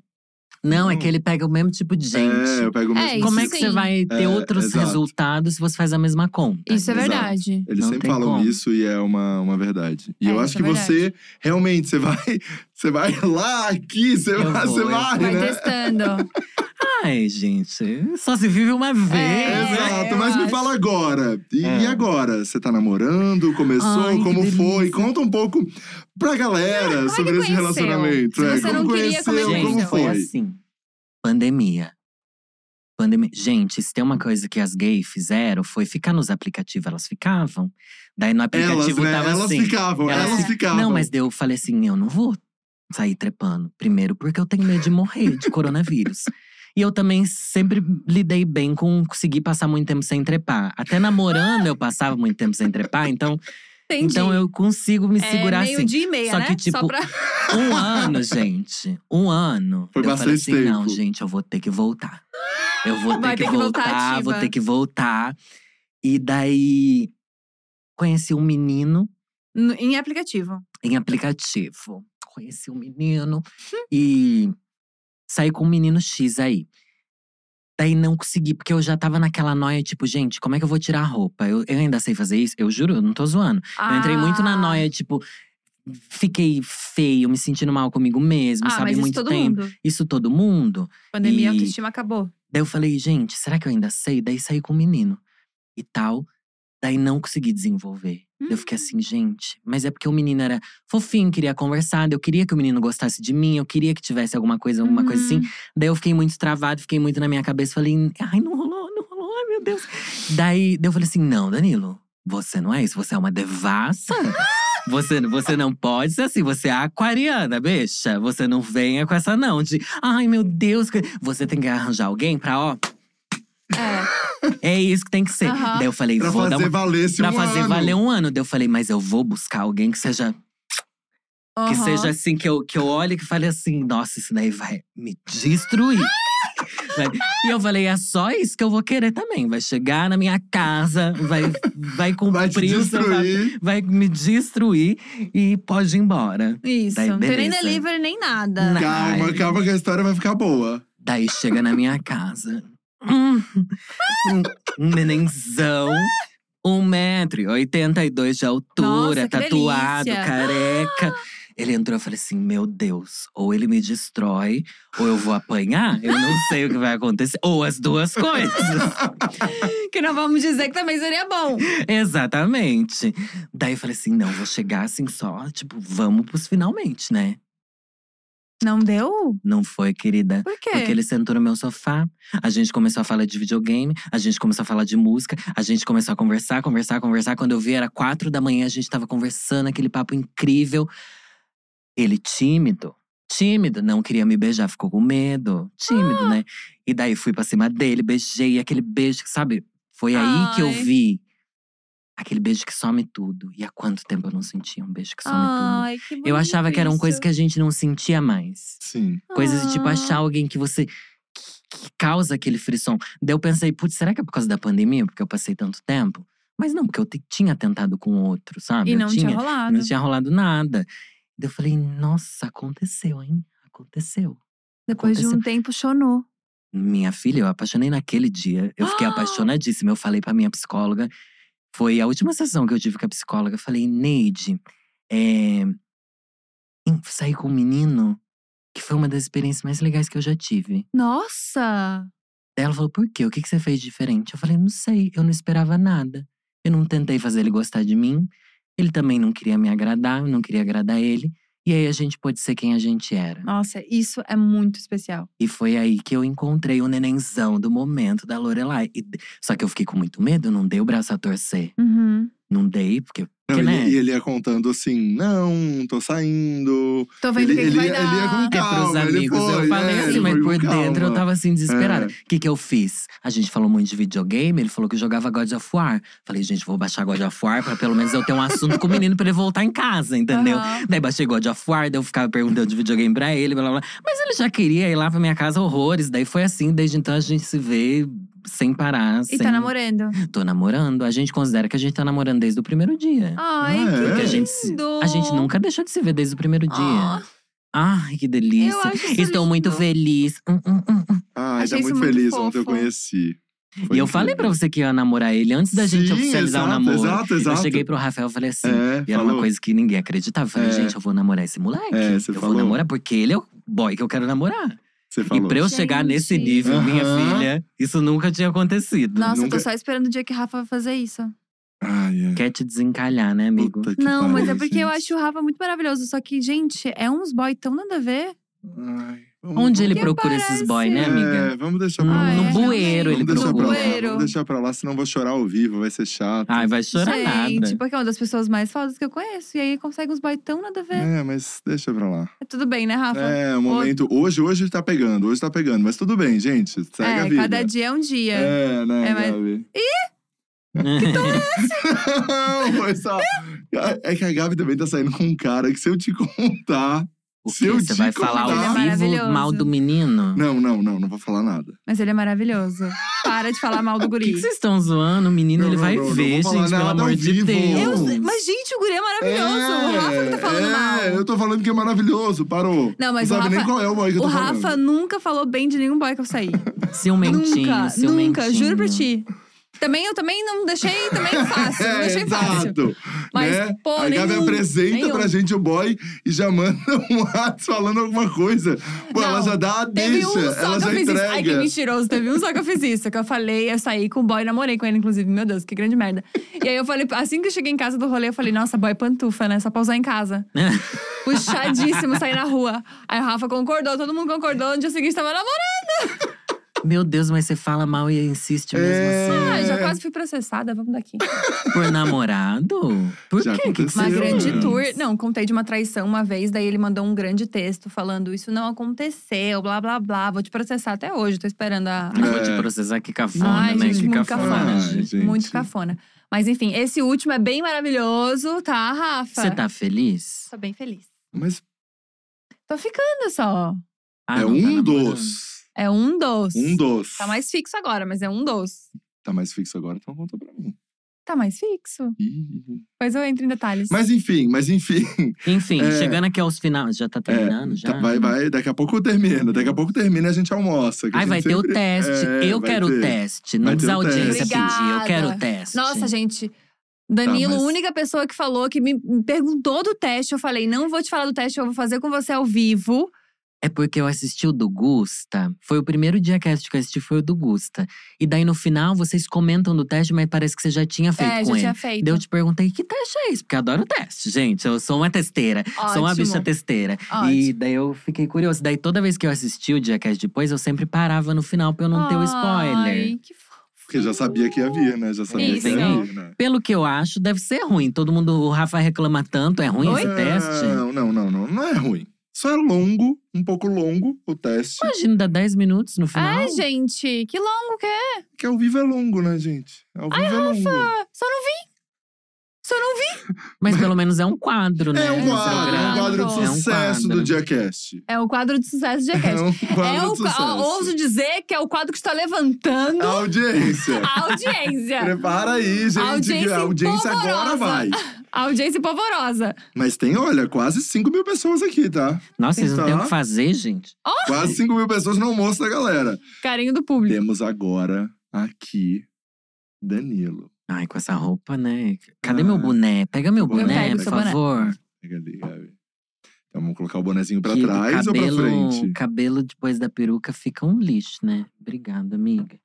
Não, é que ele pega o mesmo tipo de gente. É, eu pego o É, mesmo. isso Como é que você vai ter É, outros exato. resultados se você faz a mesma conta? Isso é Exato. verdade. Eles Não sempre tem falam como. isso e é uma, uma verdade. E É, eu acho isso que é você, realmente, você vai, <laughs> você vai lá, aqui, você Eu vai, vou, você eu vai, Vai né? testando. <laughs> Ai, gente, só se vive uma vez. É, Exato, mas me acho. fala agora. E, É. e agora? Você tá namorando? Começou? Ai, como foi? Conta um pouco pra galera é que sobre esse conheceu? relacionamento. Se é, você como não queria, como é conheceu? Gente, Como foi foi? assim. Pandemia. Pandemia. Gente, se tem uma coisa que as gays fizeram, foi ficar nos aplicativos. Elas ficavam. Daí no Elas, aplicativo né? tava Elas assim. ficavam, Elas- elas ficavam. Não, mas daí eu falei assim: eu não vou sair trepando. Primeiro, porque eu tenho medo de morrer de coronavírus. E eu também sempre lidei bem com conseguir passar muito tempo sem trepar. Até namorando eu passava muito tempo sem trepar, então, <laughs> Entendi. então eu consigo me é segurar meio assim. dia e meia, Só né? que, tipo, Só pra… <laughs> Um ano, gente. Um ano. Foi eu falei bastante assim: não, tempo. gente, eu vou ter que voltar. Eu vou ter que, ter que voltar voltar, vou ter que voltar. E daí conheci um menino No- em aplicativo. em aplicativo. Conheci um menino e saí com um menino X aí. Daí não consegui, porque eu já tava naquela noia, tipo, gente, como é que eu vou tirar a roupa? Eu, eu ainda sei fazer isso? Eu juro, eu não tô zoando. Eu entrei muito na Ah. noia, tipo, fiquei feio, me sentindo mal comigo mesmo, Ah, sabe? mas isso muito todo tempo. mundo. Isso todo mundo. Pandemia, E- autoestima acabou. Daí eu falei, gente, será que eu ainda sei? Daí saí com o menino e tal. Daí não consegui desenvolver. Daí Eu fiquei Hum. assim, gente, mas é porque o menino era fofinho, queria conversar, eu queria que o menino gostasse de mim, eu queria que tivesse alguma coisa, alguma coisa assim. Uhum. Daí eu fiquei muito travado, fiquei muito na minha cabeça, falei, ai, não rolou, não rolou, ai meu Deus. Daí, eu falei assim: não, Danilo, você não é isso, você é uma devassa. <laughs> Você, você não pode ser assim, você é aquariana, bicha. Você não venha com essa não de, ai meu Deus, você tem que arranjar alguém pra, ó, É. é isso que tem que ser. Aham. Daí eu falei, Pra vou fazer dar uma, valer esse pra um fazer ano. valer um ano. Daí eu falei, mas eu vou buscar alguém que seja que Aham. seja assim, que eu, que eu olhe e que fale assim, nossa, isso daí vai me destruir. Vai- E eu falei, é só isso que eu vou querer também. Vai chegar na minha casa, vai, vai <laughs> cumprir Vai o seu papel, vai me destruir e pode ir embora. Isso. Daí, não tem nem delivery, nem nada. Calma, calma que a história vai ficar boa. Daí chega na minha casa. Hum, um, um nenenzão. 1,82m de altura, Nossa, tatuado, careca. Ele entrou e eu falei assim: Meu Deus, ou ele me destrói, ou eu vou apanhar. Eu não sei o que vai acontecer. Ou as duas coisas. <laughs> Que não vamos dizer que também seria bom. Exatamente. Daí eu falei assim: Não, vou chegar assim só, tipo, vamos pros finalmente, né? Não deu? Não foi, querida. Por quê? Porque ele sentou no meu sofá, a gente começou a falar de videogame, a gente começou a falar de música, a gente começou a conversar, conversar, conversar. Quando eu vi, era quatro da manhã, a gente tava conversando, aquele papo incrível. Ele tímido, tímido, não queria me beijar, ficou com medo, tímido, Ah. né? E daí fui pra cima dele, beijei, aquele beijo, sabe? Foi aí que eu vi aquele beijo que some tudo. E há quanto tempo eu não sentia um beijo que some tudo? Ai, que Eu achava que eram coisas que a gente não sentia mais. Sim. Coisas de tipo Ah. achar alguém que você. que, que causa aquele frisson. Daí eu pensei, putz, será que é por causa da pandemia? Porque eu passei tanto tempo? Mas não, porque eu tinha tentado com outro, sabe? E Eu não tinha rolado. Não tinha rolado nada. Daí eu falei, nossa, aconteceu, hein? Aconteceu. Depois de um aconteceu. tempo, chonou. Minha filha, eu apaixonei naquele dia. Eu fiquei Ah! <gasps> apaixonadíssima. Eu falei pra minha psicóloga. Foi a última sessão que eu tive com a psicóloga. Eu falei, Neide, é, saí com um menino que foi uma das experiências mais legais que eu já tive. Nossa! Ela falou, por quê? O que, que você fez diferente? Eu falei, não sei, eu não esperava nada. Eu não tentei fazer ele gostar de mim. Ele também não queria me agradar, eu não queria agradar ele. E aí a gente pôde ser quem a gente era. Nossa, isso é muito especial. E foi aí que eu encontrei o nenenzão do momento da Lorelai. E só que eu fiquei com muito medo, não dei o braço a torcer. Uhum. Não dei, porque. Não, porque, ele, né? E ele ia contando assim: não, tô saindo. Tô vendo Ele, o que, que ele, vai ia- dar. ele ia com É pros calma, ele amigos. foi, eu falei é, assim, ele mas por com dentro eu calma. tava assim, desesperada. É. O que que eu fiz? A gente falou muito de videogame, ele falou que jogava God of War. Falei, gente, vou baixar God of War pra pelo menos eu ter um assunto com o menino pra ele voltar em casa, entendeu? Aham. Daí baixei God of War, daí eu ficava perguntando de videogame pra ele, blá blá blá. Mas ele já queria ir lá pra minha casa horrores. Daí foi assim, desde então a gente se vê sem parar. E sem... tá namorando. Tô namorando. A gente considera que a gente tá namorando desde o primeiro dia. Ai, Ah, que é? Porque a gente, lindo. a gente nunca deixou de se ver desde o primeiro dia. Ah, Ai, que delícia. Eu acho isso Estou muito lindo. feliz. Hum, hum, hum, hum. Ai, tá muito isso muito feliz ontem eu conheci. Foi E eu falei pra incrível. você que ia namorar ele antes da gente Sim, oficializar o exato, namoro. Exato, exato. Eu cheguei pro Rafael e falei assim. É, e era uma falou. coisa que ninguém acreditava. Eu falei, É. gente, eu vou namorar esse moleque. É, você eu falou. vou namorar porque ele é o boy que eu quero namorar. Você falou. E pra eu chegar Gente. nesse nível, minha Aham. filha, isso nunca tinha acontecido. Nossa, eu Nunca- tô só esperando o dia que o Rafa vai fazer isso. Ai, é. Quer te desencalhar, né, amigo? Puta que Não, mas é pariu, porque eu gente. acho o Rafa muito maravilhoso. Só que, gente, é uns boy tão nada a ver. Ai, Onde ele Que procura parece- esses boy, né, amiga? É, vamos deixar pra lá. Ah, no é, bueiro ele Vamos deixar pra procura. lá, Bueiro. vamos deixar pra lá, senão eu vou chorar ao vivo, vai ser chato. Ai, vai chorar gente, nada. porque é uma das pessoas mais fodas que eu conheço. E aí consegue uns boy tão nada a ver. É, mas deixa pra lá. É tudo bem, né, Rafa? É, o momento. Hoje, hoje tá pegando, hoje tá pegando. Mas tudo bem, gente. Segue É, a vida. cada dia é um dia. É, né, É, mas- Gabi? Não, foi só. É que a Gabi também tá saindo com um cara que se eu te contar. O Se eu Você vai falar Ele é ao vivo maravilhoso. mal do menino? Não, não, não, não vou falar nada. Mas ele é maravilhoso. Para de falar mal do <laughs> Por que guri. que vocês estão zoando? O menino, Não, ele não, vai não, não ver, vou falar gente, pelo nada amor ao de vivo. Deus. Eu- mas, gente, o guri é maravilhoso. o Rafa que tá falando é, mal. eu tô falando que é maravilhoso, parou. Não, mas não o sabe nem Rafa- qual é o boy que eu O tô Rafa falando. nunca falou bem de nenhum boy que eu saí. <laughs> Ciumentinho, nunca, ciumentinho. nunca, juro pra ti. Também eu também não deixei também <laughs> fácil, não É, deixei fácil. exato. Mas, né? pô, a Gabi nenhum, apresenta nenhum. pra gente o boy e já manda um WhatsApp falando alguma coisa. Pô, Não, ela já dá a Teve deixa, um só ela que já eu fiz isso. Ai, que entrega. mentiroso. Teve um só que eu fiz isso. Que eu falei, eu saí com o boy, namorei com ele, inclusive. Meu Deus, que grande merda. E aí eu falei, assim que eu cheguei em casa do rolê, eu falei, nossa, boy pantufa, né? Só pra usar em casa. <laughs> Puxadíssimo, sair na rua. Aí o Rafa concordou, todo mundo concordou. No dia seguinte tava namorando. Meu Deus, mas você fala mal e insiste mesmo É. assim. Ah, já quase fui processada, vamos daqui. Por namorado? Por Já quê? Que que aconteceu, Uma grande né? tour. Não, contei de uma traição uma vez, daí ele mandou um grande texto falando: Isso não aconteceu, blá blá blá. Vou te processar até hoje, tô esperando a. Eu vou te É. processar, que cafona, Ai, né? gente, que muito cafona. cafona. Ai, gente. Muito cafona. Mas enfim, esse último é bem maravilhoso, tá, Rafa? Você tá feliz? Tô bem feliz. Mas Tô ficando só. Ah, é tá um namorando. dos. É um dos. Um dos. Tá mais fixo agora, mas é um dos. Tá mais fixo agora, então conta pra mim. Tá mais fixo. Ih. Depois eu entro em detalhes. Mas enfim, mas enfim. Enfim, <laughs> É. chegando aqui aos finais. Já tá terminando? já? Tá, vai, vai. Daqui a pouco termina. Daqui a pouco termina e a gente almoça. Ai, gente vai ter o sempre- teste. É, eu quero o ter. teste. Não Vai diz ter a o teste. audiência pedir. Eu quero o teste. Nossa, gente. Danilo, Tá, mas- única pessoa que falou, que me perguntou do teste. Eu falei, não vou te falar do teste, eu vou fazer com você ao vivo. É porque eu assisti o do Gusta. Foi o primeiro dia que eu assisti, foi o do Gusta. E daí no final vocês comentam do teste, mas parece que você já tinha feito é, com já ele. tinha feito. Daí eu te perguntei, que teste é esse? Porque eu adoro teste, gente. Eu sou uma testeira. Sou uma Ótimo. bicha testeira. E Ótimo. daí eu fiquei curioso. Daí toda vez que eu assisti o Diacast depois, eu sempre parava no final pra eu não ter o spoiler. Ai, que fofo. Porque já sabia que ia vir, né? Já sabia Isso. que ia vir, né? Pelo que eu acho, deve ser ruim. Todo mundo, o Rafa reclama tanto. É ruim Oi? esse teste? Não, não, não, não. Não é ruim. Só é longo, um pouco longo o teste. Imagina, dá 10 minutos no final. Ai, gente, que longo que é. Que ao vivo é longo, né, gente? Ao vivo é longo. Só não vi. Só não vi. <laughs> Mas pelo menos é um quadro, né? É um quadro, é um quadro de É um sucesso quadro. do Diacast. É o quadro de sucesso de É Jackass. um É quadro o, de sucesso. ó, ouso dizer que é o quadro que está levantando A audiência. <laughs> a audiência. Prepara aí, gente, que Audiência a audiência agora vai. A audiência polvorosa. Mas tem, olha, quase 5 mil pessoas aqui, tá? Nossa, vocês não têm o que fazer, gente? Quase 5 mil pessoas no almoço da galera. Carinho do público. Temos agora aqui Danilo. Ai, com essa roupa, né? Cadê Ah. meu boné? Pega meu Eu boné, por boné. favor. Pega ali, Gabi. Então vamos colocar o bonezinho pra Que trás ou pra cabelo, frente? cabelo depois da peruca fica um lixo, né? Obrigada, amiga.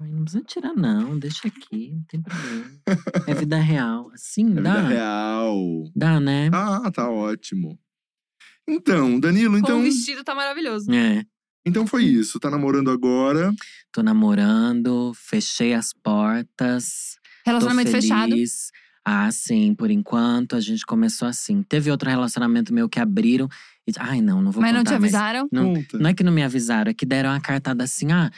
Ai, não precisa tirar, não. Deixa aqui, não tem problema. é vida <laughs> real. Assim, É dá. vida real. Dá, né? Ah, tá ótimo. Então, Danilo, Com então, o vestido tá maravilhoso. É. então foi isso. Tá namorando agora. Tô namorando, fechei as portas. Relacionamento fechado. Ah, sim, por enquanto a gente começou assim. Teve outro relacionamento meu que abriram. E, ai, não, não vou Mas não te contar, avisaram? Não, Conta. não é que não me avisaram, é que deram uma cartada assim: ah,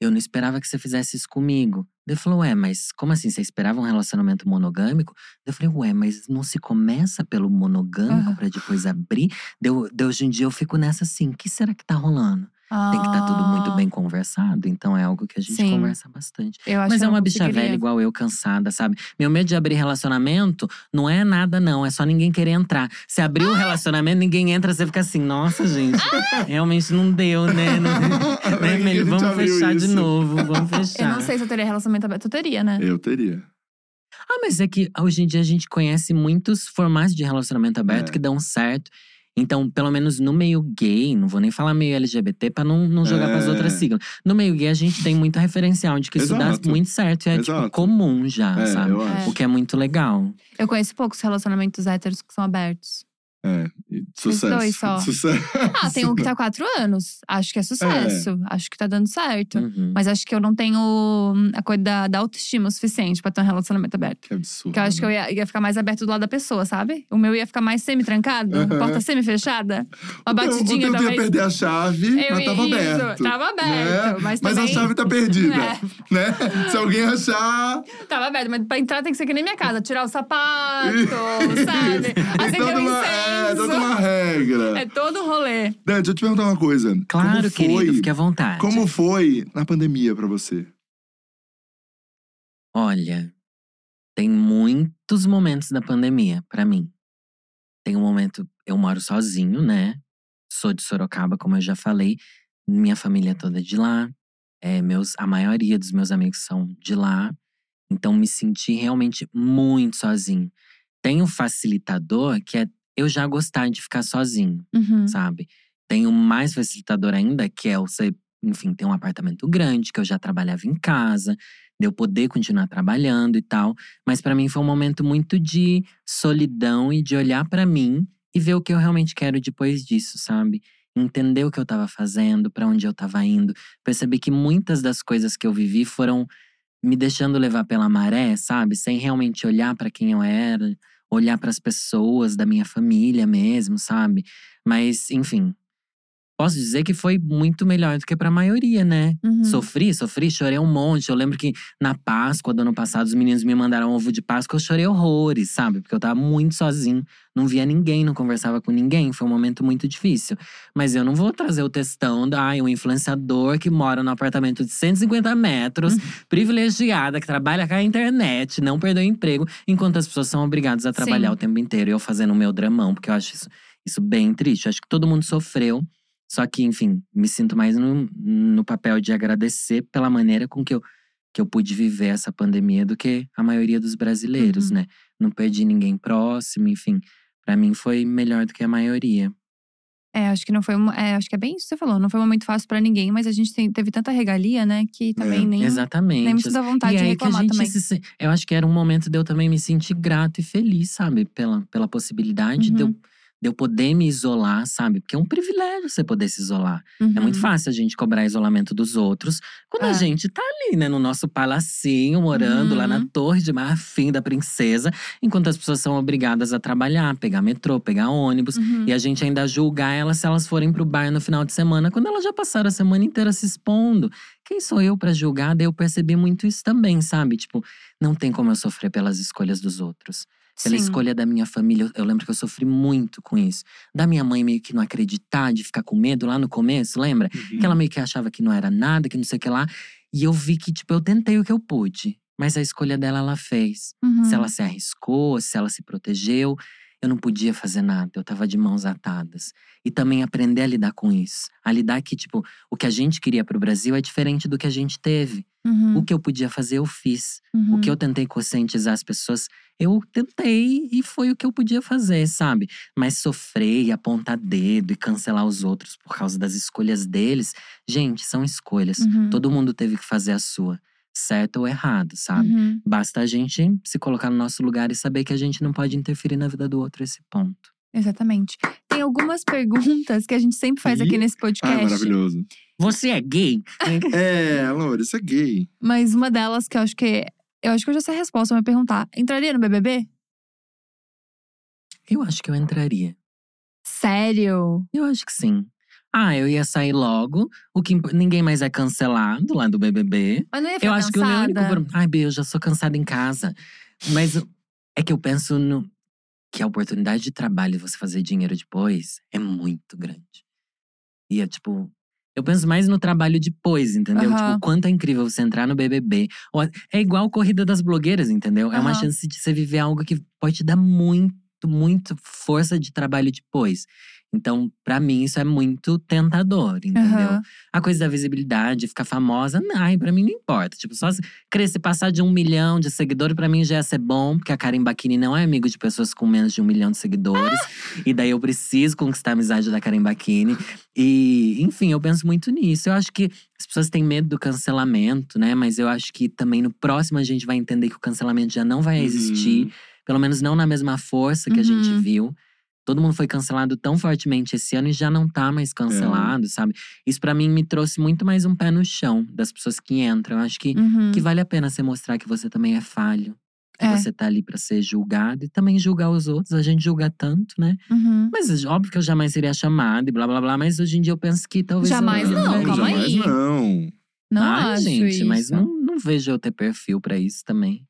eu não esperava que você fizesse isso comigo. Daí eu falei, ué, mas como assim? Você esperava um relacionamento monogâmico? Daí eu falei, ué, mas não se começa pelo monogâmico Aham. pra depois abrir? Deu, deu, hoje em dia eu fico nessa assim: o que será que tá rolando? Tem que estar tudo muito Ah, bem conversado, então é algo que a gente Sim. conversa bastante. Eu acho Mas é eu uma bicha velha igual eu, cansada, sabe? Meu medo de abrir relacionamento não é nada, não. É só ninguém querer entrar. Se abrir Ah! o relacionamento, ninguém entra, você fica assim, nossa, gente, realmente não deu, né? <laughs> Não, né, Meli? gente Vamos fechar de isso? novo, vamos <laughs> Eu fechar. não sei se eu teria relacionamento aberto. Eu teria, né? Eu teria. Ah, mas é que hoje em dia a gente conhece muitos formatos de relacionamento aberto É. que dão certo. Então, pelo menos no meio gay, não vou nem falar meio LGBT pra não, não jogar pras É. outras siglas. No meio gay, a gente tem muito referencial de que isso dá muito certo. E é tipo comum já, É, sabe? O que é muito legal. Eu conheço poucos relacionamentos héteros que são abertos. É, sucesso. dois só. Sucesso. Ah, tem um que tá há quatro anos. Acho que é sucesso. Acho que tá dando certo. Uhum. Mas acho que eu não tenho hum, a coisa da, da autoestima o suficiente pra ter um relacionamento aberto. Que absurdo. Porque eu acho que eu ia, ia ficar mais aberto do lado da pessoa, sabe? O meu ia ficar mais semi-trancado, Aham. porta semi-fechada. Uma O teu- batidinha o teu ia perder a chave, Eu mas tava isso, aberto. tava aberto, né? mas a também- chave tá perdida, <laughs> É. né? Se alguém achar… Tava aberto, mas pra entrar tem que ser que nem minha casa. Tirar o sapato, <laughs> sabe? Toda o uma, é, toda uma incenso. regra. É todo um rolê. Dan, deixa eu te perguntar uma coisa. Claro, como foi, querido, fique à vontade. Como foi na pandemia pra você? Olha, tem muitos momentos da pandemia pra mim. Tem um momento, eu moro sozinho, né? Sou de Sorocaba, como eu já falei. Minha família toda é de lá. É, meus, a maioria dos meus amigos são de lá. Então me senti realmente muito sozinho. Tem um facilitador que é eu já gostar de ficar sozinho Uhum. sabe? Tem um mais facilitador ainda, que é você, enfim, ter um apartamento grande, que eu já trabalhava em casa, de eu poder continuar trabalhando e tal. Mas pra mim foi um momento muito de solidão e de olhar pra mim e ver o que eu realmente quero depois disso, sabe? Entender o que eu tava fazendo, pra onde eu tava indo. Perceber que muitas das coisas que eu vivi foram me deixando levar pela maré, sabe? Sem realmente olhar pra quem eu era, olhar pras pessoas da minha família mesmo, sabe? Mas, enfim. Posso dizer que foi muito melhor do que pra maioria, né? Uhum. Sofri, sofri, chorei um monte. Eu lembro que na Páscoa do ano passado, os meninos me mandaram ovo de Páscoa, eu chorei horrores, sabe? Porque eu tava muito sozinho, não via ninguém, não conversava com ninguém. Foi um momento muito difícil. Mas eu não vou trazer o textão da ai, um influenciador que mora no apartamento de 150 metros, privilegiada, que trabalha com a internet, não perdeu emprego, enquanto as pessoas são obrigadas a trabalhar Sim. o tempo inteiro. E eu fazendo o meu dramão, porque eu acho isso, isso bem triste. Eu acho que todo mundo sofreu. Só que, enfim, me sinto mais no, no papel de agradecer pela maneira com que eu, que eu pude viver essa pandemia do que a maioria dos brasileiros, Uhum. né? Não perdi ninguém próximo, enfim. Pra mim foi melhor do que a maioria. É, acho que não foi. É, acho que é bem isso que você falou. Não foi um momento fácil pra ninguém, mas a gente tem- teve tanta regalia, né? Que também É, nem, Exatamente. nem dá vontade e de a reclamar também. se Eu acho que era um momento de eu também me sentir grato e feliz, sabe? Pela, pela possibilidade de, eu, Uhum. De eu poder me isolar, sabe? Porque é um privilégio você poder se isolar. É muito Uhum. fácil a gente cobrar isolamento dos outros quando a É. gente tá ali, né, no nosso palacinho, morando lá na Uhum. Torre de Marfim da Princesa, enquanto as pessoas são obrigadas a trabalhar, pegar metrô, pegar ônibus. Uhum. E a gente ainda julgar elas se elas forem pro bar no final de semana, quando elas já passaram a semana inteira se expondo. Quem sou eu pra julgar? Daí eu percebi muito isso também, sabe? Tipo, não tem como eu sofrer pelas escolhas dos outros. Pela Sim. escolha da minha família, eu- lembro que eu sofri muito com isso. Da minha mãe meio que não acreditar, de ficar com medo lá no começo, lembra? Que ela meio que achava que não era nada, que não sei o que lá. E eu vi que, tipo, eu tentei o que eu pude. Mas a escolha dela, ela fez. Uhum. Se ela se arriscou, se ela se protegeu, eu não podia fazer nada. Eu tava de mãos atadas. E também aprender a lidar com isso. A lidar que, tipo, o que a gente queria pro Brasil é diferente do que a gente teve. Uhum. O que eu podia fazer, eu fiz. Uhum. O que eu tentei conscientizar as pessoas, eu tentei e foi o que eu podia fazer, sabe? Mas sofrer e apontar dedo e cancelar os outros por causa das escolhas deles, gente, são escolhas. Uhum. Todo mundo teve que fazer a sua, certo ou errado, sabe? Uhum. Basta a gente se colocar no nosso lugar e saber que a gente não pode interferir na vida do outro esse ponto. Exatamente. Tem algumas perguntas que a gente sempre faz aqui Ih. nesse Ah, podcast. maravilhoso. Você é gay? <laughs> É, Laura, isso é gay. Mas uma delas que eu acho que Eu acho que eu já sei a resposta, mas perguntar. Entraria no BBB? Eu acho que eu entraria. Sério? Eu acho que sim. Ah, eu ia sair logo. O que imp- ninguém mais é cancelado lá do BBB. Mas não ia ficar Eu acho que o meu único cansada? problema. Ai, Bê, eu já sou cansada em casa. Mas é que eu penso no, que a oportunidade de trabalho e você fazer dinheiro depois é muito grande. E é tipo. Eu penso mais no trabalho depois, entendeu? Aham. Tipo, quanto é incrível você entrar no BBB. É igual a corrida das blogueiras, entendeu? É uma chance de você viver algo que pode te dar muito, muito força de trabalho depois. Então, pra mim, isso é muito tentador, entendeu? Aham. A coisa da visibilidade, ficar famosa, não, ai, pra mim não importa. Tipo, só se crescer, passar de um milhão de seguidores, pra mim já ia ser bom, porque a Karen Bakini não é amigo de pessoas com menos de um milhão de seguidores. E daí eu preciso conquistar a amizade da Karen Bakini. E, enfim, eu penso muito nisso. Eu acho que as pessoas têm medo do cancelamento, né? Mas eu acho que também no próximo a gente vai entender que o cancelamento já não vai existir. Uhum. Pelo menos não na mesma força que a gente Uhum. viu. Todo mundo foi cancelado tão fortemente esse ano e já não tá mais cancelado, sabe? Isso pra mim me trouxe muito mais um pé no chão das pessoas que entram. Eu acho que, Uhum. que vale a pena você mostrar que você também é falho. Que É. você tá ali pra ser julgado e também julgar os outros. A gente julga tanto, né? Uhum. Mas óbvio que eu jamais seria chamada e blá blá blá. Mas hoje em dia eu penso que talvez. eu Jamais não, entraria. calma jamais aí. não. Não Ai, acho gente, isso. mas não, não vejo eu ter perfil pra isso também.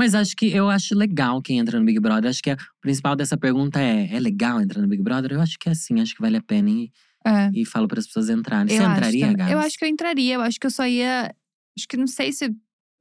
Mas acho que eu acho legal quem entra no Big Brother. Acho que a- o principal dessa pergunta é: é legal entrar no Big Brother? Eu acho que é assim, acho que vale a pena e, É. e falo para as pessoas entrarem. Eu Você entraria. Gabs? Eu acho que eu entraria. Eu acho que eu só ia. Acho que não sei se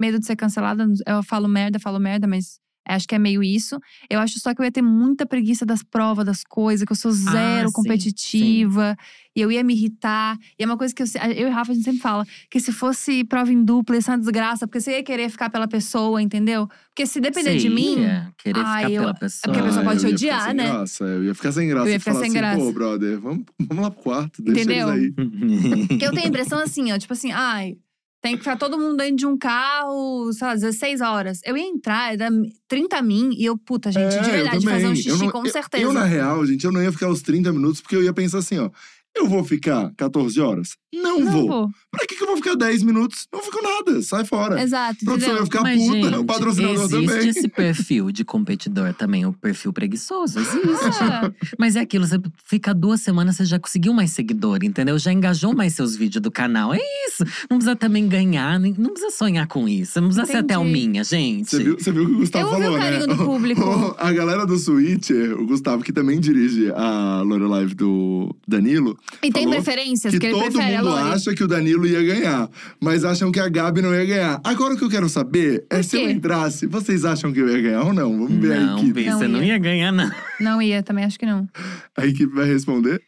medo de ser cancelada. Eu falo merda, falo merda, mas acho que é meio isso. Eu acho só que eu ia ter muita preguiça das provas, das coisas, que eu sou zero Ah, sim, competitiva. E eu ia me irritar. E é uma coisa que eu, eu e o Rafa, a gente sempre fala: que se fosse prova em dupla, ia ser uma desgraça, porque você ia querer ficar pela pessoa, entendeu? Porque se depender de mim. ia querer Ai, ficar eu- pela é pessoa. porque a pessoa Ah, pode te eu ia ficar odiar, sem né? Graça. Eu ia ficar sem graça. Eu ia ficar falar sem assim, graça. pô, brother, vamos, vamos lá pro quarto, deixa Entendeu? eles aí. <laughs> Porque eu tenho a impressão assim, ó, tipo assim, ai, tem que ficar todo mundo dentro de um carro, sei lá, 16 horas. Eu ia entrar, era 30 min, e eu, puta, gente, É, de eu verdade, fazer um xixi, Eu não- com eu- certeza. Eu, na real, gente, eu não ia ficar os 30 minutos, porque eu ia pensar assim, ó. Eu vou ficar 14 horas? Não, não vou. vou. Pra que, que eu vou ficar 10 minutos? Não fico nada, sai fora. Exato, produção ia entendeu? ficar Mas, puta, gente, o patrocinador existe também. esse perfil de competidor também, o perfil preguiçoso. Existe. Ah, <laughs> Mas é aquilo, você fica duas semanas, você já conseguiu mais seguidor, entendeu? Já engajou mais seus vídeos do canal. É isso. Não precisa também ganhar, nem- não precisa sonhar com isso. Não precisa ser até Entendi. alminha, gente. Você viu, você viu o que o Gustavo Eu ouvi falou, o carinho né? do <laughs> público. a galera do Switcher, o Gustavo, que também dirige a Lorelai do Danilo, e tem preferências, que que ele todo prefere mundo acha que o Danilo ia ganhar, mas acham que a Gabi não ia ganhar. Agora o que eu quero saber é se eu entrasse, vocês acham que eu ia ganhar ou não? Vamos ver a Não, equipe. Bi, Não você não ia. ganhar, não. Não ia, também acho que não. A equipe vai responder?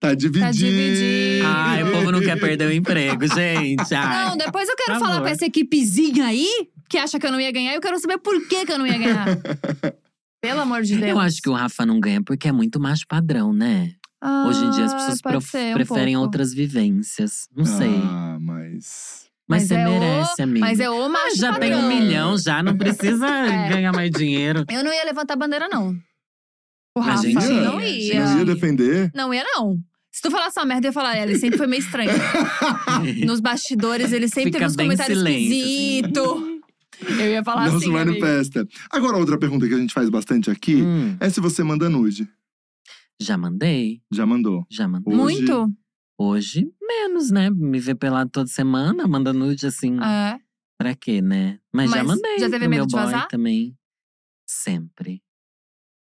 Tá dividido. dividido. Ai, o povo não quer perder o emprego, gente. Ai. Não, depois eu quero por falar favor. com essa equipezinha aí, que acha que eu não ia ganhar, e eu quero saber por que, que eu não ia ganhar. <laughs> Pelo amor de Deus. Eu acho que o Rafa não ganha porque é muito macho padrão, né? Hoje em dia as Ah, pessoas um preferem pouco. outras vivências. Não sei. Ah, mas. Mas, você é o- merece, amigo. Mas é o Ah, macho já tem um milhão, já não precisa <laughs> É. ganhar mais dinheiro. Eu não ia levantar a bandeira, não. O A Rafa gente ia, não a gente ia. Não ia defender? Não ia, não. Se tu falasse uma merda, eu ia falar, ele sempre foi meio estranho. <laughs> Nos bastidores, ele sempre Fica teve uns bem comentários silêncio, assim. esquisitos. <laughs> Eu ia falar não assim, se amigo. manifesta. Agora, outra pergunta que a gente faz bastante aqui Hum, é se você manda nude. Já mandei, Já mandou. já mandei. Hoje- Muito? Hoje, menos, né? Me ver pelado toda semana, manda nude assim. É. Pra quê, né? Mas, já Mas mandei. já teve medo meu de boy vazar? também. Sempre.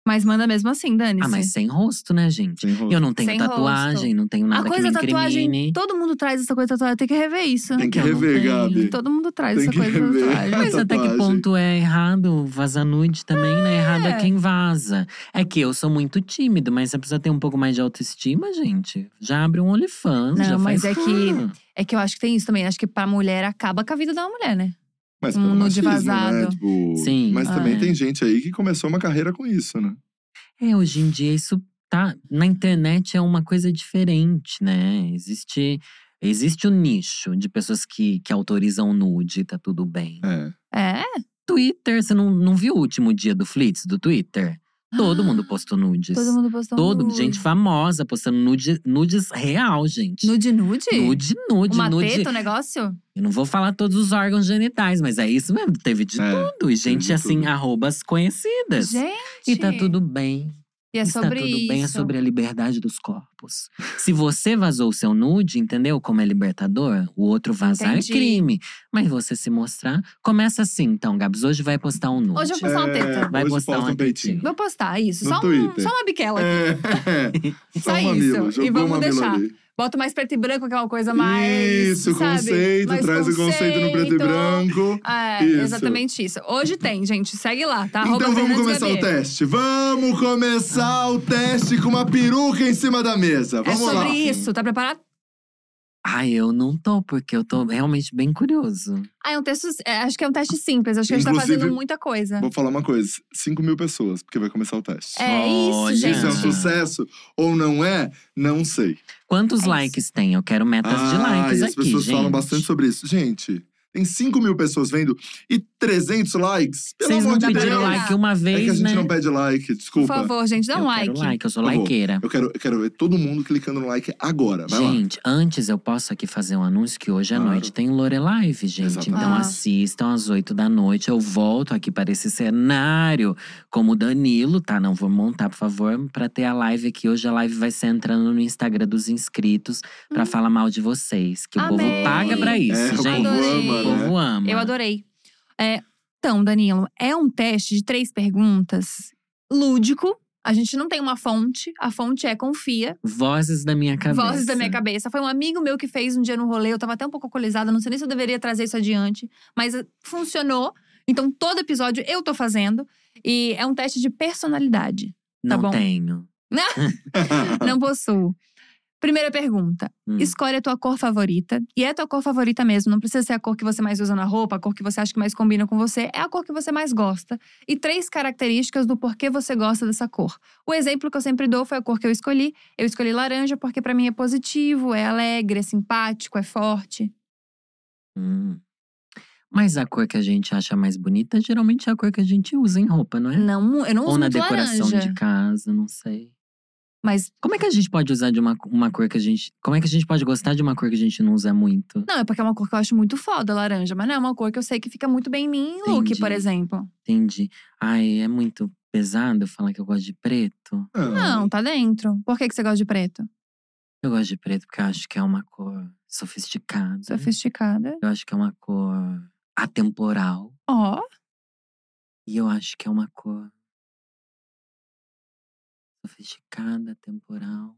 Mas manda mesmo assim, Dani. Ah, mas sem rosto, né, gente? Sem rosto. Eu não tenho Sem tatuagem, não tenho A nada que coisa me da tatuagem, incrimine. todo mundo traz essa coisa tatuagem. Tem que rever isso. Tem que Eu não rever. Gabi. Todo mundo traz Tem essa que coisa rever. tatuagem. Mas até que ponto é errado vazar nude também, né? Errado é É. quem vaza. É que eu sou muito tímido, mas você precisa ter um pouco mais de autoestima, gente. Já abre um OnlyFans, Não, já mas faz é que-. É que eu acho que tem isso também. Acho que pra mulher acaba com a vida da mulher, né? Mas um pelo machismo, né? vazado. Tipo, Sim. Mas também Ah, é. tem gente aí que começou uma carreira com isso, né? É, hoje em dia isso tá. Na internet é uma coisa diferente, né? Existe. Existe o nicho de pessoas que, que autorizam nude, tá tudo bem. É. É. Twitter, você não, não viu o último dia do Flits do Twitter? Todo mundo <gasps> postou nudes. Todo mundo postou Todo, nude. gente famosa postando nude, nudes real, gente. Nude, nude? Nude, nude, Uma nude. teta, um negócio? Eu não vou falar todos os órgãos genitais, mas é isso mesmo. Teve de É, tudo. E gente, assim, tudo. arrobas conhecidas. Gente. E tá tudo bem. E é Está sobre tudo isso. bem, é sobre a liberdade dos corpos. Se você vazou o seu nude, entendeu? Como é libertador, o outro vazar Entendi. é crime. Mas você se mostrar, começa assim, então, Gabs. Hoje vai postar um nude. Hoje eu vou postar uma teta. Vai hoje postar posta um peitinho. Vou postar isso. No Só, um, Twitter. só uma biquela. É, <laughs> Só só um mamilo. isso. Jogou E um vamos mamilo deixar. ali. Bota mais preto e branco, que é uma coisa mais. Isso, sabe? conceito. Mais traz o conceito no preto e branco. É, Isso. exatamente isso. Hoje tem, gente. Segue lá, tá? Arroba Então vamos Fernandes começar o teste. Vamos começar o teste com uma peruca em cima da mesa. É Vamos sobre lá. isso. Tá preparado? Ai, eu não tô, porque eu tô realmente bem curioso. Ah, é um texto. é, acho que é um teste simples. Acho que a gente tá Inclusive- fazendo muita coisa. Vou falar uma coisa: 5 mil pessoas, porque vai começar o teste. É isso, gente. Isso é um sucesso ou não é? Não sei. Quantos É isso. likes tem? Eu quero metas de Ah, likes e as aqui, pessoas gente. falam bastante sobre isso. Gente, tem 5 mil pessoas vendo e 300 likes. Pelo Vocês amor não de Deus. like uma É vez, que a gente né? não pede like, Por desculpa. favor, gente, dá um eu like. quero like, eu sou Por likeira. Eu quero, eu quero ver todo mundo clicando no like agora. Vai lá. Gente, antes eu posso aqui fazer um anúncio que hoje à Claro. noite tem Lorelive, gente. Exatamente. Então Ah. assistam às 8 da noite. Eu volto aqui para esse cenário como o Danilo, tá? Não vou montar, por favor, pra ter a live aqui. Hoje a live vai ser entrando no Instagram dos inscritos pra falar mal de vocês. Que o Hum. Amei. povo paga pra isso, É, o gente. povo Adorei. Ama, O povo né? ama. Eu adorei. É, então, Danilo, é um teste de três perguntas lúdico. A gente não tem uma fonte. A fonte é confia. Vozes da minha cabeça. Vozes da minha cabeça. Foi um amigo meu que fez um dia no rolê. Eu tava até um pouco alcoolizada. Não sei nem se eu deveria trazer isso adiante. Mas eh, funcionou. Então, todo episódio eu tô fazendo. E é um teste de personalidade. Não bom. tenho. <laughs> Não possuo. Primeira pergunta. Hum. Escolhe a tua cor favorita. E é a tua cor favorita mesmo. Não precisa ser a cor que você mais usa na roupa, a cor que você acha que mais combina com você. É a cor que você mais gosta. E três características do porquê você gosta dessa cor. O exemplo que eu sempre dou foi a cor que eu escolhi. Eu escolhi laranja porque pra mim é positivo, é alegre, é simpático, é forte. Hum. Mas a cor que a gente acha mais bonita, geralmente é a cor que a gente usa em roupa, não é? Não, eu não uso Ou na decoração laranja. de casa, não sei. Mas Como é que a gente pode usar de uma, uma cor que a gente. Como é que a gente pode gostar de uma cor que a gente não usa muito? não, é porque é uma cor que eu acho muito foda, laranja. Mas não é uma cor que eu sei que fica muito bem em mim em look, por exemplo. Entendi. Ai, é muito pesado falar que eu gosto de preto. Não, tá dentro. Por que, que você gosta de preto? Eu gosto de preto porque eu acho que é uma cor sofisticada. Sofisticada. Eu acho que é uma cor atemporal. Ó. E eu acho que é uma cor sofisticada, atemporal.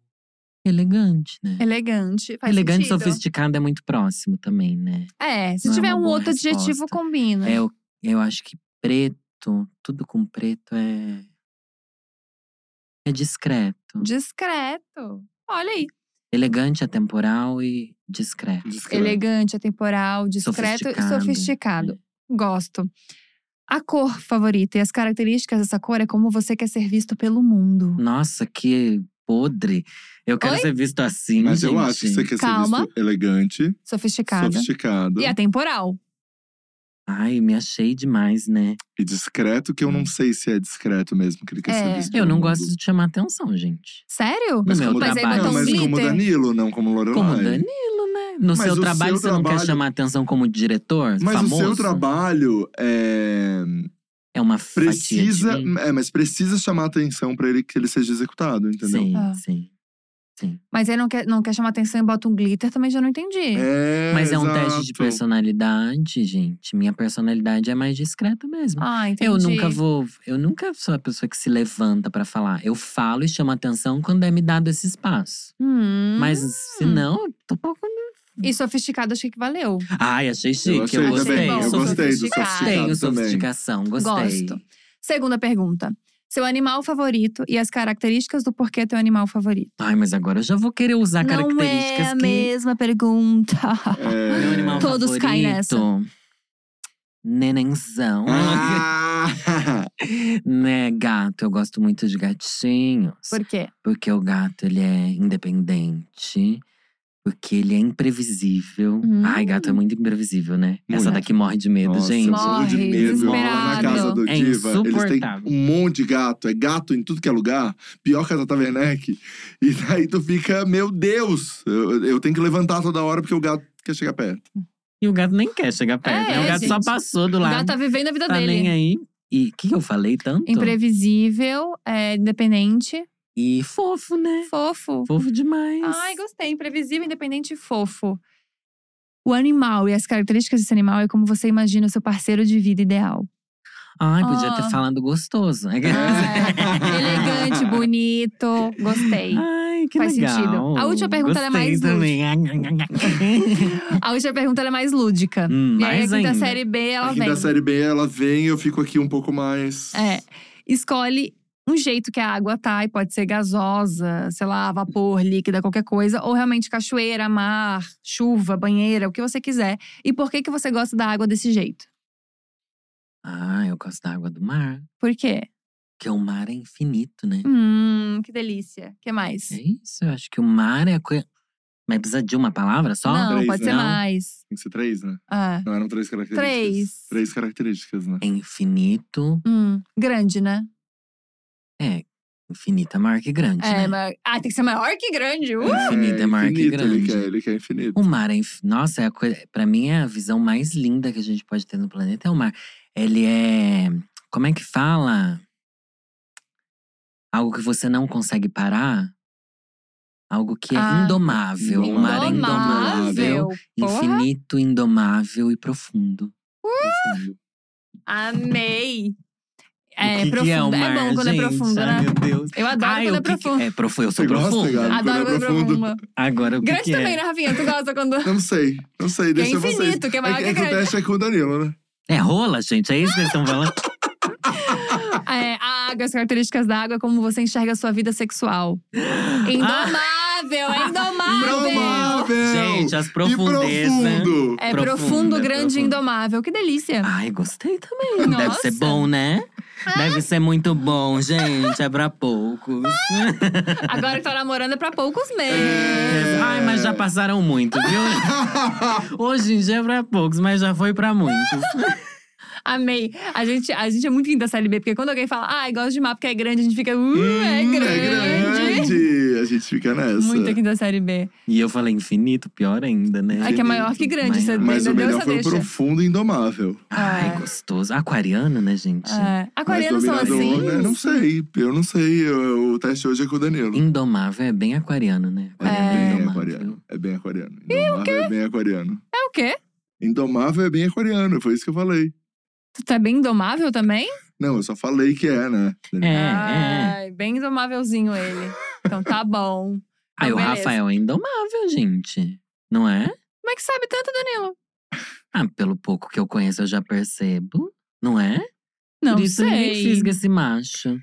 Elegante, né? Elegante. Faz Elegante e sentido. sofisticado é muito próximo também, né? É, se Não é tiver uma um boa outro adjetivo, resposta. combina. É, eu, eu acho que preto, tudo com preto é. É discreto. Discreto. Olha aí. Elegante, atemporal e discreto. Discreto. Elegante, atemporal, discreto e Sofisticado. sofisticado. É. Gosto. A cor favorita e as características dessa cor é como você quer ser visto pelo mundo. Nossa, que podre. Eu quero Oi? ser visto assim, Mas gente. eu acho que você quer Calma. ser visto elegante, Sofisticada. sofisticado E atemporal. Ai, me achei demais, né? e discreto, que eu não sei se é discreto mesmo que ele quer É. ser visto Eu não mundo. gosto de chamar atenção, gente. Sério? Mas No como, Mas aí trabalho. botou não, um mas como glitter. Danilo, não como Lorelai. Como Danilo? No seu trabalho, seu você não quer chamar atenção como diretor? Mas famoso? o seu trabalho é, É uma precisa, fatia de mim. é, mas precisa chamar atenção pra ele que ele seja executado, entendeu? Sim, Ah. sim. Sim. Mas aí não quer, não quer chamar atenção e bota um glitter, também já não entendi. É, Mas é um teste de exato. personalidade, gente. Minha personalidade é mais discreta mesmo. Ah, entendi. Eu nunca vou. Eu nunca sou a pessoa que se levanta pra falar. Eu falo e chamo atenção quando é me dado esse espaço. Hum. Mas se não, eu tô pouco. E sofisticado, achei que valeu. Ai, achei chique. Eu achei eu gostei. eu Sofisticado. gostei do Sofisticado. Tenho sofisticação, gostei. Gosto. Segunda pergunta. Seu animal favorito e as características do porquê é teu animal favorito. Ai, mas agora eu já vou querer usar Não características é a que. mesma pergunta. É... Meu animal Todos favorito. caem nessa. Nenenzão. Ah! <laughs> né, gato. Eu gosto muito de gatinhos. Por quê? Porque o gato, ele é independente. Porque ele é imprevisível. Hum. Ai, gato é muito imprevisível, né? Essa Muito. daqui morre de medo, Nossa, gente. eu morro de Morre, medo. Moro na casa do É Diva. Eles têm um monte de gato. É gato em tudo que é lugar. Pior que a Tata Werneck. E daí tu fica, meu Deus. Eu, eu tenho que levantar toda hora porque o gato quer chegar perto. E o gato nem quer chegar perto, É, né? O gato só gente. passou do O lado. gato tá vivendo a vida tá dele. nem aí. E o que, que eu falei tanto? Imprevisível, é, independente, E fofo, né? fofo. Fofo demais. Ai, gostei. Imprevisível, independente e fofo. O animal e as características desse animal é como você imagina o seu parceiro de vida ideal. Ai, podia Ah. ter falado gostoso. É, elegante, bonito. Gostei. Ai, que Faz legal. sentido. A última pergunta ela é mais também. <laughs> A última pergunta ela é mais lúdica. Hum, e aí, a mais quinta ainda. série B, ela Aqui vem. da série B, ela vem eu fico aqui um pouco mais. É. Escolhe um jeito que a água tá, e pode ser gasosa, sei lá, vapor, líquida, qualquer coisa, ou realmente cachoeira, mar, chuva, banheira, o que você quiser. E por que que você gosta da água desse jeito? Ah, eu gosto da água do mar. Por quê? Porque o mar é infinito, né? Hum, que delícia. que mais? É isso, eu acho que o mar é a coisa. Mas precisa de uma palavra só? Não, Três, pode né? ser mais. Tem que ser três, né? Ah. Não eram três características. Três. Três características, né? É infinito. Hum, grande, né? É, infinito é maior que grande, É, né? mas. Ah, tem que ser maior que grande. Uh! Infinito é maior que infinito, Ele grande. quer, ele quer infinito. O mar é. inf- Nossa, é a coisa. Pra mim, é a visão mais linda que a gente pode ter no planeta é o mar. Ele é. Como é que fala? Algo que você não consegue parar. Algo que é Ah, indomável. O mar é indomável. Porra. Infinito, indomável e profundo. Profundo. Amei. É, que que profundo. é, o mar, bom quando gente? é profundo, Ai, né? meu Deus. Eu adoro Ai, quando é que que- profundo. É, profundo. Eu sou Você gosta. Gabi? Adoro quando é quando é profundo. profundo. Agora o que Grande que também, é? né, Rafinha? Tu gosta quando. Não sei, não sei. Que é Deixa vocês. infinito, que é maior é, que é que o teste é com o Danilo, né? É rola, gente? É isso que eles estão falando? <laughs> <laughs> É, a água, as características da água, como você enxerga a sua vida sexual. Indomável, é indomável! Indomável! Gente, as profundezas, né? profundo! É Profundo, profundo, é grande e profundo. indomável. Que delícia! Ai, gostei também. Deve Nossa. ser bom, né? Deve ser muito bom, gente. É pra poucos. <laughs> Agora que tá namorando é pra poucos meses. É. Ai, mas já passaram muito, viu? <laughs> Hoje em dia é pra poucos, mas já foi pra muitos. Amei. A gente, a gente é muito quinta série B, porque quando alguém fala, ai, gosto de mar porque é grande, a gente fica, uh, é Hum, grande. É grande! A gente fica nessa. Muita quinta série B. E eu falei infinito, pior ainda, né? É que é maior que grande, você Maior. Mas o ainda deu melhor essa foi o profundo e indomável. Ai, É. gostoso. Aquariano, né, gente? É. Aquarianos são assim? né? Não sei, eu não sei. Eu- o teste hoje é com o Danilo. Indomável é bem aquariano, né? É Aquariano bem indomável. aquariano. É bem aquariano. Indomável é bem aquariano. É o quê? Indomável é bem aquariano, foi isso que eu falei. Tu tá bem indomável também? Não, eu só falei que é, né? É, é. Ai, bem indomávelzinho ele. Então tá bom. Aí Então, o beleza. Rafael é indomável, gente. Não é? Como é que sabe tanto, Danilo? Ah, pelo pouco que eu conheço, eu já percebo. Não é? Não Por isso ninguém sei. fisga esse macho.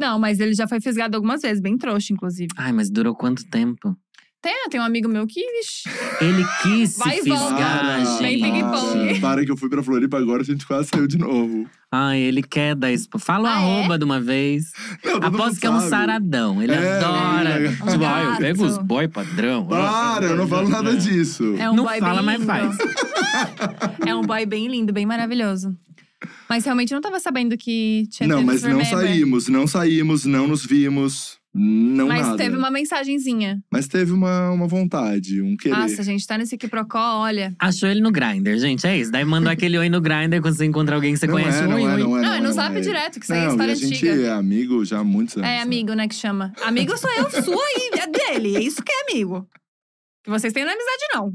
Não, mas ele já foi fisgado algumas vezes, bem trouxa, inclusive. Ai, mas durou quanto tempo? Tem, tem um amigo meu que, vixi. Ele quis se Vai e volta. fisgar, Bem gente. ping-pong. Para que eu fui pra Floripa agora, a gente quase saiu de novo. Ai, ele quer dar expo. Fala o Ah, é? arroba de uma vez. Não, todo Aposto que é um sabe. saradão. Ele É, adora. é. Tipo, ah, eu pego os boy padrão. Para, eu não falo nada disso. É um Não boy fala, bem mas lindo. faz. É um boy bem lindo, bem maravilhoso. Mas realmente eu não tava sabendo que tinha Não, tido mas não saímos, não saímos, não nos vimos. Não Mas nada. teve uma mensagenzinha. Mas teve uma, uma vontade, um querer. Nossa, gente, tá nesse Kiprocó, olha. Achou ele no Grindr, gente. É isso. Daí mandou aquele oi no Grindr quando você encontra alguém que você não conhece. é, não oi, é, oi. não é, Não, é no é, zap é. direto, que isso aí é Não, história a gente antiga. é amigo já há muitos anos. É né? amigo, né, que chama. Amigo sou eu, <laughs> sua e é dele. É isso que é amigo. Que vocês têm na amizade, não.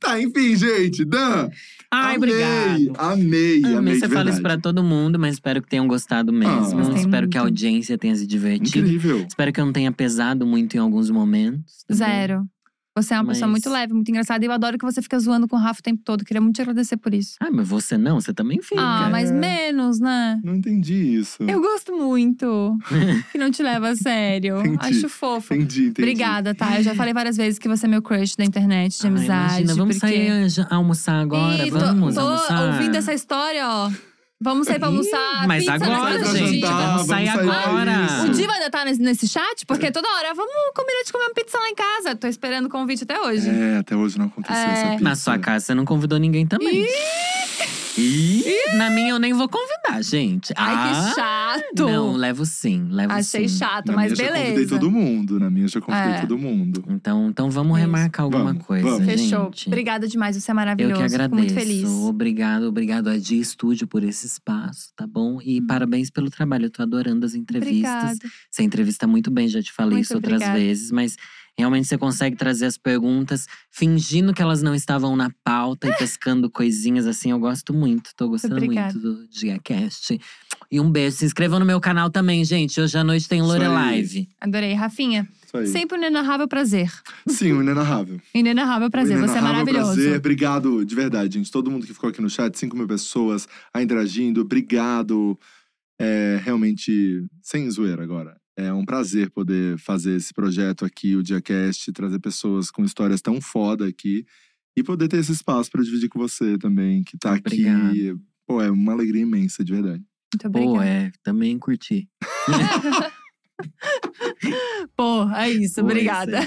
Tá, enfim, gente. Dan, Ai, amei, obrigado. amei, amei, Amei, você fala isso pra todo mundo, mas espero que tenham gostado mesmo. Ah. Espero que a muito. audiência tenha se divertido. Incrível. Espero que eu não tenha pesado muito em alguns momentos. também. Zero. Você é uma pessoa Mas- muito leve, muito engraçada. E eu adoro que você fica zoando com o Rafa o tempo todo. Queria muito te agradecer por isso. Ah, mas você não, você também fica. Ah, mas menos, né? Não entendi isso. Eu gosto muito. <laughs> que não te leva a sério. Entendi. Acho fofo. Entendi, entendi. Obrigada, tá? Eu já falei várias vezes que você é meu crush da internet, de Ai, amizade. imagina, vamos porque… sair almoçar agora? Ih, tô, vamos tô almoçar? ouvindo essa história, ó. Vamos sair pra almoçar. Mas na agora, gente, jantar, vamos sair vamos sair pra agora. isso. O Diva ainda tá nesse, nesse chat? Porque toda hora, vamos combinar de comer uma pizza lá em casa. Tô esperando o convite até hoje. É, até hoje não aconteceu É. essa pizza. Na sua casa você não convidou ninguém também. Ih, na minha eu nem vou convidar, gente. Ai, ah, que chato. Não, levo sim, levo Achei sim. chato, Na mas minha já convidei beleza. todo mundo. Na minha já convidei É. todo mundo. Então, então vamos Isso. remarcar alguma Vamos, coisa, vamos. Fechou. gente. Obrigada demais, você é Eu maravilhoso. que Fico agradeço. muito feliz. Obrigado, obrigado a Dia Estúdio por esse espaço, tá bom? E parabéns pelo trabalho. Eu tô adorando as entrevistas. Obrigada. Você entrevista muito bem, já te falei Muito isso outras obrigada. vezes, mas realmente você consegue trazer as perguntas fingindo que elas não estavam na pauta e pescando coisinhas assim. Eu gosto muito, tô gostando obrigada. muito do DiaCast. E um beijo. Se inscrevam no meu canal também, gente. Hoje à noite tem Lore. Live. Adorei. Rafinha, sempre um inenarrável prazer. Sim, o inenarrável. <laughs> Inenarrável prazer. O Você é inenarrável maravilhoso. Prazer. Obrigado, de verdade, gente. Todo mundo que ficou aqui no chat, 5 mil pessoas aí interagindo. Obrigado. É realmente, sem zoeira agora. É um prazer poder fazer esse projeto aqui, o DiaCast, trazer pessoas com histórias tão foda aqui. E poder ter esse espaço pra dividir com você também, que tá aqui. Obrigado. Pô, é uma alegria imensa, de verdade. Muito Pô, obrigada. é, também curti. <laughs> <laughs> Pô, é isso. Obrigada.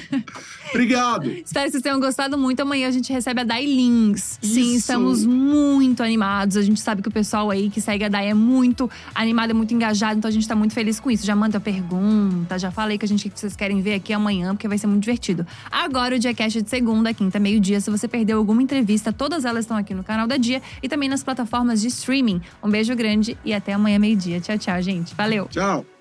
Obrigado! <laughs> Espero que vocês tenham gostado muito. Amanhã a gente recebe a Dai Lins. Sim, Isso. estamos muito animados. A gente sabe que o pessoal aí que segue a Dai é muito animado, é muito engajado. Então a gente tá muito feliz com isso. Já manda pergunta, já falei que a gente que vocês querem ver aqui amanhã, porque vai ser muito divertido. Agora o Diacast é de segunda, quinta, meio-dia. Se você perdeu alguma entrevista, todas elas estão aqui no canal da Dia e também nas plataformas de streaming. Um beijo grande e até amanhã, meio-dia. Tchau, tchau, gente. Valeu! Tchau!